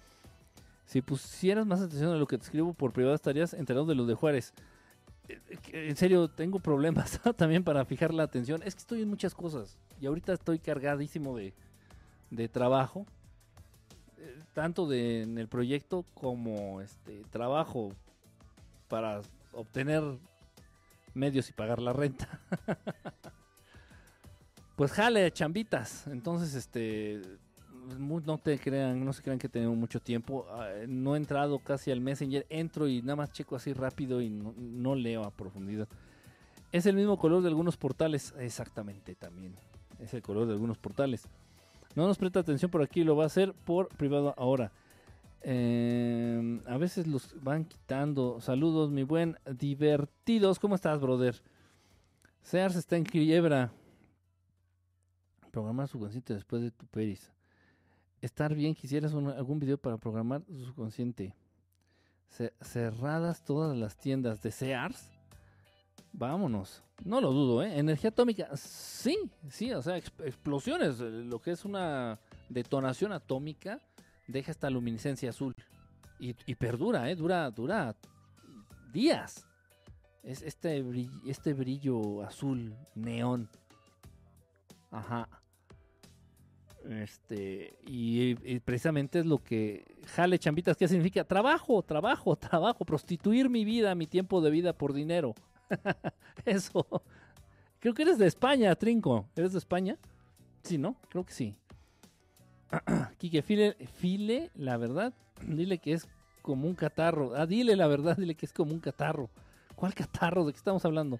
Si pusieras más atención a lo que te escribo por privado estarías enterado de lo de Juárez. En serio, tengo problemas también para fijar la atención. Es que estoy en muchas cosas. Y ahorita estoy cargadísimo de, de trabajo. Eh, tanto de, en el proyecto como este trabajo para obtener medios y pagar la renta. pues jale, chambitas. Entonces, este no te crean, no se crean que tenemos mucho tiempo. Ah, no he entrado casi al Messenger, entro y nada más checo así rápido y no, leo a profundidad. Es el mismo color de algunos portales, exactamente también. Es el color de algunos portales. No nos presta atención por aquí, lo va a hacer por privado ahora. Em, a veces los van quitando. Saludos, mi buen divertidos. ¿Cómo estás, brother? Sears está en quiebra. Programar su después de tu peris estar bien, quisieras algún video para programar su subconsciente. cerradas todas las tiendas de Sears. Vámonos. No lo dudo, ¿eh? Energía atómica. Sí, sí, o sea, explosiones. Eh, lo que es una detonación atómica deja esta luminiscencia azul. Y, perdura, ¿eh? Dura, dura días. Es este, este brillo azul, neón. Ajá. Este, y, precisamente es lo que jale chambitas, ¿qué significa? Trabajo, trabajo, trabajo, prostituir mi vida, mi tiempo de vida por dinero. Eso. Creo que eres de España, Trinco. ¿Eres de España? Sí, ¿no? Creo que sí. Quique, file, file, la verdad, dile que es como un catarro. Ah, dile la verdad, dile que es como un catarro. ¿Cuál catarro? ¿De qué estamos hablando?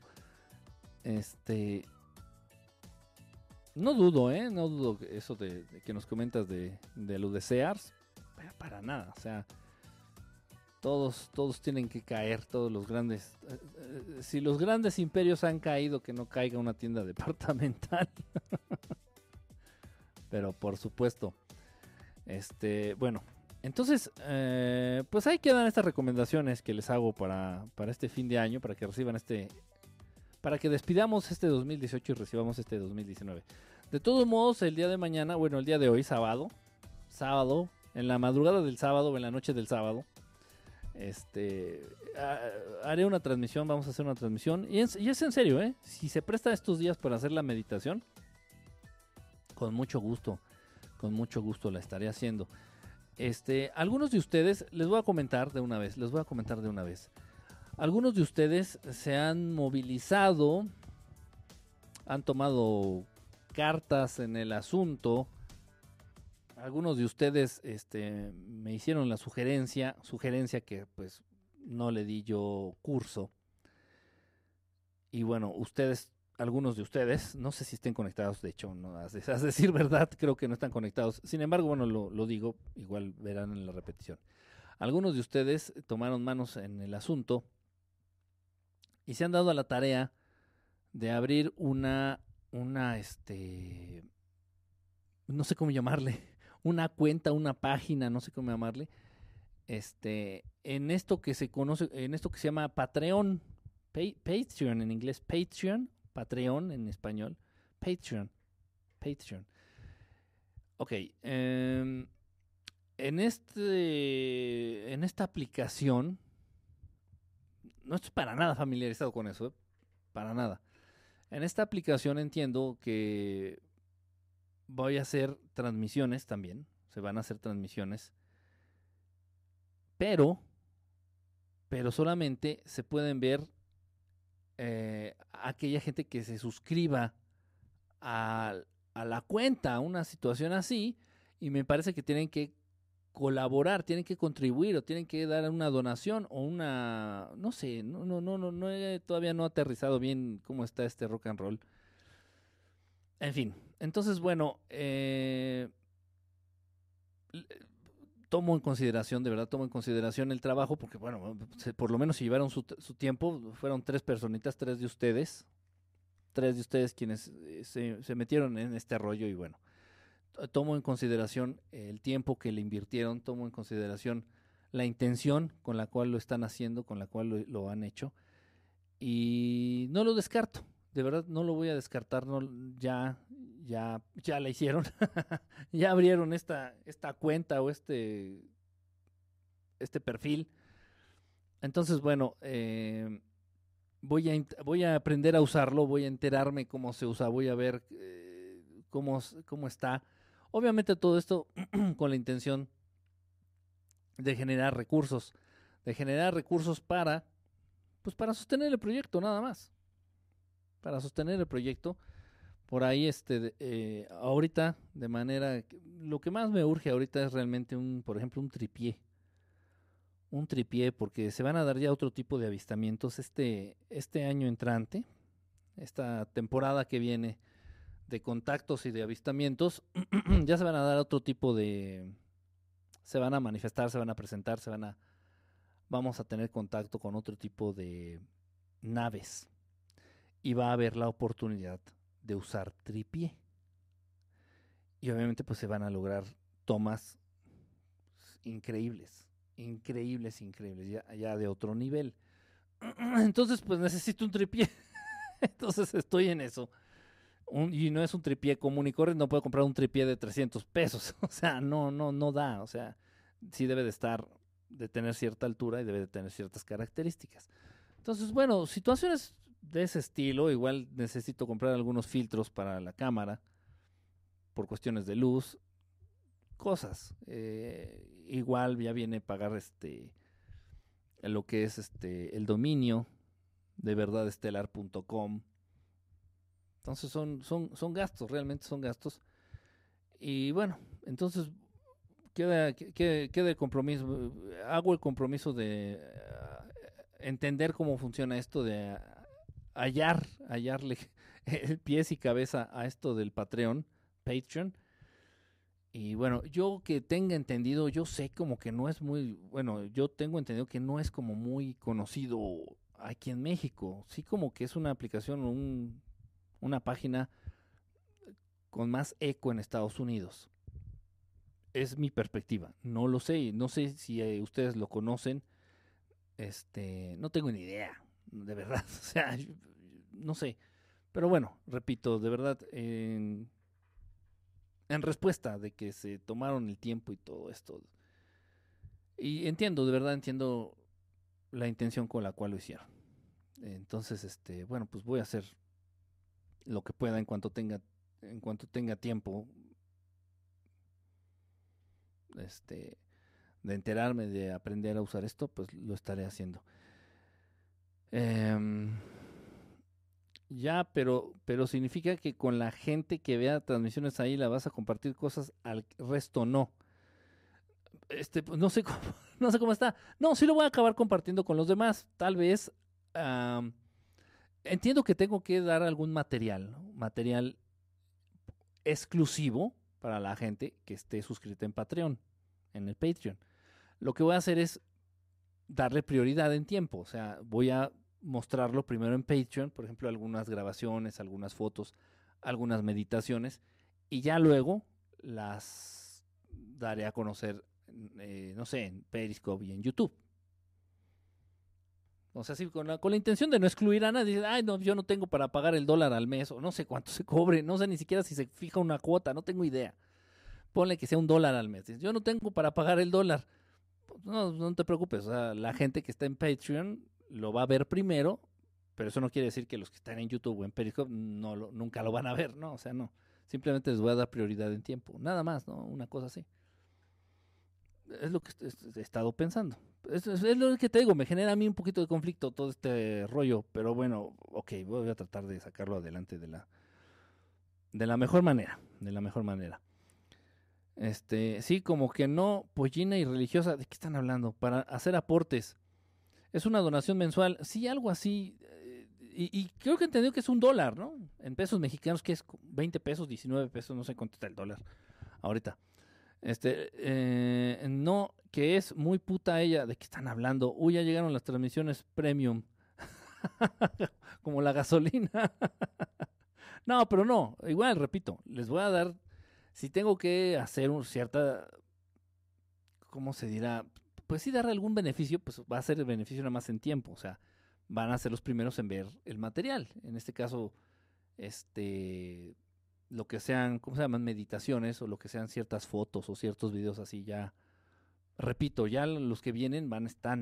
Este, no dudo, ¿eh? No dudo eso de, que nos comentas de, de lo. Para nada, o sea, todos, todos tienen que caer, todos los grandes. Eh, eh, si los grandes imperios han caído, que no caiga una tienda departamental. Pero por supuesto. Este, bueno, entonces, eh, pues ahí quedan estas recomendaciones que les hago para, para este fin de año, para que reciban este, para que despidamos este 2018 y recibamos este 2019. De todos modos, el día de mañana, bueno, el día de hoy, sábado, sábado, en la madrugada del sábado o en la noche del sábado, este, haré una transmisión, vamos a hacer una transmisión. Y es, y es en serio, ¿eh? Si se presta estos días para hacer la meditación, con mucho gusto, con mucho gusto la estaré haciendo. Este, algunos de ustedes, les voy a comentar de una vez, les voy a comentar de una vez. Algunos de ustedes se han movilizado, han tomado cartas en el asunto. Algunos de ustedes este, me hicieron la sugerencia, sugerencia que pues no le di yo curso. Y bueno, ustedes, algunos de ustedes, no sé si estén conectados, de hecho, no, a decir verdad, creo que no están conectados. Sin embargo, bueno, lo, lo digo, igual verán en la repetición. Algunos de ustedes tomaron manos en el asunto y se han dado a la tarea de abrir una, una, este, no sé cómo llamarle, una cuenta, una página, no sé cómo llamarle, este, en esto que se conoce, en esto que se llama Patreon, Patreon en inglés, Patreon, Patreon en español, Patreon, Patreon. Ok, em, en, este, en esta aplicación, no estoy para nada familiarizado con eso, para nada. En esta aplicación entiendo que voy a hacer transmisiones también, se van a hacer transmisiones, pero, pero solamente se pueden ver eh, aquella gente que se suscriba a, a la cuenta, a una situación así, y me parece que tienen que colaborar, tienen que contribuir o tienen que dar una donación o una, no sé, no, no, no, no, no he todavía no aterrizado bien cómo está este rock and roll. En fin, entonces bueno, eh, tomo en consideración, de verdad tomo en consideración el trabajo, porque bueno, por lo menos si llevaron su, su tiempo, fueron tres personitas, tres de ustedes, tres de ustedes quienes eh, se, se metieron en este rollo y bueno, tomo en consideración el tiempo que le invirtieron, tomo en consideración la intención con la cual lo están haciendo, con la cual lo, han hecho. Y no lo descarto, de verdad no lo voy a descartar, ya, ya, ya la hicieron, ya abrieron esta, esta cuenta o este, este perfil. Entonces, bueno, eh, voy, a, voy a aprender a usarlo, voy a enterarme cómo se usa, voy a ver eh, cómo, cómo está. Obviamente todo esto con la intención de generar recursos, de generar recursos para, pues para sostener el proyecto nada más, para sostener el proyecto. Por ahí, este, eh, ahorita, de manera, lo que más me urge ahorita es realmente un, por ejemplo, un tripié, un tripié, porque se van a dar ya otro tipo de avistamientos este, este año entrante, esta temporada que viene de contactos y de avistamientos, ya se van a dar otro tipo de... Se van a manifestar, se van a presentar, se van a... Vamos a tener contacto con otro tipo de naves. Y va a haber la oportunidad de usar tripié. Y obviamente pues se van a lograr tomas increíbles, increíbles, increíbles, ya, ya de otro nivel. Entonces pues necesito un tripié. Entonces estoy en eso y no es un tripié común y corriente, no puedo comprar un tripié de 300 pesos. O sea, no, no, no da. O sea, sí debe de estar, de tener cierta altura y debe de tener ciertas características. Entonces, bueno, situaciones de ese estilo, igual necesito comprar algunos filtros para la cámara por cuestiones de luz, cosas. Eh, igual ya viene pagar este lo que es este el dominio de verdadestelar.com entonces son, son, son gastos, realmente son gastos. Y bueno, entonces queda, queda, el compromiso, hago el compromiso de eh, entender cómo funciona esto, de hallar, hallarle el pies y cabeza a esto del Patreon, Patreon. Y bueno, yo que tenga entendido, yo sé como que no es muy, bueno, yo tengo entendido que no es como muy conocido aquí en México. Sí como que es una aplicación, un una página con más eco en Estados Unidos. Es mi perspectiva. No lo sé. No sé si eh, ustedes lo conocen. Este, no tengo ni idea, de verdad. O sea, no sé. Pero bueno, repito, de verdad, en, en respuesta de que se tomaron el tiempo y todo esto. Y entiendo, de verdad entiendo la intención con la cual lo hicieron. Entonces, este, bueno, pues voy a hacer lo que pueda en cuanto tenga en cuanto tenga tiempo este de enterarme de aprender a usar esto pues lo estaré haciendo. Em, ya pero pero significa que con la gente que vea transmisiones ahí la vas a compartir cosas al resto no este pues, no sé cómo, no sé cómo está. No sí lo voy a acabar compartiendo con los demás. Tal vez entiendo que tengo que dar algún material, material exclusivo para la gente que esté suscrita en Patreon, en el Patreon. Lo que voy a hacer es darle prioridad en tiempo, o sea, voy a mostrarlo primero en Patreon, por ejemplo, algunas grabaciones, algunas fotos, algunas meditaciones, y ya luego las daré a conocer, eh, no sé, en Periscope y en YouTube. O sea, sí, con la, con la intención de no excluir a nadie. Ay, no, yo no tengo para pagar el dólar al mes, o no sé cuánto se cobre, no sé ni siquiera si se fija una cuota, no tengo idea. Ponle que sea un dólar al mes. Yo no tengo para pagar el dólar. Pues no, no te preocupes. O sea, la gente que está en Patreon lo va a ver primero, pero eso no quiere decir que los que están en YouTube o en Periscope no lo, nunca lo van a ver, ¿no? O sea, no. Simplemente les voy a dar prioridad en tiempo. Nada más, ¿no? Una cosa así. Es lo que he estado pensando. Es, lo que te digo, me genera a mí un poquito de conflicto todo este rollo, pero bueno, ok, voy a tratar de sacarlo adelante de la, de la mejor manera, de la mejor manera. Este, sí, como que no, pollina y religiosa, ¿de qué están hablando? Para hacer aportes. Es una donación mensual, sí, algo así. Eh, y, creo que entendió que es un dólar, ¿no? En pesos mexicanos, que es 20 pesos, 19 pesos, no sé cuánto está el dólar ahorita. Este, eh, no, que es muy puta ella. ¿De qué están hablando? Uy, ya llegaron las transmisiones premium. Como la gasolina. no, pero no. Igual, repito, les voy a dar. Si tengo que hacer un cierta. ¿Cómo se dirá? Pues si dar algún beneficio, pues va a ser el beneficio nada más en tiempo. O sea, van a ser los primeros en ver el material. En este caso, este lo que sean, ¿cómo se llaman? Meditaciones o lo que sean ciertas fotos o ciertos videos así ya. Repito, ya los que vienen van a estar,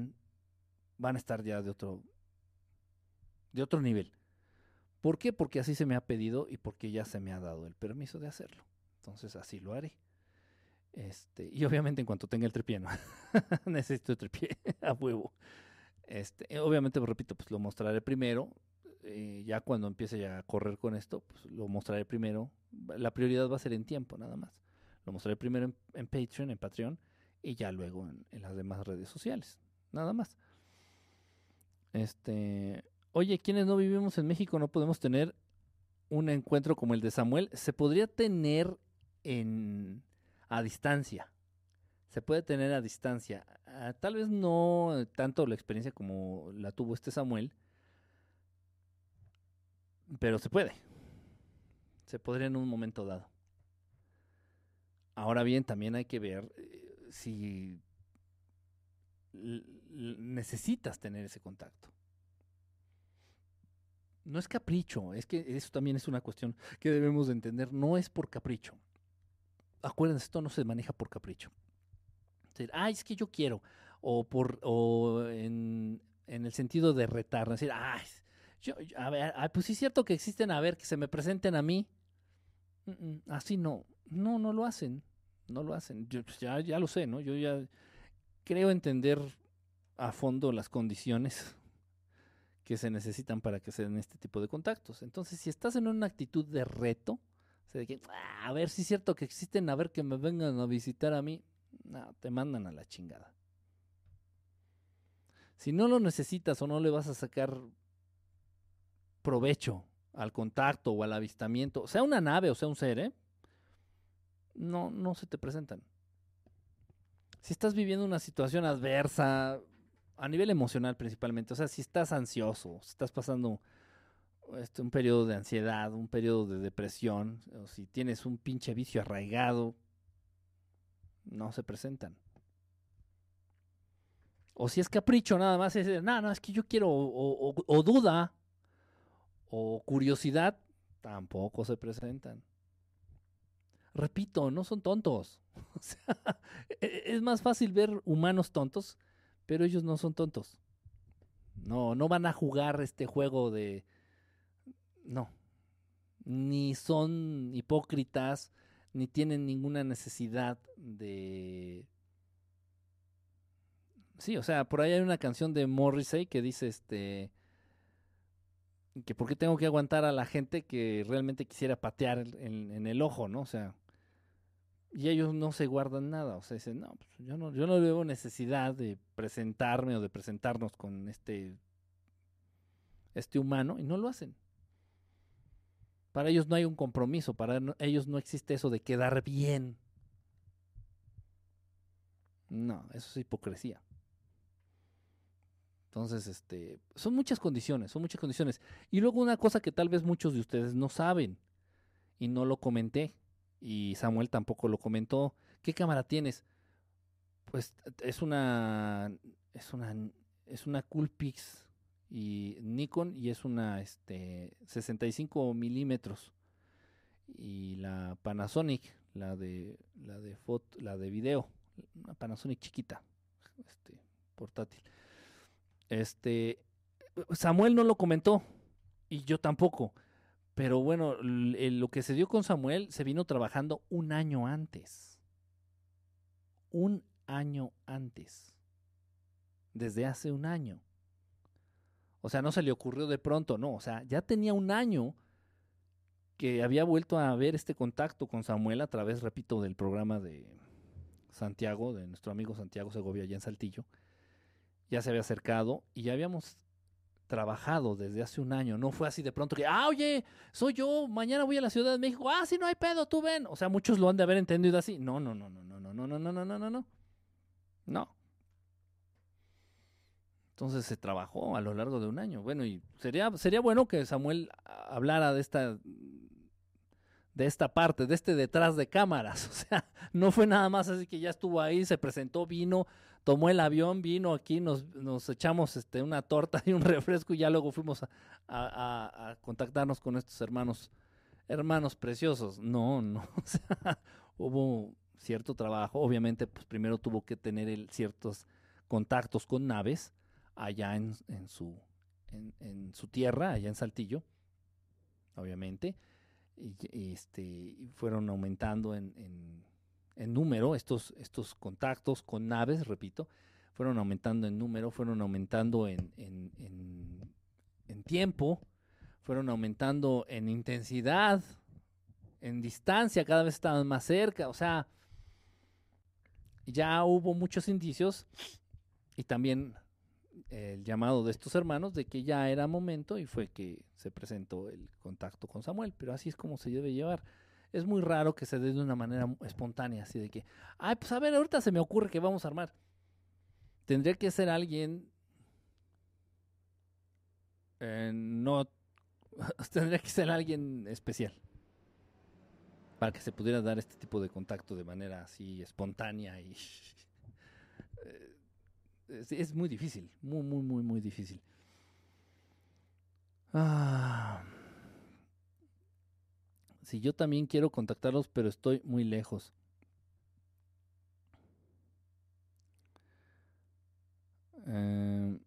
van a estar ya de otro, de otro nivel. ¿Por qué? Porque así se me ha pedido y porque ya se me ha dado el permiso de hacerlo. Entonces así lo haré. Este, y obviamente en cuanto tenga el tripié, ¿no? necesito el tripié a huevo. Este, obviamente, repito, pues lo mostraré primero. Eh, ya cuando empiece ya a correr con esto, pues lo mostraré primero. La prioridad va a ser en tiempo, nada más. Lo mostraré primero en, Patreon, en Patreon, y ya luego en, las demás redes sociales. Nada más. Este, oye, quienes no vivimos en México no podemos tener un encuentro como el de Samuel. Se podría tener en a distancia. Se puede tener a distancia. Ah, tal vez no tanto la experiencia como la tuvo este Samuel, pero se puede. Se podría en un momento dado. Ahora bien, también hay que ver eh, si necesitas tener ese contacto. No es capricho, es que eso también es una cuestión que debemos de entender. No es por capricho. Acuérdense, esto no se maneja por capricho. ah, es que yo quiero. O por o en, en el sentido de retar. Decir, ah, yo, a ver, pues sí es cierto que existen, a ver, que se me presenten a mí. así no, no, no lo hacen, no lo hacen. Yo pues, ya, ya lo sé, ¿no? Yo ya creo entender a fondo las condiciones que se necesitan para que se den este tipo de contactos. Entonces, si estás en una actitud de reto, de que, ah, a ver si es cierto que existen, a ver que me vengan a visitar a mí, no, te mandan a la chingada. Si no lo necesitas o no le vas a sacar provecho al contacto o al avistamiento, sea una nave o sea un ser, ¿eh? no, no se te presentan. Si estás viviendo una situación adversa, a nivel emocional principalmente, o sea, si estás ansioso, si estás pasando este, un periodo de ansiedad, un periodo de depresión, o si tienes un pinche vicio arraigado, no se presentan. O si es capricho nada más, es no, no, es que yo quiero, o duda, o curiosidad, tampoco se presentan. Repito, no son tontos. O sea, e-, es más fácil ver humanos tontos, pero ellos no son tontos. No, no van a jugar este juego de... No. Ni son hipócritas, ni tienen ninguna necesidad de... Sí, o sea, por ahí hay una canción de Morrissey que dice este que por qué tengo que aguantar a la gente que realmente quisiera patear en, el ojo, ¿no? O sea, y ellos no se guardan nada, o sea, dicen, no, pues yo no, yo no veo necesidad de presentarme o de presentarnos con este, este humano, y no lo hacen. Para ellos no hay un compromiso, para ellos no existe eso de quedar bien. No, eso es hipocresía. Entonces, este, son muchas condiciones, son muchas condiciones. Y luego una cosa que tal vez muchos de ustedes no saben, y no lo comenté, y Samuel tampoco lo comentó, ¿qué cámara tienes? Pues es una, es una, es una Coolpix y Nikon y es una este 65 milímetros y la Panasonic la de la de foto la de video una Panasonic chiquita este portátil este Samuel no lo comentó y yo tampoco pero bueno lo que se dio con Samuel se vino trabajando un año antes un año antes desde hace un año o sea, no se le ocurrió de pronto, no. O sea, ya tenía un año que había vuelto a ver este contacto con Samuel a través, repito, del programa de Santiago, de nuestro amigo Santiago Segovia allá en Saltillo. Ya se había acercado y ya habíamos trabajado desde hace un año. No fue así de pronto que, ah, oye, soy yo, mañana voy a la Ciudad de México. Ah, sí, no hay pedo, tú ven. O sea, muchos lo han de haber entendido así. No, no, no, no, no, no, no, no, no, no, no, no, no. No. Entonces se trabajó a lo largo de un año. Bueno, y sería, sería bueno que Samuel hablara de esta, de esta parte, de este detrás de cámaras. O sea, no fue nada más así que ya estuvo ahí, se presentó, vino, tomó el avión, vino aquí, nos, nos echamos este, una torta y un refresco y ya luego fuimos a, a, contactarnos con estos hermanos, hermanos preciosos. No, no. O sea, hubo cierto trabajo. Obviamente, pues primero tuvo que tener ciertos contactos con naves allá en, su, en, su tierra, allá en Saltillo, obviamente, y, este, fueron aumentando en, en, número estos, estos contactos con naves, repito, fueron aumentando en número, fueron aumentando en, en tiempo, fueron aumentando en intensidad, en distancia, cada vez estaban más cerca, o sea, ya hubo muchos indicios y también el llamado de estos hermanos de que ya era momento y fue que se presentó el contacto con Samuel, pero así es como se debe llevar. Es muy raro que se dé de una manera espontánea, así de que, ay, pues a ver, ahorita se me ocurre que vamos a armar. Tendría que ser alguien, no, tendría que ser alguien especial para que se pudiera dar este tipo de contacto de manera así espontánea y eh, es, muy difícil, muy, muy, muy, muy difícil. Ah. Si yo también quiero contactarlos, pero estoy muy lejos. Eh,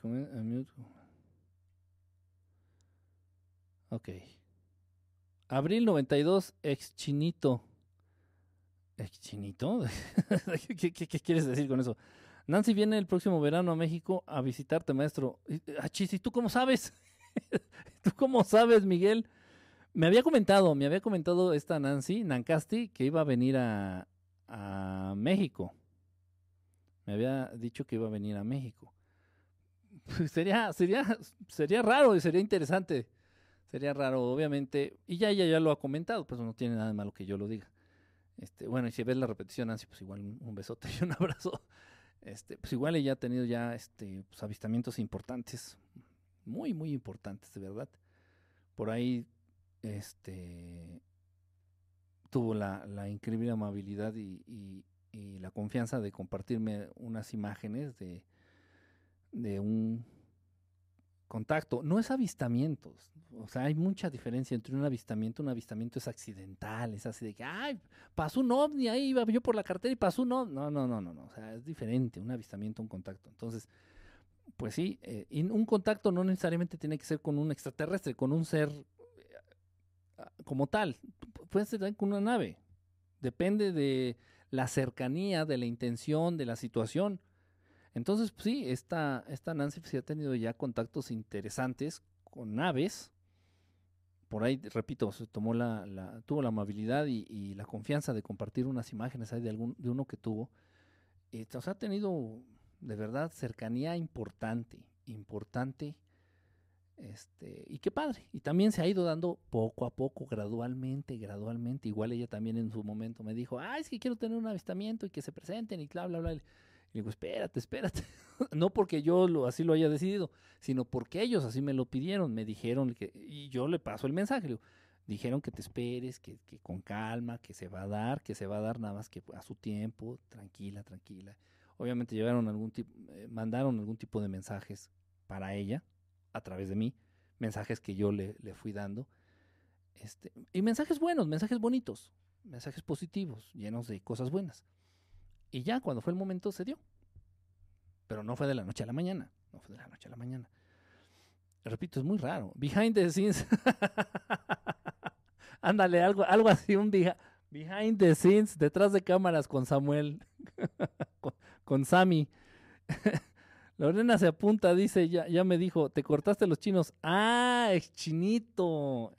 comer, Ok. Abril 92, ex chinito. ¿Ex chinito? ¿Qué, quieres decir con eso? Nancy viene el próximo verano a México a visitarte, maestro. Achis, ah, ¿y tú cómo sabes? ¿Tú cómo sabes, Miguel? Me había comentado, me había comentado esta Nancy, Nancasti, que iba a venir a, México. Me había dicho que iba a venir a México. sería, sería, sería raro y sería interesante Sería raro, obviamente, y ya ella ya lo ha comentado, pues no tiene nada de malo que yo lo diga. Este, bueno, y si ves la repetición, Nancy, pues igual un, besote y un abrazo. Este, pues igual ella ha tenido ya este, pues, avistamientos importantes, muy, muy importantes, de verdad. Por ahí, este, tuvo la, increíble amabilidad y, la confianza de compartirme unas imágenes de un contacto. No es avistamientos. O sea, hay mucha diferencia entre un avistamiento. Un avistamiento es accidental, es así de que, ay, pasó un ovni, ahí iba yo por la cartera y pasó un ovni. No, no, no, no, no. O sea, es diferente un avistamiento, un contacto. Entonces, pues sí, eh, un contacto no necesariamente tiene que ser con un extraterrestre, con un ser eh, como tal. Puede ser también con una nave. Depende de la cercanía, de la intención, de la situación. Entonces, pues sí, esta, esta Nancy sí ha tenido ya contactos interesantes con naves. Por ahí, repito, se tomó la, la tuvo la amabilidad y, la confianza de compartir unas imágenes ahí de, algún, de uno que tuvo. Y, o sea, ha tenido de verdad cercanía importante, importante. Este, y qué padre. Y también se ha ido dando poco a poco, gradualmente, gradualmente. Igual ella también en su momento me dijo, ah, es que quiero tener un avistamiento y que se presenten y bla, bla, bla. Y digo, espérate, espérate. no porque yo así lo haya decidido, sino porque ellos así me lo pidieron, me dijeron que, y yo le paso el mensaje, dijeron que te esperes, que, que, con calma, que se va a dar, que se va a dar nada más que a su tiempo, tranquila, tranquila. Obviamente llevaron algún tipo, eh, mandaron algún tipo de mensajes para ella a través de mí, mensajes que yo le, le fui dando. Este, y mensajes buenos, mensajes bonitos, mensajes positivos, llenos de cosas buenas. Y ya cuando fue el momento se dio. Pero no fue de la noche a la mañana. No fue de la noche a la mañana. Repito, es muy raro. Behind the scenes. Ándale, algo, algo así, un behind the scenes, detrás de cámaras con Samuel, con, con Sammy. Lorena se apunta, dice, ya, ya me dijo, te cortaste los chinos. Ah, es chinito.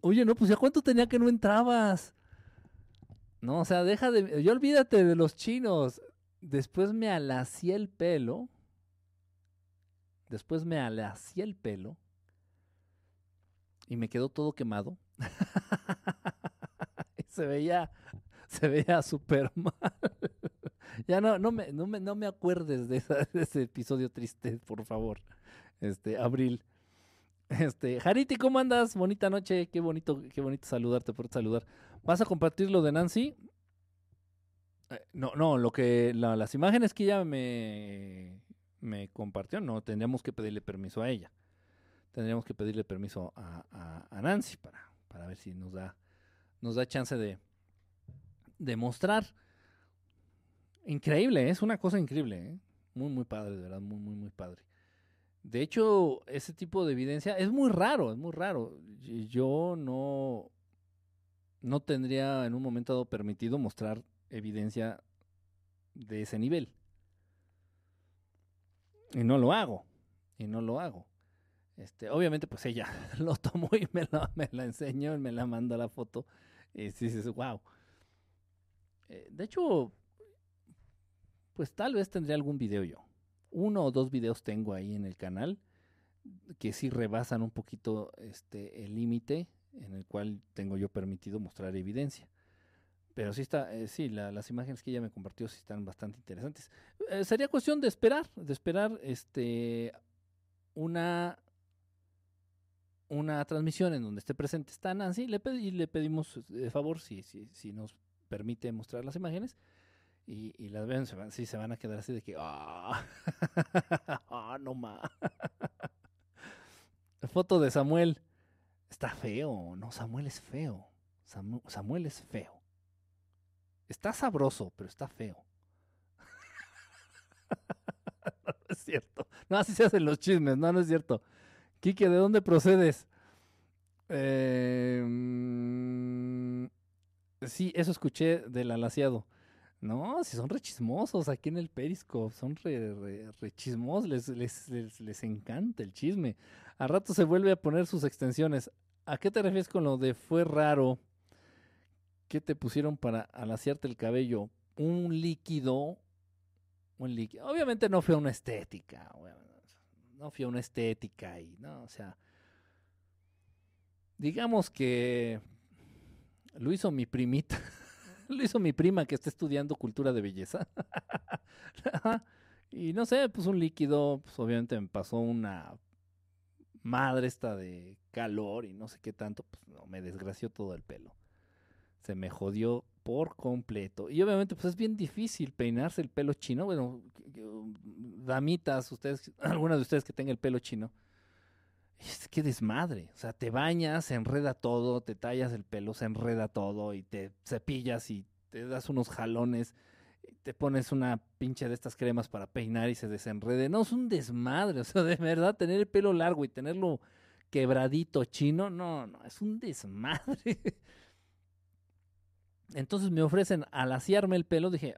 Oye, no, pues ya cuánto tenía que no entrabas. No, o sea, deja de. Yo olvídate de los chinos. Después me alací el pelo. Después me alací el pelo. Y me quedó todo quemado. se veía. Se veía súper mal. ya no, no me, no me, no me acuerdes de, de, ese episodio triste, por favor. Este, Abril. Este, Jariti, ¿cómo andas? Bonita noche, qué bonito, qué bonito saludarte, por saludar. ¿Vas a compartir lo de Nancy? Eh, no, no, lo que las imágenes que ella me, compartió, no, tendríamos que pedirle permiso a ella. Tendríamos que pedirle permiso a, a, Nancy para, para ver si nos da, nos da chance de, de mostrar. Increíble, ¿eh? es una cosa increíble, ¿eh? muy, muy padre, de verdad, muy, muy, muy padre. De hecho, ese tipo de evidencia es muy raro, es muy raro. Yo no, no tendría en un momento dado permitido mostrar evidencia de ese nivel. Y no lo hago, y no lo hago. Este, obviamente, pues ella lo tomó y me la, enseñó y me la mandó la foto. Y dices, wow. Eh, de hecho, pues tal vez tendría algún video yo uno o dos videos tengo ahí en el canal que sí rebasan un poquito este el límite en el cual tengo yo permitido mostrar evidencia. Pero sí está, eh, sí, las imágenes que ella me compartió sí están bastante interesantes. Eh, sería cuestión de esperar, de esperar este una una transmisión en donde esté presente está Nancy le y le pedimos de favor si, si, nos permite mostrar las imágenes y, las ven, se van, sí, se van a quedar así de que, ah, ah no más. Foto de Samuel. Está feo, no, Samuel es feo. Samuel, es feo. Está sabroso, pero está feo. no, es cierto. No, así se hacen los chismes, no, no es cierto. Quique, ¿de dónde procedes? Mm, sí, eso escuché del alaciado. No, si son rechismosos aquí en el Periscope, son re, rechismosos, les, les, encanta el chisme. A rato se vuelve a poner sus extensiones. ¿A qué te refieres con lo de fue raro? ¿Qué te pusieron para alaciarte el cabello? Un líquido, un líquido. Obviamente no fue una estética, no fue una estética y no, o sea, digamos que lo hizo mi primita. Lo hizo mi prima que está estudiando cultura de belleza. y no sé, pues un líquido, pues obviamente me pasó una madre esta de calor y no sé qué tanto, pues no, me desgració todo el pelo. Se me jodió por completo. Y obviamente, pues es bien difícil peinarse el pelo chino. Bueno, damitas, ustedes, algunas de ustedes que tengan el pelo chino. Es que desmadre. O sea, te bañas, se enreda todo, te tallas el pelo, se enreda todo y te cepillas y te das unos jalones, te pones una pinche de estas cremas para peinar y se desenrede. No, es un desmadre. O sea, de verdad, tener el pelo largo y tenerlo quebradito chino, no, no, es un desmadre. Entonces me ofrecen alaciarme el pelo, dije,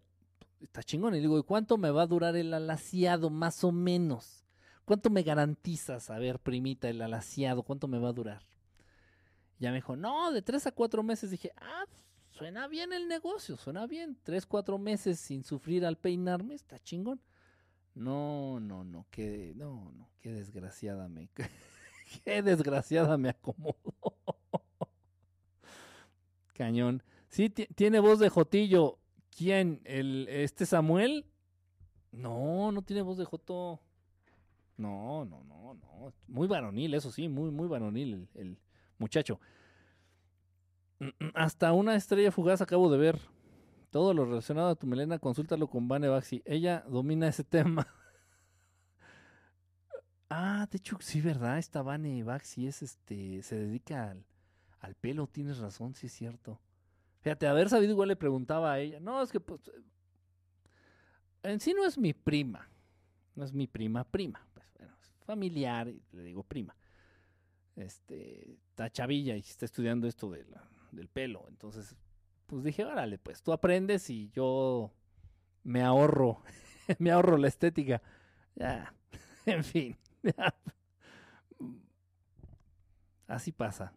está chingón. Y digo, ¿y cuánto me va a durar el alaciado más o menos? ¿Cuánto me garantizas, a ver, primita, el alaciado? ¿Cuánto me va a durar? Ya me dijo, no, de tres a cuatro meses. Dije, ah, suena bien el negocio, suena bien. Tres, cuatro meses sin sufrir al peinarme, está chingón. No, no, no, qué, no, no, qué desgraciada me, qué desgraciada me acomodo. Cañón. Sí, tiene voz de Jotillo. ¿Quién? ¿El, ¿Este Samuel? No, no tiene voz de Joto. No, no, no, no. Muy varonil, eso sí, muy, muy varonil el, muchacho. Hasta una estrella fugaz acabo de ver. Todo lo relacionado a tu melena, consúltalo con Vane Baxi. Ella domina ese tema. ah, de hecho, sí, ¿verdad? Esta Vane Baxi es este. se dedica al, al pelo, tienes razón, sí es cierto. Fíjate, haber sabido igual le preguntaba a ella. No, es que pues. En sí no es mi prima. No es mi prima, prima. Pues bueno, es familiar, le digo prima. Este, está chavilla y está estudiando esto del pelo. Entonces, pues dije, órale, pues tú aprendes y yo me ahorro, me ahorro la estética. Ya, en fin. Así pasa.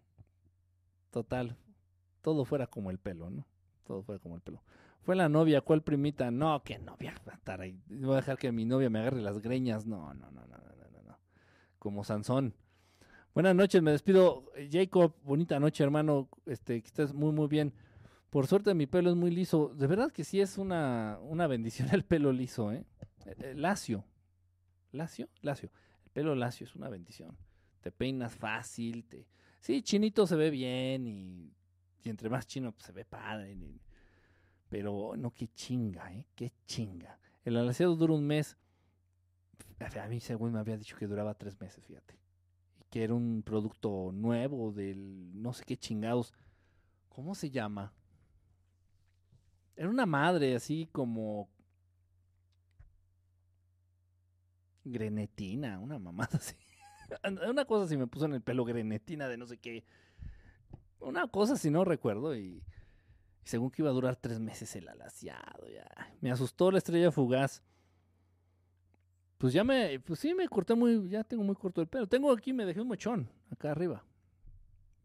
Total, todo fuera como el pelo, ¿no? Todo fuera como el pelo. Fue la novia, ¿cuál primita? No, que novia, ahí. Voy a dejar que mi novia me agarre las greñas. No, no, no, no, no, no, no. Como Sansón. Buenas noches, me despido. Jacob, bonita noche, hermano. Este, que estés muy, muy bien. Por suerte mi pelo es muy liso. De verdad que sí es una, una bendición el pelo liso, ¿eh? eh, eh lacio. ¿Lacio? Lacio. El pelo lacio es una bendición. Te peinas fácil, te... Sí, chinito se ve bien y, y entre más chino pues, se ve padre. Pero no, qué chinga, ¿eh? Qué chinga. El alaciado dura un mes. A mí según me había dicho que duraba tres meses, fíjate que era un producto nuevo del no sé qué chingados. ¿Cómo se llama? Era una madre así como grenetina, una mamada así. una cosa así me puso en el pelo grenetina de no sé qué. Una cosa así no recuerdo y, según que iba a durar tres meses el alaciado. Ya. Me asustó la estrella fugaz. Pues ya me, pues sí me corté muy, ya tengo muy corto el pelo. Tengo aquí, me dejé un mochón, acá arriba.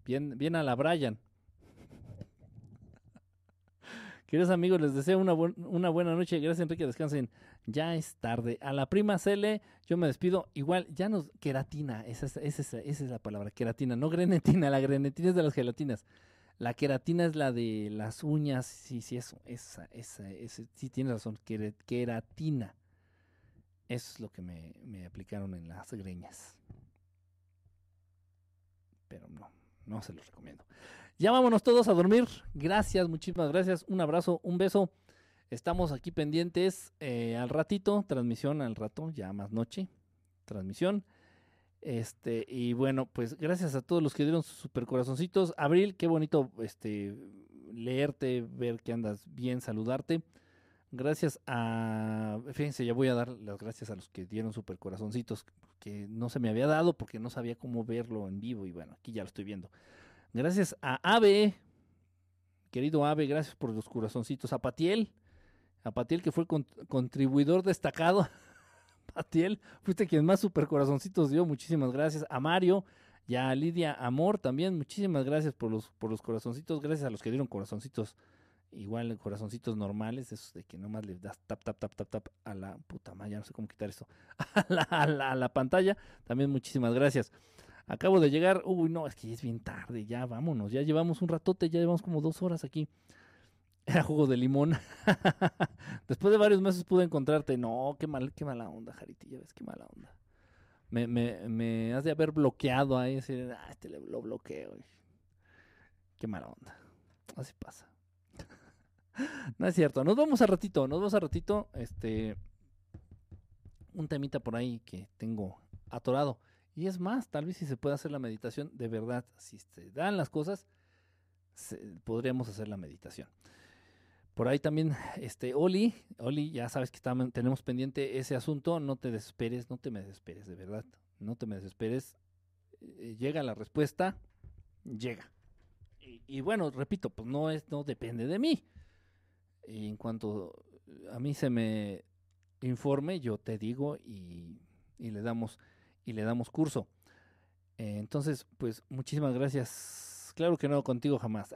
Bien, bien a la Brian. Queridos amigos, les deseo una, una buena noche. Gracias, Enrique. Descansen. Ya es tarde. A la prima Cele, yo me despido. Igual, ya nos. Queratina, esa es, esa, es, la palabra. Queratina, no grenetina. La grenetina es de las gelatinas. La queratina es la de las uñas. Sí, sí, eso. Esa, esa, sí, tienes razón. Queratina. Eso es lo que me, aplicaron en las greñas. Pero no, no se los recomiendo. Ya vámonos todos a dormir. Gracias, muchísimas gracias. Un abrazo, un beso. Estamos aquí pendientes eh, al ratito, transmisión al rato, ya más noche, transmisión. Este, y bueno, pues gracias a todos los que dieron sus super corazoncitos. Abril, qué bonito este leerte, ver que andas bien, saludarte. Gracias a. Fíjense, ya voy a dar las gracias a los que dieron super corazoncitos, que no se me había dado porque no sabía cómo verlo en vivo. Y bueno, aquí ya lo estoy viendo. Gracias a Ave, querido Ave, gracias por los corazoncitos. A Patiel, a Patiel que fue contribuidor destacado. Patiel, fuiste quien más super corazoncitos dio. Muchísimas gracias. A Mario y a Lidia Amor también. Muchísimas gracias por los, por los corazoncitos. Gracias a los que dieron corazoncitos igual corazoncitos normales, esos de que nomás le das tap, tap, tap, tap, tap a la puta madre, ya no sé cómo quitar eso, a la, a la, pantalla. También muchísimas gracias. Acabo de llegar, uy, no, es que es bien tarde, ya vámonos, ya llevamos un ratote, ya llevamos como dos horas aquí. Era jugo de limón. Después de varios meses pude encontrarte. No, qué mal, qué mala onda, Jariti, ya ves, qué mala onda. Me, me, me has de haber bloqueado ahí, decir, ah, este lo bloqueo. Qué mala onda. Así pasa. no es cierto. Nos vamos a ratito, nos vamos a ratito. Este. Un temita por ahí que tengo atorado. Y es más, tal vez si se puede hacer la meditación, de verdad, si se dan las cosas, podríamos hacer la meditación. Por ahí también, este, Oli, Oli, ya sabes que tenemos pendiente ese asunto, no te desesperes, no te me desesperes, de verdad, no te me desesperes. Eh, llega la respuesta, llega. Y, bueno, repito, pues no es, no depende de mí. En cuanto a mí se me informe, yo te digo y, le damos y le damos curso. Eh, entonces, pues muchísimas gracias. Claro que no contigo jamás.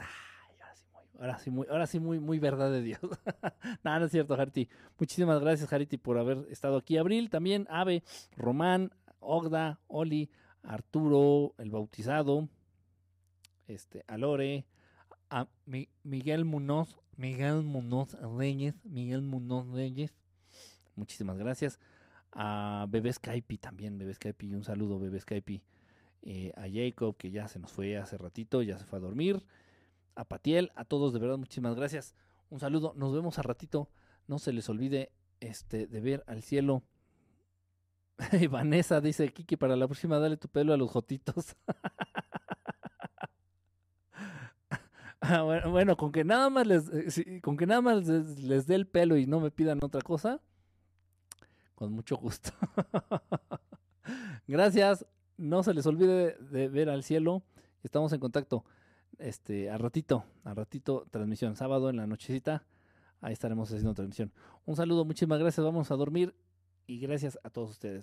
Ahora sí muy, ahora sí muy, muy, verdad de Dios. Nada, no es cierto, Hariti. Muchísimas gracias, Hariti, por haber estado aquí. Abril, también, Ave, Román, Ogda, Oli, Arturo, el bautizado, este, Alore, a Miguel Munoz, Miguel Munoz Reyes, Miguel Munoz Reyes, Muchísimas gracias. A Bebé Skype también, Bebé Skype, un saludo, Bebé Skype. Eh, a Jacob, que ya se nos fue hace ratito, ya se fue a dormir. A Patiel, a todos, de verdad, muchísimas gracias. Un saludo, nos vemos a ratito. No se les olvide este, de ver al cielo. Y Vanessa dice, Kiki, para la próxima dale tu pelo a los jotitos. Ah, bueno, con que nada más les, eh, con que nada más les dé el pelo y no me pidan otra cosa, con mucho gusto. Gracias. No se les olvide de ver al cielo. Estamos en contacto. Este, a ratito, a ratito, transmisión. Sábado en la nochecita. Ahí estaremos haciendo transmisión. Un saludo, muchísimas gracias. Vamos a dormir. Y gracias a todos ustedes.